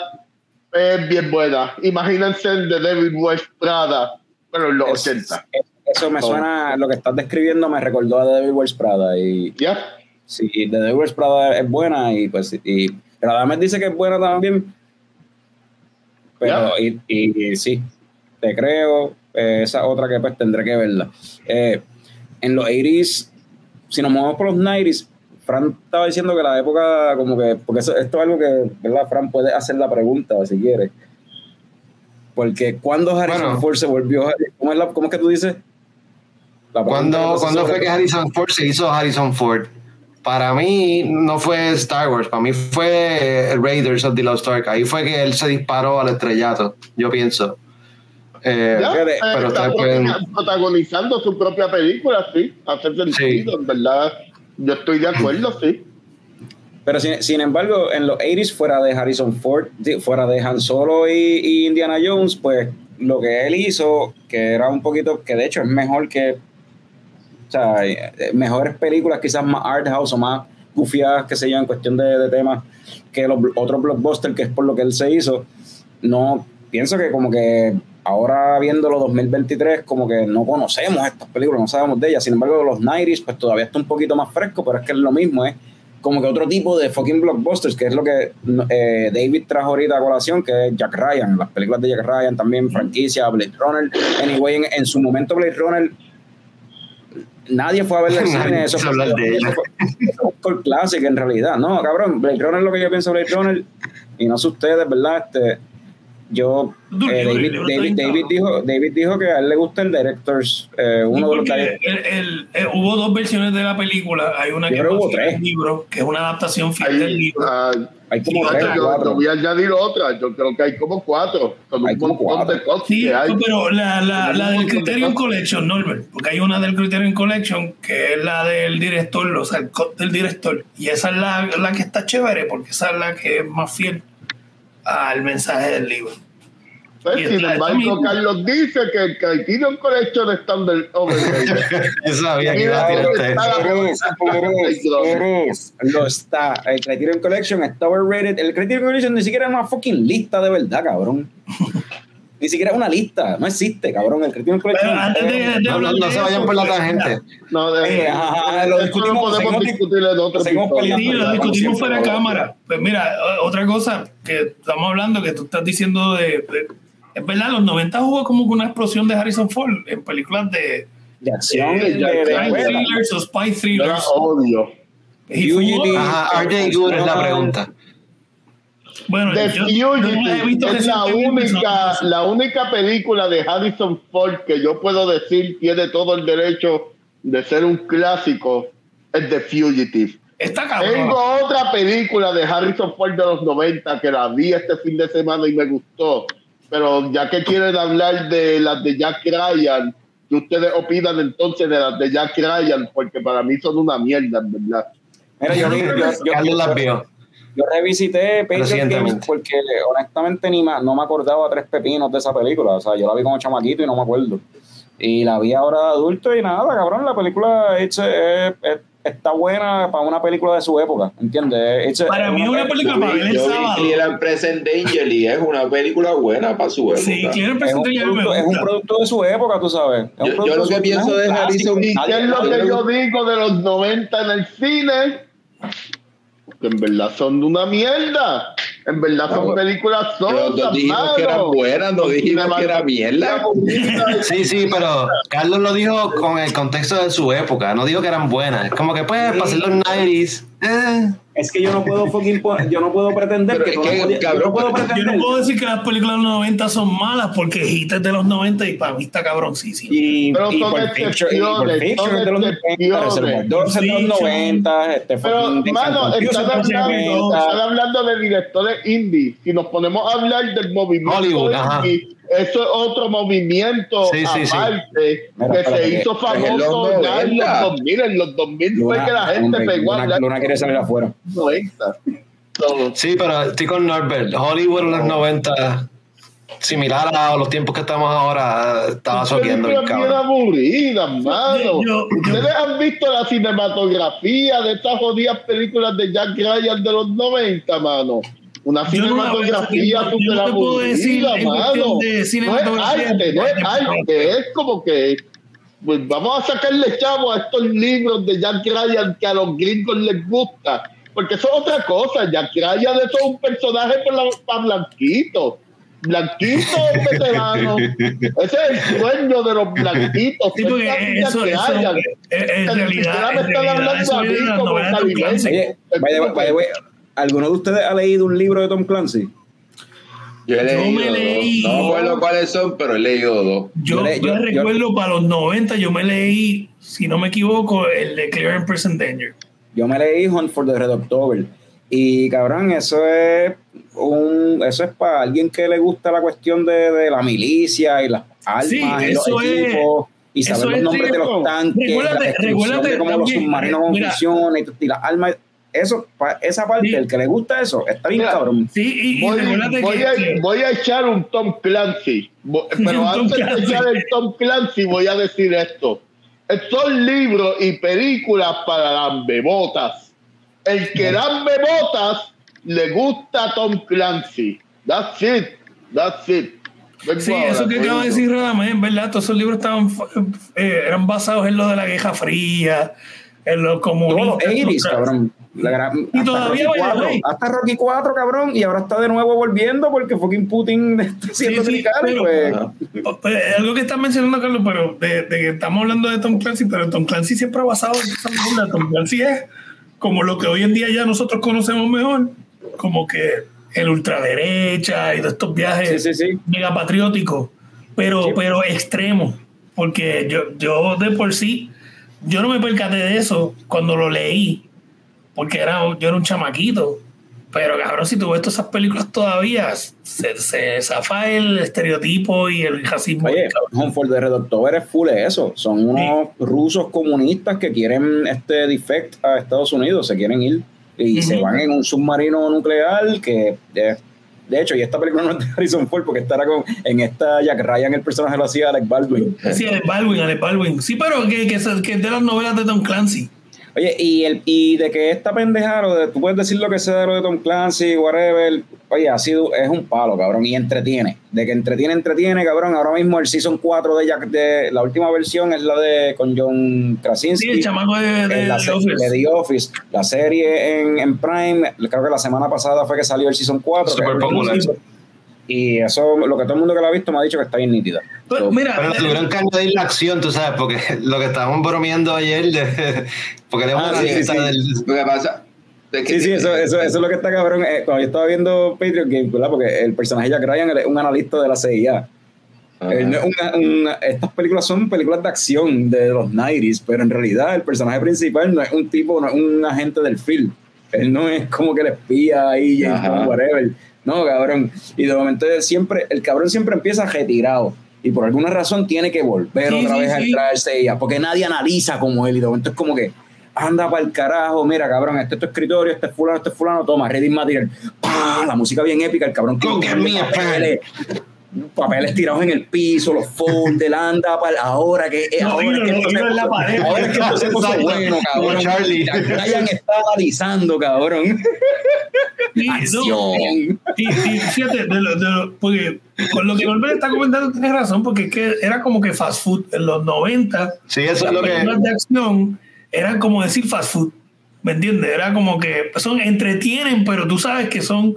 B: Es bien buena. Imagínense en The Devil Wears Prada, pero en los
A: Es-
B: 80.
A: Eso me suena, lo que estás describiendo me recordó a Devil Wears Prada. Y
B: ¿Ya?
A: sí, The Devil Wears Prada es buena y pues y Radames dice que es buena también. Pero, y, y, sí, te creo. eh, esa otra que pues tendré que verla. Eh, en los 80s, si nos movemos por los 90s, Fran estaba diciendo que la época, como que, porque eso- esto es algo que, ¿verdad? Fran puede hacer la pregunta si quiere. Porque cuando Harrison
E: Bueno.
A: Ford se volvió, ¿cómo es, la- cómo es que tú dices?
E: ¿Cuándo, ¿cuándo fue que Harrison Ford se hizo Harrison Ford? Para mí no fue Star Wars, para mí fue Raiders of the Lost Ark. Ahí fue que él se disparó al estrellato, yo pienso. Eh,
B: ¿Ya?
A: fíjate,
B: Eh,
E: pero
B: está
E: pueden-
B: protagonizando su propia película, sí. Hace sentido, en verdad. Yo estoy de acuerdo, sí.
A: Pero sin, sin embargo, en los 80s, fuera de Harrison Ford, sí, fuera de Han Solo y, y Indiana Jones, pues lo que él hizo, que era un poquito, que de hecho es mejor que, o sea, eh, mejores películas, quizás más art house o más gufiadas, que se yo, en cuestión de, de temas, que los otros blockbusters, que es por lo que él se hizo. No, pienso que como que ahora viéndolo 2023, como que no conocemos estas películas, no sabemos de ellas. Sin embargo, los 90s, pues todavía está un poquito más fresco, pero es que es lo mismo, es como que otro tipo de fucking blockbusters, que es lo que eh, David trajo ahorita a colación, que es Jack Ryan, las películas de Jack Ryan también, franquicia, Blade Runner. Anyway, en, en su momento Blade Runner, nadie fue a ver el (laughs) cine, eso fue,
E: de ella.
A: eso fue- eso fue classic en realidad, no, cabrón, Blade Runner es lo que yo pienso de Blade Runner, y no sé ustedes, ¿verdad? Este, yo, eh, David, David. David dijo, David dijo que a él le gusta el director's, eh, uno de los
C: el- el- eh, hubo dos versiones de la película. Hay una
A: Yo
C: que es al libro, que es una adaptación fiel del libro.
B: ah,
A: hay como
C: Sí,
A: tres
B: yo,
A: cuatro.
B: voy a añadir otra. Yo creo que hay como cuatro.
A: Hay
B: un
A: como
B: montón
A: cuatro.
B: de cosas
C: Sí,
B: que hay.
C: pero la, la, la del
B: de
C: Criterion
B: cosas.
C: Collection, Norbert, porque hay una del Criterion Collection que es la del director, o sea, el cut del director, y esa es la, la que está chévere, porque esa es la que es más fiel al mensaje del libro.
B: Pues,
C: Y
B: sin embargo. Carlos dice que el Criterion Collection está overrated. (laughs)
E: Yo sabía que iba a tirar este.
A: Lo está. El Criterion Collection está overrated. El Criterion Collection ni siquiera es una fucking lista de verdad, cabrón. Ni siquiera es una lista. No existe, cabrón. El Criterion Collection.
C: Pero antes de, de
E: No, se vayan por la
C: pues,
E: tangente.
B: No, de,
A: Eh, ajá, lo discutimos,
B: no podemos discutir en otro.
C: Sí, lo discutimos fuera de cámara. Pues mira, otra cosa que estamos hablando, que tú estás diciendo de, de- es verdad, los 90 hubo como que una explosión de Harrison Ford en películas de,
A: De acción.
C: de,
A: de- de-
C: thrillers o spy
B: Yo
C: thrillers.
B: odio.
E: Ajá, RJ Good es la pregunta.
C: Bueno,
B: The
C: yo, yo no las he
B: Fugitive
C: visto
B: es la única, la única película de Harrison Ford que yo puedo decir tiene todo el derecho de ser un clásico, es The Fugitive.
C: Está cabrón.
B: Tengo otra película de Harrison Ford de los 90 que la vi este fin de semana y me gustó. Pero ya que quieren hablar de las de Jack Ryan, que ustedes opinan entonces de las de Jack Ryan, porque para mí son una mierda, en verdad.
A: Mira, yo, yo, yo, yo- yo revisité Patriot. Games porque honestamente ni ma- no me acordaba tres pepinos de esa película. O sea, yo la vi como chamaquito y no me acuerdo. Y la vi ahora de adulto y nada, cabrón, la película es- es- está buena para una película de su época, ¿entiendes? It's a-
C: Para mí es una película para ver el
D: Yo vi
C: sábado.
D: Clear Present Danger y es una película buena para su época.
C: Sí, ya me
A: producto, es un producto de su época, tú sabes. Es un
D: Yo- lo
A: de
D: que pienso de. Harrison-
B: ¿Y
A: Nadie-
B: qué es lo que yo digo de los 90 en el cine? Que en verdad son una mierda. En verdad son películas
D: Pero
B: sondas,
D: no dijimos que eran buenas, no dijimos que era mierda. (laughs)
E: Sí, sí, pero Carlos lo dijo con el contexto de su época. No dijo que eran buenas. Es como que, pues, para hacer los 90s. Eh.
A: Es que yo no puedo fucking yo no puedo pretender que yo no puedo
D: pero-
C: Yo
A: pretender
C: no puedo decir que las películas de los 90 son malas porque Hit es de los 90 y para mí está cabrón, sí, sí.
A: y,
B: Pero
A: y
B: son
A: por y por de los 90,
B: excepciones.
A: Reservoir Dogs es de los
C: Fiction.
A: 90, este
B: Pero, mano, hablando,
A: 90.
B: están hablando de directores indie. Si nos ponemos a hablar del movimiento
E: Hollywood,
B: indie, eso es otro movimiento
E: Sí, sí, sí.
B: aparte
A: Mira,
B: que se
A: que-
B: hizo
D: pero en
B: famoso ya en los
D: 90.
B: 2000. En los 2000 fue
A: Luna,
B: que la gente
A: hombre,
B: pegó a
A: Luna, Luna quiere salir afuera.
B: 90. So,
E: Sí, pero estoy con Norbert. Hollywood en los 90, similar a los tiempos que estamos ahora, estaba soqueando el cabrón.
B: aburridas, mano.
C: Yo- yo-
B: ¿Ustedes han visto la cinematografía de estas jodidas películas de Jack Ryan de los 90, mano? Una
C: Yo no la veo
B: cinematografía
C: no te puedo decir cuestión
B: mano.
C: de
B: No es arte, no es arte, es como que pues vamos a sacarle chavo a estos libros de Jack Ryan que a los gringos les gusta. Porque eso es otra cosa. Jack Ryan eso es un personaje para, para blanquito. Blanquito veterano. (laughs) Ese es el sueño de los blanquitos.
C: Sí, porque
B: Jack
C: eso, eso,
B: Ryan.
C: eh, eh, en realidad, en
B: están
C: realidad,
B: hablando
C: eso
B: a
C: viene
B: mí
C: de
A: vaya, vaya, ¿alguno de ustedes ha leído un libro de Tom Clancy?
D: Yo he
C: Yo
D: leído
C: me
D: dos.
C: leí-
D: No me acuerdo cuáles son, pero he leído dos.
C: Yo,
A: Yo le-
C: yo
A: yo-
C: recuerdo para los 90, yo me leí, si no me equivoco, el de Clear and Present Danger.
A: Yo me leí Hunt for the Red October. Y cabrón, eso es un, eso es para alguien que le gusta la cuestión de, de la milicia y las armas
C: Sí,
A: y los
C: eso es-
A: equipos y
C: eso
A: saber los
C: es
A: nombres de los tanques,
C: Recuérdate-
A: la
C: recuérdate
A: de cómo los submarinos
C: mira.
A: funcionan y, y las armas. Eso, esa parte,
C: Sí.
A: el que le gusta eso, está bien
B: Mira,
A: cabrón.
C: Sí, y, y
B: Voy,
C: recuérdate
B: voy
C: que,
B: a,
C: que-
B: voy a echar un Tom Clancy. (laughs) Pero
C: Un Tom
B: antes de
C: Clancy.
B: echar el Tom Clancy, voy a decir esto. Son libros y películas para lambebotas. El que lambebotas le gusta Tom Clancy. That's it. That's it. Vengo
C: sí,
B: ahora,
C: eso que acaba de decir Radamés, ¿verdad? Todos esos libros estaban, eh, eran basados en lo de la Guerra Fría, en los
A: Todos
C: comunistas.
A: los 80s, cabrón. La gran-
C: Y
A: hasta
C: todavía,
A: Rocky
C: by the
A: 4,
C: way.
A: hasta Rocky 4, cabrón, y ahora está de nuevo volviendo porque fucking Putin (laughs) está haciendo
C: sí, pero-
A: pues.
D: Ajá.
C: Oh, eh, algo que estás mencionando, Carlos, pero de, de que estamos hablando de Tom Clancy, pero Tom Clancy siempre ha basado en esa mierda. Tom Clancy es como lo que hoy en día ya nosotros conocemos mejor, como que el ultraderecha y de estos viajes
A: Sí, sí, sí.
C: mega patrióticos, pero, pero extremos, porque yo, yo de por sí, yo no me percaté de eso cuando lo leí, porque era, yo era un chamaquito. Pero cabrón, si tú ves todas esas películas todavía, se, se zafa el estereotipo y el racismo.
A: Oye,
C: cabrón.
A: Home for the Red October es full de eso. Son unos rusos comunistas que quieren este defect a Estados Unidos, se quieren ir y se van en un submarino nuclear que es de hecho, y esta película no es de Harrison Ford, porque estará con, en esta Jack Ryan, el personaje lo hacía Alec Baldwin.
C: Sí, Alec Baldwin, Alec Baldwin. Sí, pero que, que, es de las novelas de Tom Clancy.
A: Oye, y, el, y de que esta pendeja, lo de, tú puedes decir lo que sea de lo de Tom Clancy, whatever, oye, ha sido, es un palo, cabrón, y entretiene. De que entretiene, entretiene, cabrón. Ahora mismo el Season 4 de Jack, de la última versión es la de con John Krasinski.
C: Sí, el chamaco de, de,
A: la,
C: Office.
A: de The Office. La serie en, en Prime, creo que la semana pasada fue que salió el Season 4.
E: Súper
A: que-
E: popular.
A: Y eso, lo que todo el mundo que la ha visto me ha dicho que está bien nítida.
C: Pero,
A: So,
C: mira,
E: Pero tuvieron que añadir la acción, tú sabes, porque lo que estábamos bromeando ayer, de- (laughs) porque tenemos
A: Ah, sí,
E: lista
A: sí.
E: del.
D: Lo que pasa
A: Sí, sí, eso, eso, eso es lo que está cabrón. Eh, cuando yo estaba viendo Patreon Game, ¿verdad? Porque el personaje Jack Ryan es un analista de la CIA. Una- una- estas películas son películas de acción de los 90s, pero en realidad el personaje principal no es un tipo, no es un agente del film. Él no es como que le espía ahí, whatever. No, cabrón. Y de momento siempre, el cabrón siempre empieza retirado. Y por alguna razón tiene que volver
C: Sí,
A: otra
C: sí,
A: vez a
C: sí.
A: entrar al CIA, porque nadie analiza como él. Y de momento es como que, anda para el carajo, mira, cabrón, este es tu escritorio, este es fulano, este es fulano, toma, reading material. ¡Pah! La música bien épica, el cabrón.
E: Go
A: tiene
E: get me a pen.
A: Papeles, tirados en el piso, los folders, anda para ahora que
C: No,
A: ahora es que
C: no,
A: esto se
C: hilo en la
A: puso- bueno, cabrón.
E: Charlie.
A: Ryan está analizando, cabrón.
C: No,
A: Acción.
C: Y, y fíjate, de lo, de lo- porque con lo que Norbert está comentando tienes razón, porque es que era como que fast food en los 90.
E: Sí, eso es lo que.
C: de acción eran como decir fast food, ¿me entiendes? Era como que son entretienen, pero tú sabes que son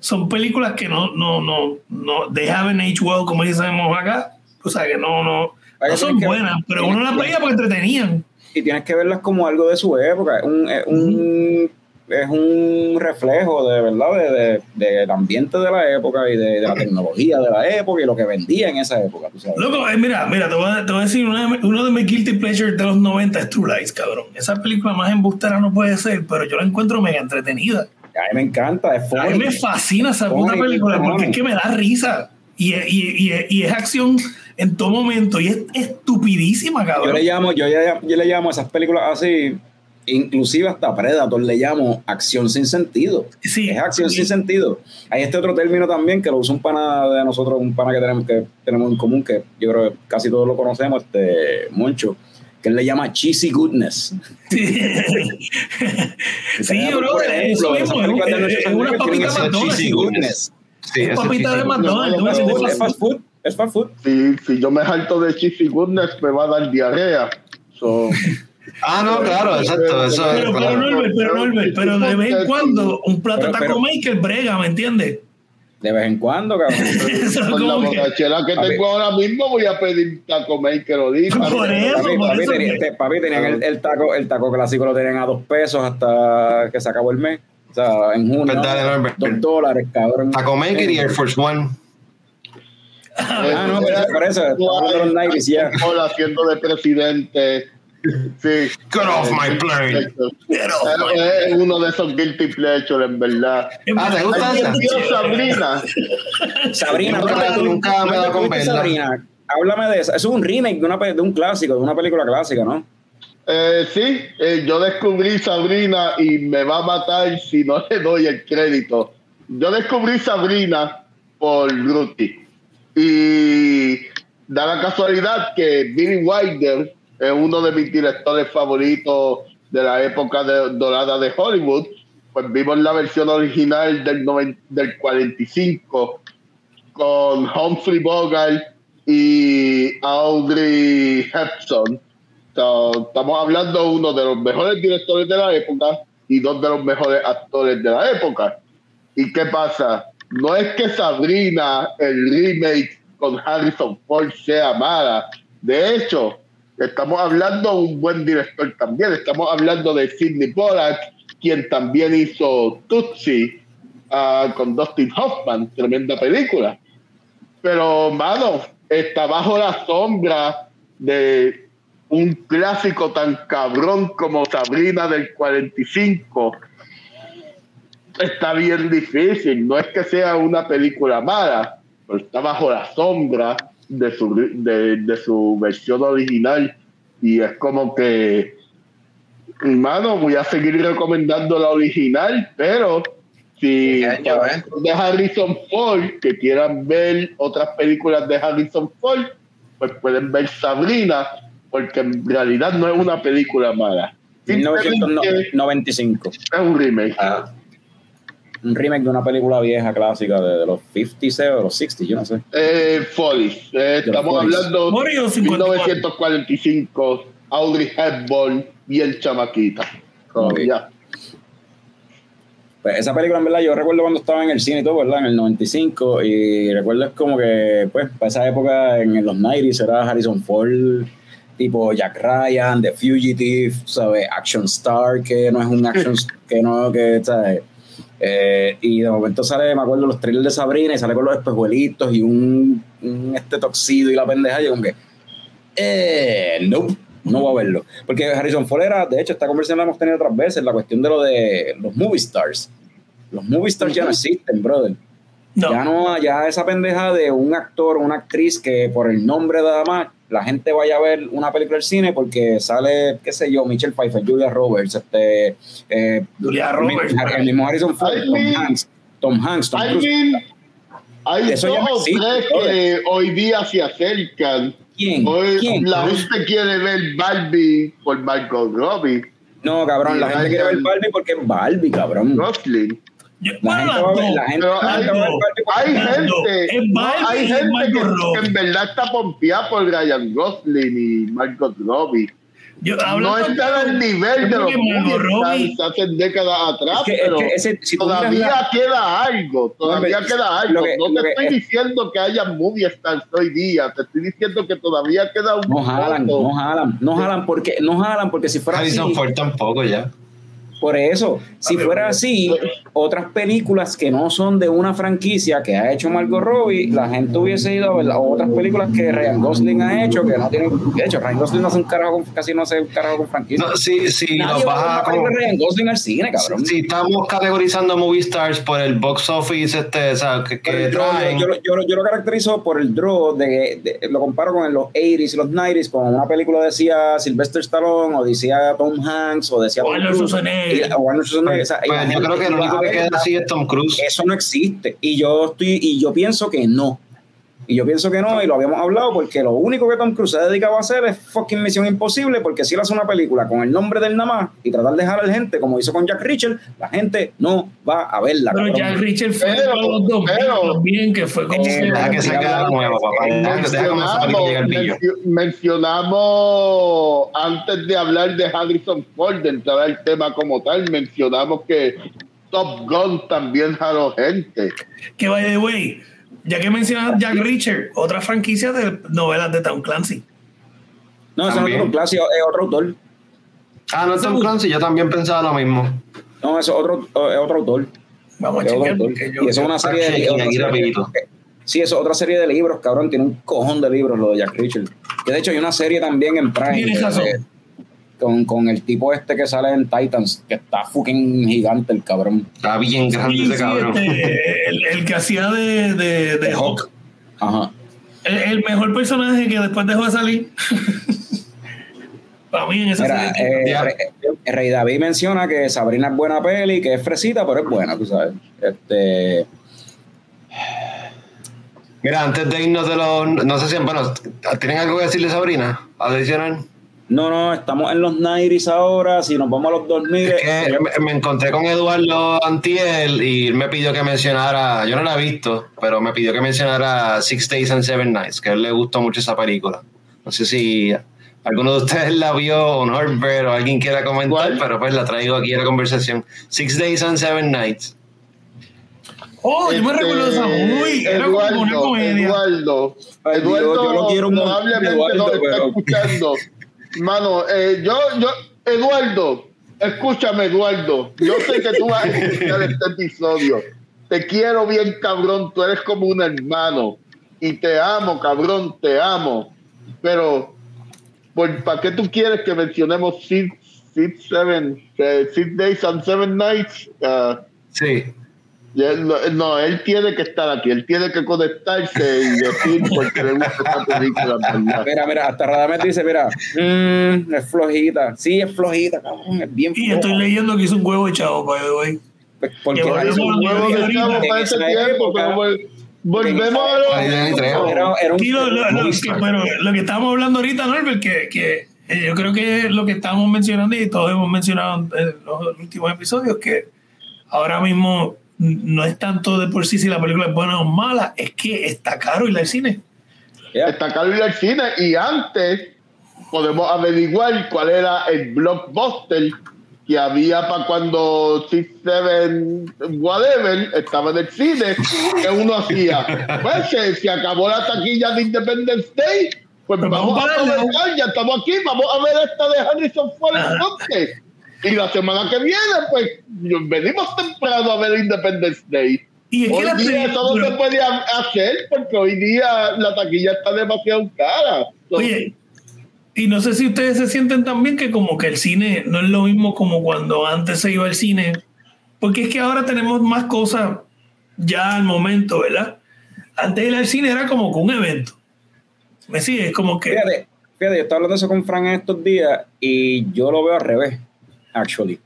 C: son películas que no no no no they haven't aged well como decimos acá, o sea que no no, no son buenas, pero uno las veía porque entretenían.
A: y tienes que verlas como algo de su época. Es un, es un, es un reflejo de verdad de, de- del ambiente de la época y de, de la tecnología de la época y lo que vendía en esa época. tú sabes.
C: Loco, eh, mira, mira, te voy, a, te voy a decir, una de- uno de mis guilty pleasures de los 90 es True Lies, cabrón. Esa película más embustera no puede ser, pero yo la encuentro mega entretenida.
A: A mí me encanta, es
C: A mí me fascina esa puta película porque es que me da risa. Y, y, y, y es acción en todo momento y es estupidísima,
A: Yo
C: cabrón.
A: le llamo, yo, yo le llamo a esas películas así, inclusive hasta Predator le llamo acción sin sentido.
C: Sí,
A: es acción
C: sí.
A: sin sentido. Hay este otro término también que lo usa un pana de nosotros, un pana que tenemos que tenemos en común, que yo creo que casi todos lo conocemos, este Moncho, que él le llama cheesy goodness.
C: Sí, (laughs) sí bro, eso
A: ejemplo,
C: es,
A: de
C: es- es una papita
A: ese
C: McDonald's.
A: cheesy goodness.
E: Sí,
C: Es papita de. McDonald's.
A: Es fast food, es fast food, es fast food.
B: Si, si yo me salto de Cheesy Goodness, me va a dar diarrea. So,
E: Ah, no, claro, exacto. Eso es.
C: Pero, pero pero Norbert, pero de vez en cuando un plato
A: Pero-
C: de taco
A: pero-
C: maker brega, ¿me entiendes?
A: De vez en cuando, cabrón. (laughs)
B: Con la
C: como que-
B: borrachera que
A: Papi.
B: tengo ahora mismo, voy a pedir taco maker ahorita.
C: Por eso,
A: Papi,
C: por
A: papi,
C: eso
A: tenía-
C: que-
A: te- papi, tenían el, el taco, el taco clásico lo tenían a dos pesos hasta que se acabó el mes. O sea, en junio.
E: Pues dale, Norbert.
A: dos dólares, cabrón.
E: Taco Maker y Air Force One.
A: Ah, no, pero por eso, estamos los 90s, ya.
B: Hola, haciendo de presidente. Sí.
E: Get off my plane.
C: Pero,
B: Es uno de esos guilty pleasures, en verdad.
E: Ah, ¿te gusta esa?
B: Dios, Sabrina.
A: Sabrina,
E: Nunca
A: háblame
E: me-
A: tú,
E: nunca me
A: ¿no
E: da con.
A: Sabrina, háblame de eso. Es un remake de, una, de un clásico, de una película clásica, ¿no?
B: Eh, sí, eh, yo descubrí Sabrina y me va a matar si no (laughs) le doy el crédito. Yo descubrí Sabrina por Ruti. Y da la casualidad que Billy Wilder es uno de mis directores favoritos de la época de- dorada de Hollywood. Pues vimos la versión original del, noven- del 45 con Humphrey Bogart y Audrey Hepburn. So, estamos hablando de uno de los mejores directores de la época y dos de los mejores actores de la época. ¿Y qué pasa? No es que Sabrina, el remake con Harrison Ford, sea mala. De hecho, estamos hablando de un buen director también. Estamos hablando de Sidney Pollack, quien también hizo Tootsie ah, con Dustin Hoffman, tremenda película. Pero, mano, está bajo la sombra de un clásico tan cabrón como Sabrina del 45. Está bien difícil. No es que sea una película mala, pero está bajo la sombra de su, de, de su versión original. Y es como que, hermano, voy a seguir recomendando la original, pero Si
D: ¿Qué año, eh?
B: de Harrison Ford que quieran ver otras películas de Harrison Ford, pues pueden ver Sabrina, porque en realidad no es una película mala. Simplemente
A: 1995.
B: es un remake.
D: Ah,
A: Un remake de una película vieja clásica de, de los 50s o los 60s, yo no sé.
B: Eh, Follies. Eh,
A: De los
B: estamos hablando de
C: 54.
B: 1945, Audrey Hepburn y el chamaquita. Ya.
A: Pues esa película, en verdad, yo recuerdo cuando estaba en el cine y todo, ¿verdad? En el 95, y recuerdo es como que, pues, para esa época, en los 90s, era Harrison Ford, tipo Jack Ryan, The Fugitive, ¿sabes? Action Star, que no es un action, (laughs) que no, que, ¿sabes? Eh, y de momento sale, me acuerdo, los trailers de Sabrina, y sale con los espejuelitos y un, un este toxido y la pendeja, y yo como que, eh, no, no voy a verlo. Porque Harrison Ford era, de hecho, esta conversación la hemos tenido otras veces, la cuestión de lo de los movie stars. Los movie stars ya no existen, brother.
C: No.
A: Ya no, ya esa pendeja de un actor o una actriz que por el nombre nada más la gente vaya a ver una película del cine porque sale, qué sé yo, Michelle Pfeiffer, Julia Roberts, este, eh,
C: Julia Roberts,
A: el mismo Harrison Ford,
B: I
A: Tom
B: mean-
A: Hanks, Tom Hanks, Tom
B: I
A: Cruise.
B: mean, hay
A: Eso
B: dos o tres que hoy día se acercan.
A: ¿Quién?
B: Hoy
A: ¿Quién?
B: la gente quiere ver Barbie por Margot Robbie,
A: No, cabrón, la gente quiere ver Barbie porque es Barbie, cabrón.
B: Gosling.
C: Yo- bueno,
A: gente va a ver,
C: las
A: la
C: dos.
A: gente,
B: Pero
A: la gente
B: hay- Hay
C: Las
B: gente, hay gente que, en verdad está pompeada por Ryan Gosling y Margot Robbie.
C: Yo,
B: No están al nivel de
C: creo que
B: hace décadas atrás,
A: Es que- es
B: pero
A: que ese- si tú miras
B: todavía
A: la-
B: queda algo, todavía
A: Hombre,
B: queda algo.
A: lo que-
B: no
A: lo
B: te estoy
A: es-
B: diciendo que haya movie stars hoy día, te estoy diciendo que todavía queda un
A: No jalan,
B: poco.
A: no jalan, no jalan porque, no jalan porque si fuera así,
E: Harrison Ford tampoco ya.
A: Por eso, si
C: ver,
A: fuera así, otras películas que no son de una franquicia que ha hecho Margot Robbie, la gente hubiese ido a ver las otras películas que Ryan Gosling ha hecho, que no tienen, de hecho, Ryan Gosling no hace un carajo con, casi no hace un carajo con franquicia.
E: No,
A: Nadie va a
E: como-
A: película de Ryan Gosling al cine, cabrón.
E: si estamos categorizando movie stars por el box office este, o sea, que, que traen,
A: yo, yo, yo, lo- yo lo caracterizo por el draw, de, de- lo comparo con los 80s y los 90s, con una película decía Sylvester Stallone, o decía Tom Hanks, o decía Tom. Y la- o Arnold Schwarzenegger, o sea, y la
E: pues, yo creo que
A: iba
E: único que queda así es Tom Cruise.
A: Eso no existe. Y yo estoy, y yo pienso que no. Y yo pienso que no, y lo habíamos hablado, porque lo único que Tom Cruise se ha dedicado a hacer es fucking Misión Imposible, porque si él hace una película con el nombre del nada más y tratar de dejar a la gente, como hizo con Jack Richard, la gente no va a verla.
C: Pero
A: cabrón.
C: Jack Richard fue
B: Pero-
C: los 2000
B: pero-
C: también, que fue como...
A: Eh,
E: Deja que saque la nueva, papá.
B: Mencionamos, antes de hablar de Harrison Ford, de entrar al tema como tal, mencionamos que Top Gun también jaló gente.
C: Que by the way, ya que mencionas Jack Richard, otra franquicia de novelas de Tom Clancy.
A: No, eso no es otro clásico, es otro autor.
E: Ah, no es Tom Clancy, yo también pensaba lo mismo.
A: No, eso es otro, es otro autor.
C: Vamos a
A: Es
C: chequear. yo-
A: y eso es una serie de
E: aquí rapidito.
A: Sí, eso es otra serie de libros, cabrón. Tiene un cojón de libros lo de Jack Richard. Que de hecho hay una serie también en Prime.
C: Tienes
A: que-
C: razón.
A: Con, con el tipo este que sale en Titans, que está fucking gigante el cabrón.
E: Está bien grande
C: Sí,
E: ese
C: sí,
E: cabrón.
C: este, el, el que hacía de, de, de Hawk.
A: Ajá.
C: El, el mejor personaje que después dejó de salir. (laughs) Para mí en esa
A: Mira,
C: serie.
A: eh, eh, Rey David menciona que Sabrina es buena peli, que es fresita, pero es buena, tú sabes. Este,
E: Mira, antes de irnos de los. No sé si. Bueno, ¿tienen algo que decirle, Sabrina? Adicional.
A: No, no, estamos en los 90s ahora, si nos vamos a los 2000.
E: Es que
A: yo-
E: me, me encontré con Eduardo Antiel y él me pidió que mencionara. Yo no la he visto, pero me pidió que mencionara Six Days and Seven Nights, que a él le gustó mucho esa película. No sé si alguno de ustedes la vio o Norbert o alguien quiera comentar,
B: ¿Cuál?
E: pero pues la traigo aquí a la conversación. Six Days and Seven Nights.
C: oh, yo me
B: Este,
C: recuerdo de esa muy. Era como una
B: Eduardo,
C: comedia.
B: Eduardo,
A: Ay,
B: Eduardo
A: Dios, yo lo quiero
B: probablemente
A: Eduardo,
B: no está
A: pero-
B: escuchando. (laughs) Mano, eh, yo, yo, Eduardo, escúchame, Eduardo. Yo sé que tú vas a escuchar este episodio. Te quiero bien, cabrón. Tú eres como un hermano. Y te amo, cabrón, te amo. Pero, ¿para qué tú quieres que mencionemos Six, six, seven, eh, six Days and Seven Nights? Ah,
E: Sí.
B: Y él no, él tiene que estar aquí, él tiene que conectarse y decir porque le gusta esta película, ¿verdad?
A: Mira, mira, hasta Radamés dice, mira, mm, es flojita. Sí, es flojita, cabrón, es bien
C: Y
A: floja.
C: estoy leyendo que hizo un huevo echado, by the way.
A: Pues, porque
C: lo
B: Huevo
C: que
B: de chavo para ese tiempo, pero vol- volvemos a lo.
A: un
C: que, pero lo que estábamos hablando ahorita, Norbert, que, que eh, yo creo que lo que estábamos mencionando y todos hemos mencionado en los últimos episodios, que ahora mismo no es tanto de por sí si la película es buena o mala, es que está caro ir al cine.
A: Yeah.
B: Está caro ir al cine y antes podemos averiguar cuál era el blockbuster que había para cuando Six Seven whatever estaba en el cine que uno hacía pues se, se acabó la taquilla de Independence Day pues
C: Pues
B: vamos,
C: vamos
B: a aprovechar ya estamos aquí vamos a ver esta de Harrison Ford entonces y la semana que viene pues venimos temprano a ver Independence Day
C: Y es que
B: Hoy
C: la
B: día eso no se puede ha- hacer porque hoy día la taquilla está demasiado cara.
C: oye, y no sé si ustedes se sienten también que como que el cine no es lo mismo como cuando antes se iba al cine, porque es que ahora tenemos más cosas ya al momento, ¿verdad? Antes ir al cine era como que un evento. ¿Me sigues? Como que...
A: Fíjate, fíjate, yo estaba hablando de eso con Frank en estos días y yo lo veo al revés, actually.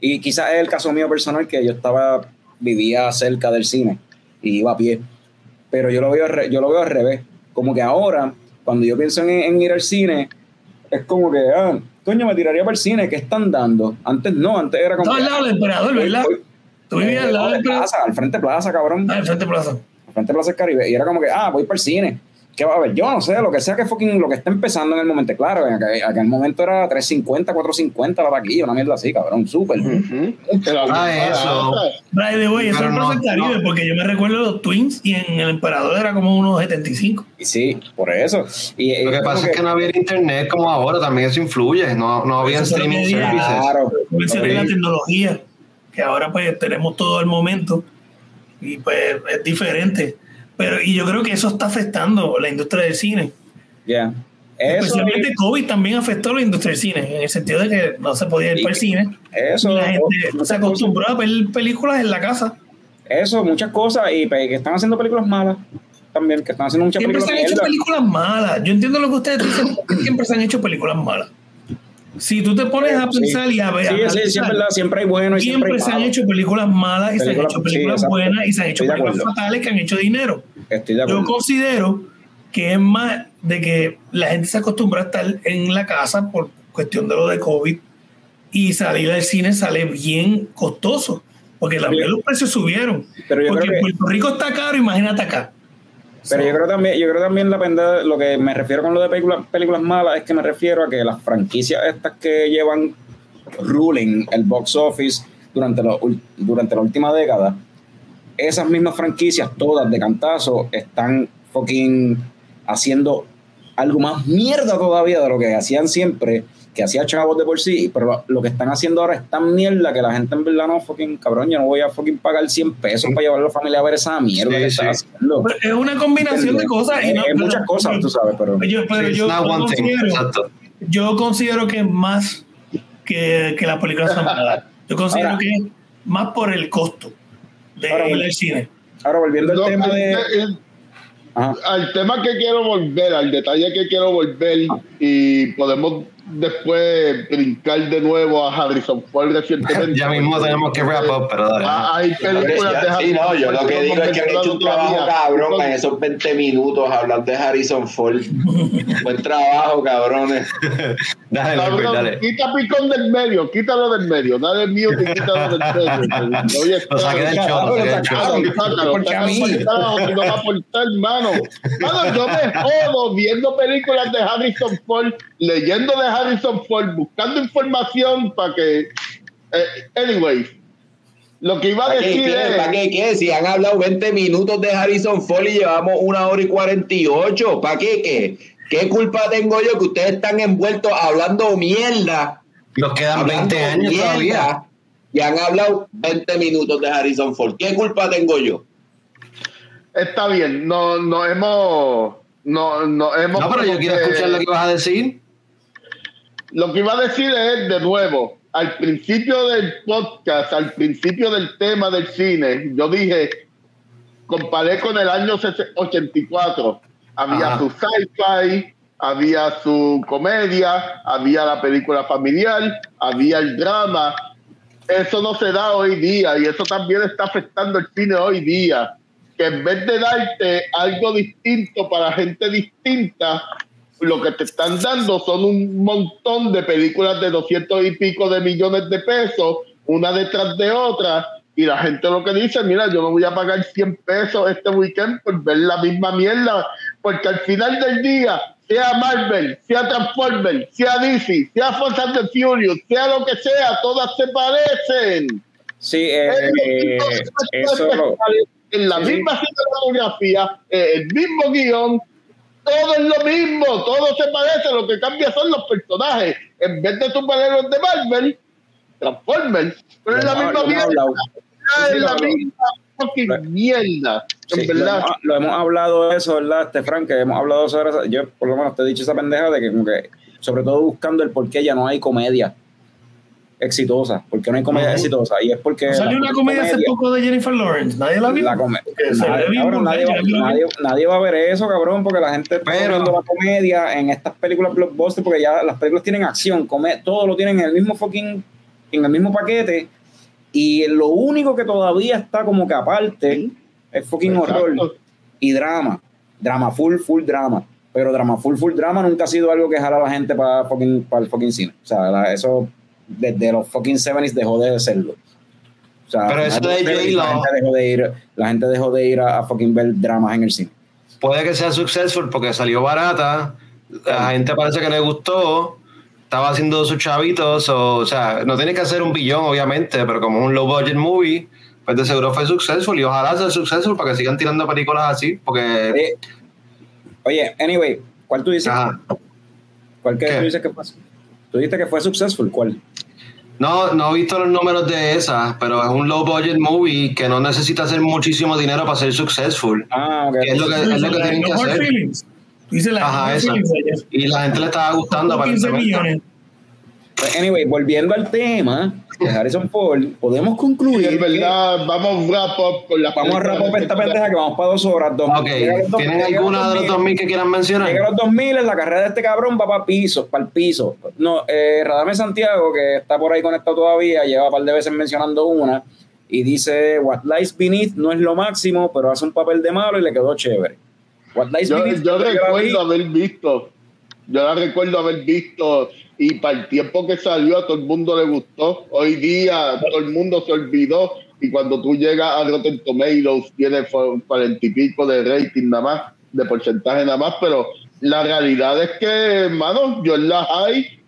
A: Y quizás es el caso mío personal que yo estaba, vivía cerca del cine y iba a pie. Pero yo lo veo, yo lo veo al revés. Como que ahora, cuando yo pienso en, en ir al cine, es como que, ah, coño, me tiraría para el cine, ¿qué están dando? Antes no, antes era como.
C: Estaba al lado del emperador, ¿verdad?
A: voy-
C: Tú vivías al
A: eh,
C: lado del
A: de
C: emperador.
A: plaza, al frente de plaza, cabrón.
C: Ah, al frente de plaza.
A: Al frente Plaza del Caribe. Y era como que, ah, voy para el cine. ¿Qué va a haber? Yo no sé, lo que sea que fucking, lo que está empezando en el momento. Claro, en aquel, aquel momento era 350, 450 la taquilla, una mierda así, cabrón, súper.
B: Ujú. Pero
E: Ah, eso.
C: By the way, eso
E: no,
C: del Caribe,
E: no.
C: porque yo me recuerdo los Twins y en el emperador era como unos 75.
A: Y sí, por eso. Y,
E: Lo
A: y
E: que pasa es que no había internet como ahora, también eso influye. No, no había
C: que
E: streaming services.
A: Claro.
C: Mencioné la tecnología, que ahora pues tenemos todo al momento y pues es diferente. Pero, y yo creo que eso está afectando la industria del cine.
A: Ya. Eso,
C: Especialmente COVID también afectó la industria del cine, en el sentido de que no se podía ir
A: Sí.
C: para el cine.
A: eso,
C: y la gente
A: muchas
C: se acostumbró a ver películas en la casa.
A: eso, muchas cosas. Y que están haciendo películas malas también, que están haciendo muchas
C: Siempre
A: películas
C: se han hecho películas malas. Yo entiendo lo que ustedes dicen, siempre se han hecho películas malas. Si tú te pones a
A: Sí.
C: pensar y a ver, a
A: Sí, sí, sí,
C: analizar,
A: verdad. Siempre hay bueno y siempre,
C: siempre
A: hay
C: se han hecho películas malas y se han hecho
A: sí,
C: películas buenas y se han hecho
A: Estoy
C: películas fatales que han hecho dinero.
A: Estoy de
C: Yo
A: acuerdo.
C: considero que es más de que la gente se acostumbra a estar en la casa por cuestión de lo de COVID y salir al cine sale bien costoso porque también los precios subieron.
A: Pero yo
C: porque
A: creo que-
C: Puerto Rico está caro, imagínate acá.
A: Pero yo creo también, yo creo también la pendeja- lo que me refiero con lo de películas, películas malas es que me refiero a que las franquicias estas que llevan ruling el box office durante, ul- durante la última década, esas mismas franquicias, todas de cantazo, están fucking haciendo algo más mierda todavía de lo que hacían siempre, que hacía chavos de por sí, pero lo, lo que están haciendo ahora es tan mierda que la gente en verdad no, fucking cabrón, yo no voy a fucking pagar 100 pesos para llevar a la familia a ver esa mierda
E: Sí,
A: que
E: sí.
A: están haciendo.
C: Pero Es una combinación de cosas. y no-
A: es
C: pero-
A: muchas cosas, tú sabes, pero...
C: Yo, pero
E: Sí,
C: yo, considero,
E: exacto.
C: yo considero que es más que, que las películas son (laughs) malas. Yo considero
A: Ahora-
C: que es más por el costo de
A: Ahora,
C: al cine.
A: Ahora, volviendo al
B: No,
A: tema de...
B: el- el-
A: Ajá.
B: al tema que quiero volver, al detalle que quiero volver, y podemos después brincar de nuevo a Harrison Ford recientemente.
E: Ya mismo tenemos que wrap up, pero dale.
B: Ah, hay películas de
D: Sí, no,
B: Harrison
D: yo
B: Ford
D: lo que digo es que han hecho un trabajo cabrón en esos 20 minutos hablando de Harrison Ford. (laughs) Buen trabajo, cabrones. (laughs)
E: Dale,
B: Cabrón,
E: dale.
B: Quita picón del medio, quítalo del medio, dale mute y quítalo del medio. (laughs) Oye,
E: Lo saqué del show, lo
B: sácalo,
A: Porque a mí-
B: que no va a aportar, hermano. Mano, yo me jodo viendo películas de Harrison Ford, leyendo de Harrison Ford, buscando información para que. eh, anyway, lo que iba a
D: ¿Para qué,
B: decir
D: qué? ¿Para
B: es.
D: qué, qué? Si han hablado 20 minutos de Harrison Ford y llevamos una hora y 48. ¿Para qué, qué? ¿Qué culpa tengo yo que ustedes están envueltos hablando mierda?
E: Nos quedan
D: hablando
E: 20 años
D: mierda,
E: todavía.
D: Y han hablado 20 minutos de Harrison Ford. ¿Qué culpa tengo yo?
B: Está bien, no, no hemos. No, no hemos.
E: No, pero yo quiero
B: que-
E: escuchar lo que vas a decir.
B: Lo que iba a decir es, de nuevo, al principio del podcast, al principio del tema del cine, yo dije, comparé con el año 84. Había
E: Ajá.
B: su sci-fi, había su comedia, había la película familiar, había el drama. eso no se da hoy día y eso también está afectando el cine hoy día. Que en vez de darte algo distinto para gente distinta, lo que te están dando son un montón de películas de 200 y pico de millones de pesos, una detrás de otra, y la gente lo que dice, mira, yo no voy a pagar 100 pesos este weekend por ver la misma mierda, porque al final del día, sea Marvel, sea Transformers, sea DC, sea Fast and the Furious, sea lo que sea, todas se parecen.
A: Sí, eh, eh, eso
B: en la
A: sí, sí.
B: misma cinematografía, eh, el mismo guion, todo es lo mismo, todo se parece, lo que cambia son los personajes. En vez de superhéroes de Marvel, Transformers, pero es la misma mierda, es la misma fucking mierda, en
A: Sí, lo,
B: verdad.
A: hemos, lo hemos hablado eso, ¿verdad, este Frank? Que hemos hablado sobre eso. Yo, por lo menos, te he dicho esa pendeja de que, como que, sobre todo buscando el por qué ya no hay comedia exitosa. ¿Por qué no hay comedia exitosa? Y es porque.
C: Salió una comedia hace poco de Jennifer Lawrence. Nadie la vio.
A: La nadie,
C: bien
A: cabrón, nadie, va,
C: vi.
A: nadie- nadie a ver eso, cabrón, porque la gente está
E: Pero-
A: viendo la comedia en estas películas blockbuster, porque ya las películas tienen acción, come, todo lo tienen en el mismo fucking, en el mismo paquete, y lo único que todavía está como que aparte es fucking
B: Exacto.
A: horror y drama, drama full, full drama, pero drama full, full drama nunca ha sido algo que jala a la gente para fucking, para el fucking cine, o sea, la- eso desde los fucking 70s dejó de serlo. O sea,
E: Pero eso de
A: 70s, la
E: J-Lo-
A: gente dejó de ir, la gente dejó de ir a, a fucking ver dramas en el cine.
E: Puede que sea successful porque salió barata, la gente parece que le gustó, estaba haciendo sus chavitos, o, o sea, no tiene que hacer un billón, obviamente, pero como un low budget movie, pues de seguro fue successful y ojalá sea successful para que sigan tirando películas así, porque.
A: Eh, oye, anyway, ¿cuál tú dices?
E: Ajá.
A: ¿Cuál que tú dices que fue? Tú dijiste que fue successful, ¿cuál?
E: No, no he visto los números de esa, pero es un low budget movie que no necesita hacer muchísimo dinero para ser successful.
A: Ah, ok.
E: Que es lo que, es lo que tienen que
C: No Hard
E: hacer.
C: Feelings. Dice la
E: Ajá, esa. Y la gente le estaba gustando,
C: 15
E: aparentemente.
C: millones.
A: Pues, anyway, volviendo al tema de Harrison Ford, podemos concluir.
B: Sí,
A: que-
B: verdad, vamos wrap up con la
A: Vamos a wrap up esta pendeja que vamos para dos horas. Dos,
E: Ok,
A: a
E: ¿tienen
A: a
E: alguna de los
A: 2000,
E: 2000 que quieran mencionar?
A: Llega a los 2000, la carrera de este cabrón va para piso, para el piso. No, eh, Radame Santiago, que está por ahí conectado todavía, lleva un par de veces mencionando una, y dice, What Lies Beneath no es lo máximo, pero hace un papel de malo y le quedó chévere. What Lies
B: Yo,
A: Beneath,
B: yo
A: vi,
B: recuerdo haber visto, yo la recuerdo haber visto y para el tiempo que salió a todo el mundo le gustó. Hoy día todo el mundo se olvidó y cuando tú llegas a Rotten Tomatoes tiene cuarenta y pico de rating nada más, de porcentaje nada más, pero la realidad es que, hermano, yo en la high,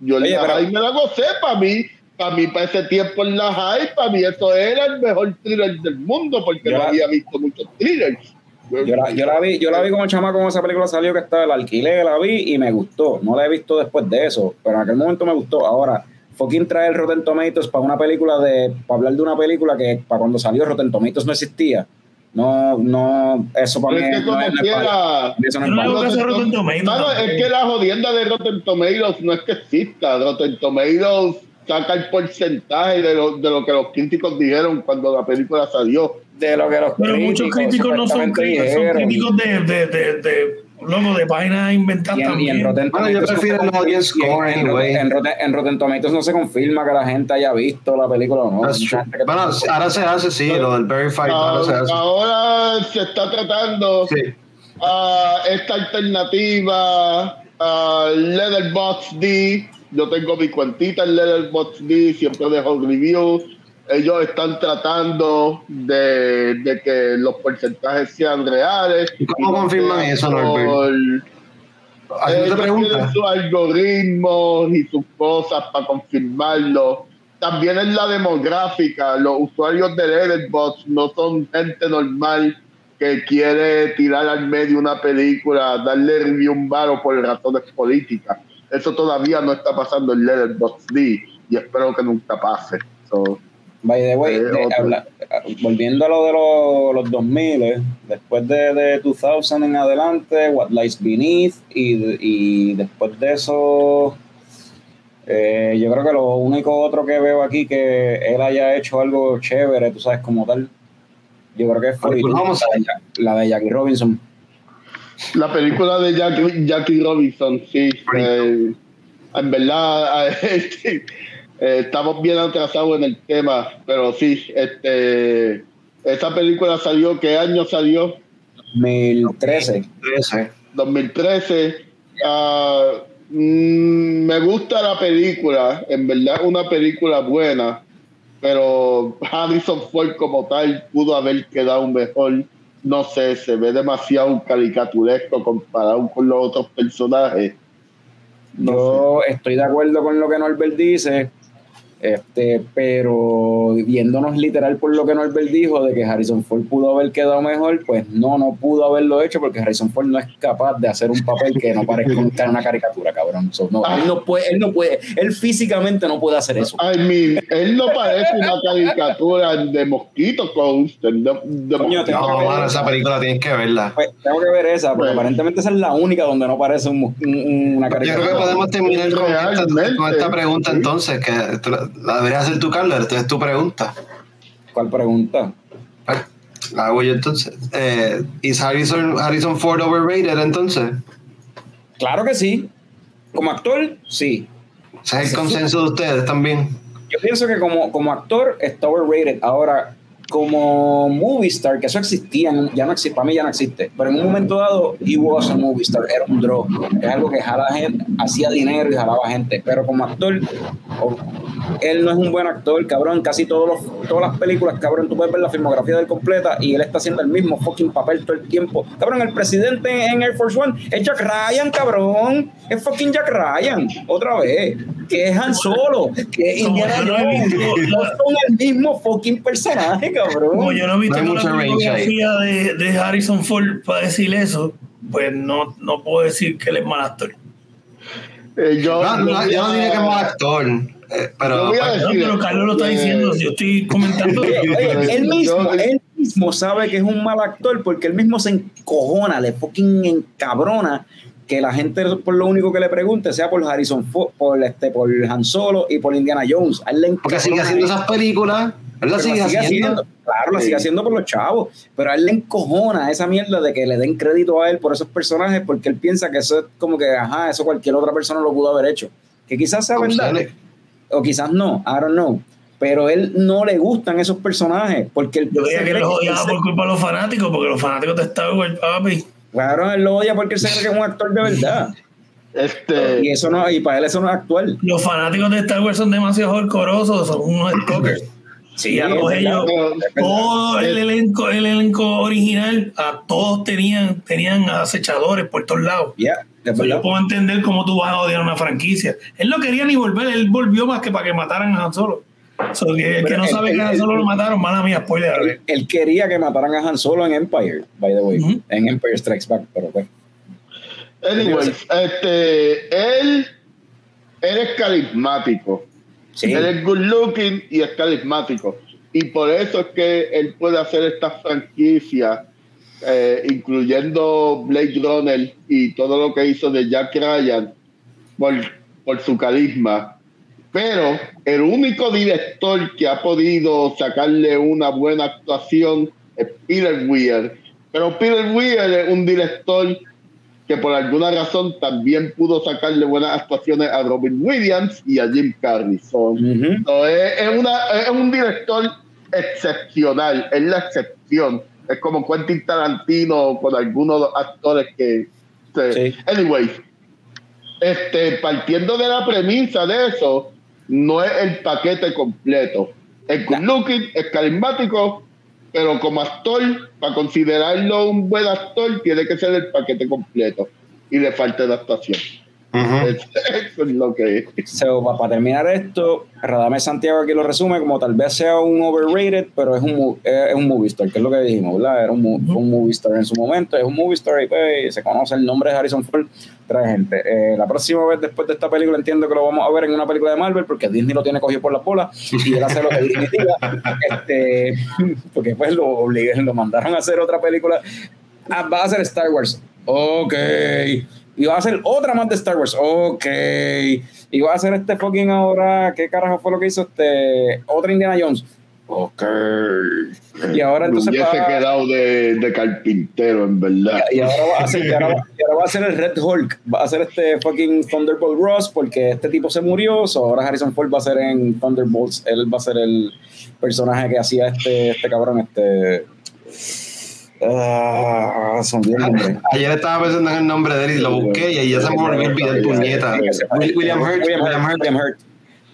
B: yo en
A: Oye,
B: la
A: pero-
B: high me la gocé para mí. Para mí, para ese tiempo en la high, para mí eso era el mejor thriller del mundo, porque no había visto muchos thrillers.
A: Yo la, yo la vi, yo la vi como chamaco cuando esa película salió que estaba el alquiler, la vi y me gustó. No la he visto después de eso, pero en aquel momento me gustó. Ahora, fucking traer Rotten Tomatoes para una película de, para hablar de una película que para cuando salió Rotten Tomatoes no existía. No, no, eso para mí
B: Pero es que
A: no es- es
B: quiera,
A: Eso no es
C: no de Rotten Tomatoes, tampoco.
B: es que la jodienda de Rotten Tomatoes no es que exista. Rotten Tomatoes saca el porcentaje de lo, de lo que los críticos dijeron cuando la película salió.
A: De lo que los
C: Pero muchos críticos no son críticos, son críticos de, de, de, de, loco, de páginas inventadas
A: en, en
C: también.
A: Rotten
E: Bueno, yo
A: no
E: prefiero el audience score
A: en- en En, Rotten, en Rotten Tomatoes no se confirma que la gente haya visto la película o no.
E: Bueno, ahora se hace, sí, lo del verified, ahora se hace.
B: ahora se está tratando
E: Sí.
B: ah, esta alternativa a Letterboxd. D. Yo tengo mi cuentita en Letterboxd, D, siempre dejo reviews. Ellos están tratando de, de que los porcentajes sean reales.
E: ¿Y cómo confirman eso, Norbert?
B: ellos tienen sus algoritmos y sus cosas para confirmarlo. También en la demográfica, los usuarios de Letterboxd no son gente normal que quiere tirar al medio una película, darle review un varo por razones políticas. Eso todavía no está pasando en Letterboxd y espero que nunca pase. So,
A: By the way,
B: Eh,
A: de-
B: otro.
A: habla- volviendo a lo de los, los 2000, eh, después de, de 2000 en adelante, What Lies Beneath, y, y después de eso, eh, yo creo que lo único otro que veo aquí que él haya hecho algo chévere, tú sabes, como tal, yo creo que fue
E: Película, vamos a-
A: la, de Ja- la de Jackie Robinson.
B: La película de Jackie, Jackie Robinson, sí. eh, en verdad, (laughs) Eh, estamos bien atrasados en el tema, pero sí, este, esa película salió, ¿qué año salió?
A: 2013.
B: 2013. Ah, mm, me gusta la película, en verdad una película buena, pero Harrison Ford como tal pudo haber quedado mejor. No sé, se ve demasiado caricaturesco comparado con los otros personajes.
A: No Yo estoy de acuerdo con lo que Norbert dice. Este, pero viéndonos literal por lo que Norbert dijo de que Harrison Ford pudo haber quedado mejor, pues no, no pudo haberlo hecho porque Harrison Ford no es capaz de hacer un papel que no parezca una caricatura, cabrón. no, él no puede, él no puede, él físicamente no puede hacer eso.
B: I mean, él no parece una caricatura de mosquito Coast. De,
E: no, esa película tienes que verla.
A: Pues, tengo que ver esa, porque aparentemente esa es la única donde no parece un, una caricatura.
E: Yo creo que podemos terminar con esta, con esta, pregunta entonces, que la deberías hacer tú, Carlos. Esta es tu pregunta.
A: ¿Cuál pregunta?
E: La hago yo entonces. Eh, ¿Is Harrison, Harrison Ford overrated entonces?
A: Claro que sí. Como actor, sí.
E: ¿Ese es el consenso de ustedes también?
A: Yo pienso que como, como actor está overrated. Ahora, como movie star, que eso existía, ya no existe, para mí ya no existe, pero en un momento dado, he was a movie star, era un draw, es algo que jalaba gente, hacía dinero y jalaba gente, pero como actor, él no es un buen actor, cabrón, casi todos los, todas las películas, cabrón, tú puedes ver la filmografía del completa y él está haciendo el mismo fucking papel todo el tiempo, cabrón, el presidente en Air Force One es Jack Ryan, cabrón, es fucking Jack Ryan, otra vez, que es Han Solo, que es Indiana Jones, no son el mismo fucking personaje,
C: como yo no he visto la biografía de, de, Harrison Ford para decir eso, pues no, no puedo decir que él es mal actor.
E: Eh, yo, no, no, no diría que es mal actor. Eh, pero,
C: pero Carlos lo está diciendo, yo estoy comentando. (laughs)
A: él, mismo, él mismo sabe que es un mal actor porque él mismo se encojona, le fucking encabrona que la gente por lo único que le pregunte sea por Harrison Ford, por este, por Han Solo y por Indiana Jones.
E: porque sigue haciendo esas películas él la sigue, haciendo.
A: Claro, la sigue haciendo por los chavos. Pero a él le encojona esa mierda de que le den crédito a él por esos personajes porque él piensa que eso es como que, ajá, eso cualquier otra persona lo pudo haber hecho. Que quizás sea verdad. O quizás no, I don't know. Pero él no le gustan esos personajes porque él.
C: Yo que lo odiaba por culpa de los fanáticos, porque los fanáticos Star Wars, papi.
A: Claro, él lo odia porque él se cree que es un actor de verdad. Este... Y eso no, y para él eso no es actual.
C: Los fanáticos de Star Wars son demasiado horcorosos, son unos stalkers. Sí, a todos ellos, todo el elenco, el elenco original, a todos tenían, tenían acechadores por todos lados. yo puedo entender cómo tú vas a odiar una franquicia. Él no quería ni volver, él volvió más que para que mataran a Han Solo. Que, el que no sabe que Han Solo lo mataron, mala mía, spoiler.
A: Él, quería que mataran a Han Solo en Empire, by the way, en Empire Strikes Back, pero pues.
B: Anyways, este, él, él es carismático él es good looking y es carismático. Y por eso es que él puede hacer esta franquicia, eh, incluyendo Blade Runner y todo lo que hizo de Jack Ryan, por, por su carisma. Pero el único director que ha podido sacarle una buena actuación es Peter Weir. Pero Peter Weir es un director que por alguna razón también pudo sacarle buenas actuaciones a Robin Williams y a Jim Carrey. es, un director excepcional, es la excepción. Es como Quentin Tarantino con algunos actores que... Anyway, este, partiendo de la premisa de eso, no es el paquete completo. Es good looking, es carismático, pero como actor, para considerarlo un buen actor, tiene que ser el paquete completo y le falta adaptación. (laughs) Eso es lo que es.
A: para terminar esto, Radame Santiago aquí lo resume como tal vez sea un overrated, pero es un, es un movie star, que es lo que dijimos, ¿verdad? Era un, un movie star en su momento, es un movie star y pues, se conoce el nombre de Harrison Ford, trae gente. Eh, la próxima vez después de esta película entiendo que lo vamos a ver en una película de Marvel, porque Disney lo tiene cogido por la pola y él hace lo que Disney (laughs) este, porque pues lo, obliguen, lo mandaron a hacer otra película. Ah, va a ser Star Wars. Ok y va a hacer otra más de Star Wars. Ok. Y va a hacer este fucking ahora. ¿Qué carajo fue lo que hizo este? Otra Indiana Jones. Ok. Y ahora entonces
B: Me hubiese
A: va-
B: quedado de, de carpintero, en verdad.
A: Y ahora va a ser, y ahora, va- y ahora va a ser el Red Hulk. Va a ser este fucking Thunderbolt Ross porque este tipo se murió. So ahora Harrison Ford va a ser en Thunderbolts. Él va a ser el personaje que hacía este, este cabrón, este. Ah, se olvidó el nombre.
E: Ayer estaba pensando en el nombre de él y lo busqué y ahí ya se me volvió a olvidar puñeta. Will- William Hurt.
A: William Hurt. William Hurt.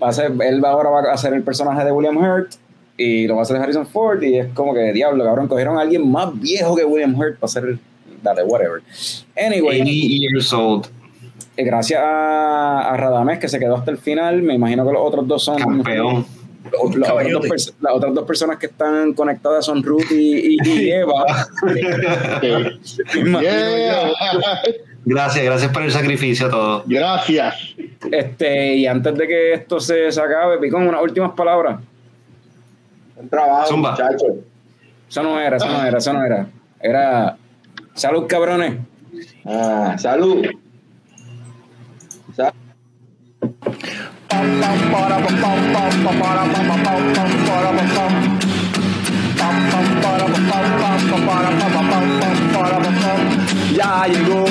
A: Va a ser, él va ahora va a ser el personaje de William Hurt y lo va a hacer Harrison Ford y es como que diablo, cabrón, cogieron a alguien más viejo que William Hurt para hacer, dale, whatever. Anyway,
E: 80 years old.
A: eh, gracias a, a Radamés que se quedó hasta el final, me imagino que los otros dos son
E: Campeón.
A: los- las, otras dos pers- las otras dos personas que están conectadas son Ruth y, y- y (laughs) Eva. (laughs)
B: Yeah.
E: Gracias, gracias por el sacrificio a todos.
B: Gracias.
A: Este, y antes de que esto se, se acabe, Picón, unas últimas palabras.
D: Un trabajo,
E: Zumba.
D: muchachos.
A: Eso no era, eso no era, eso no era. Era salud, cabrones.
D: Ah, salud. Sa-
F: Ya llegó,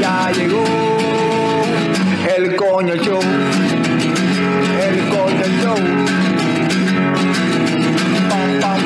F: ya llegó el coño show, el coño show.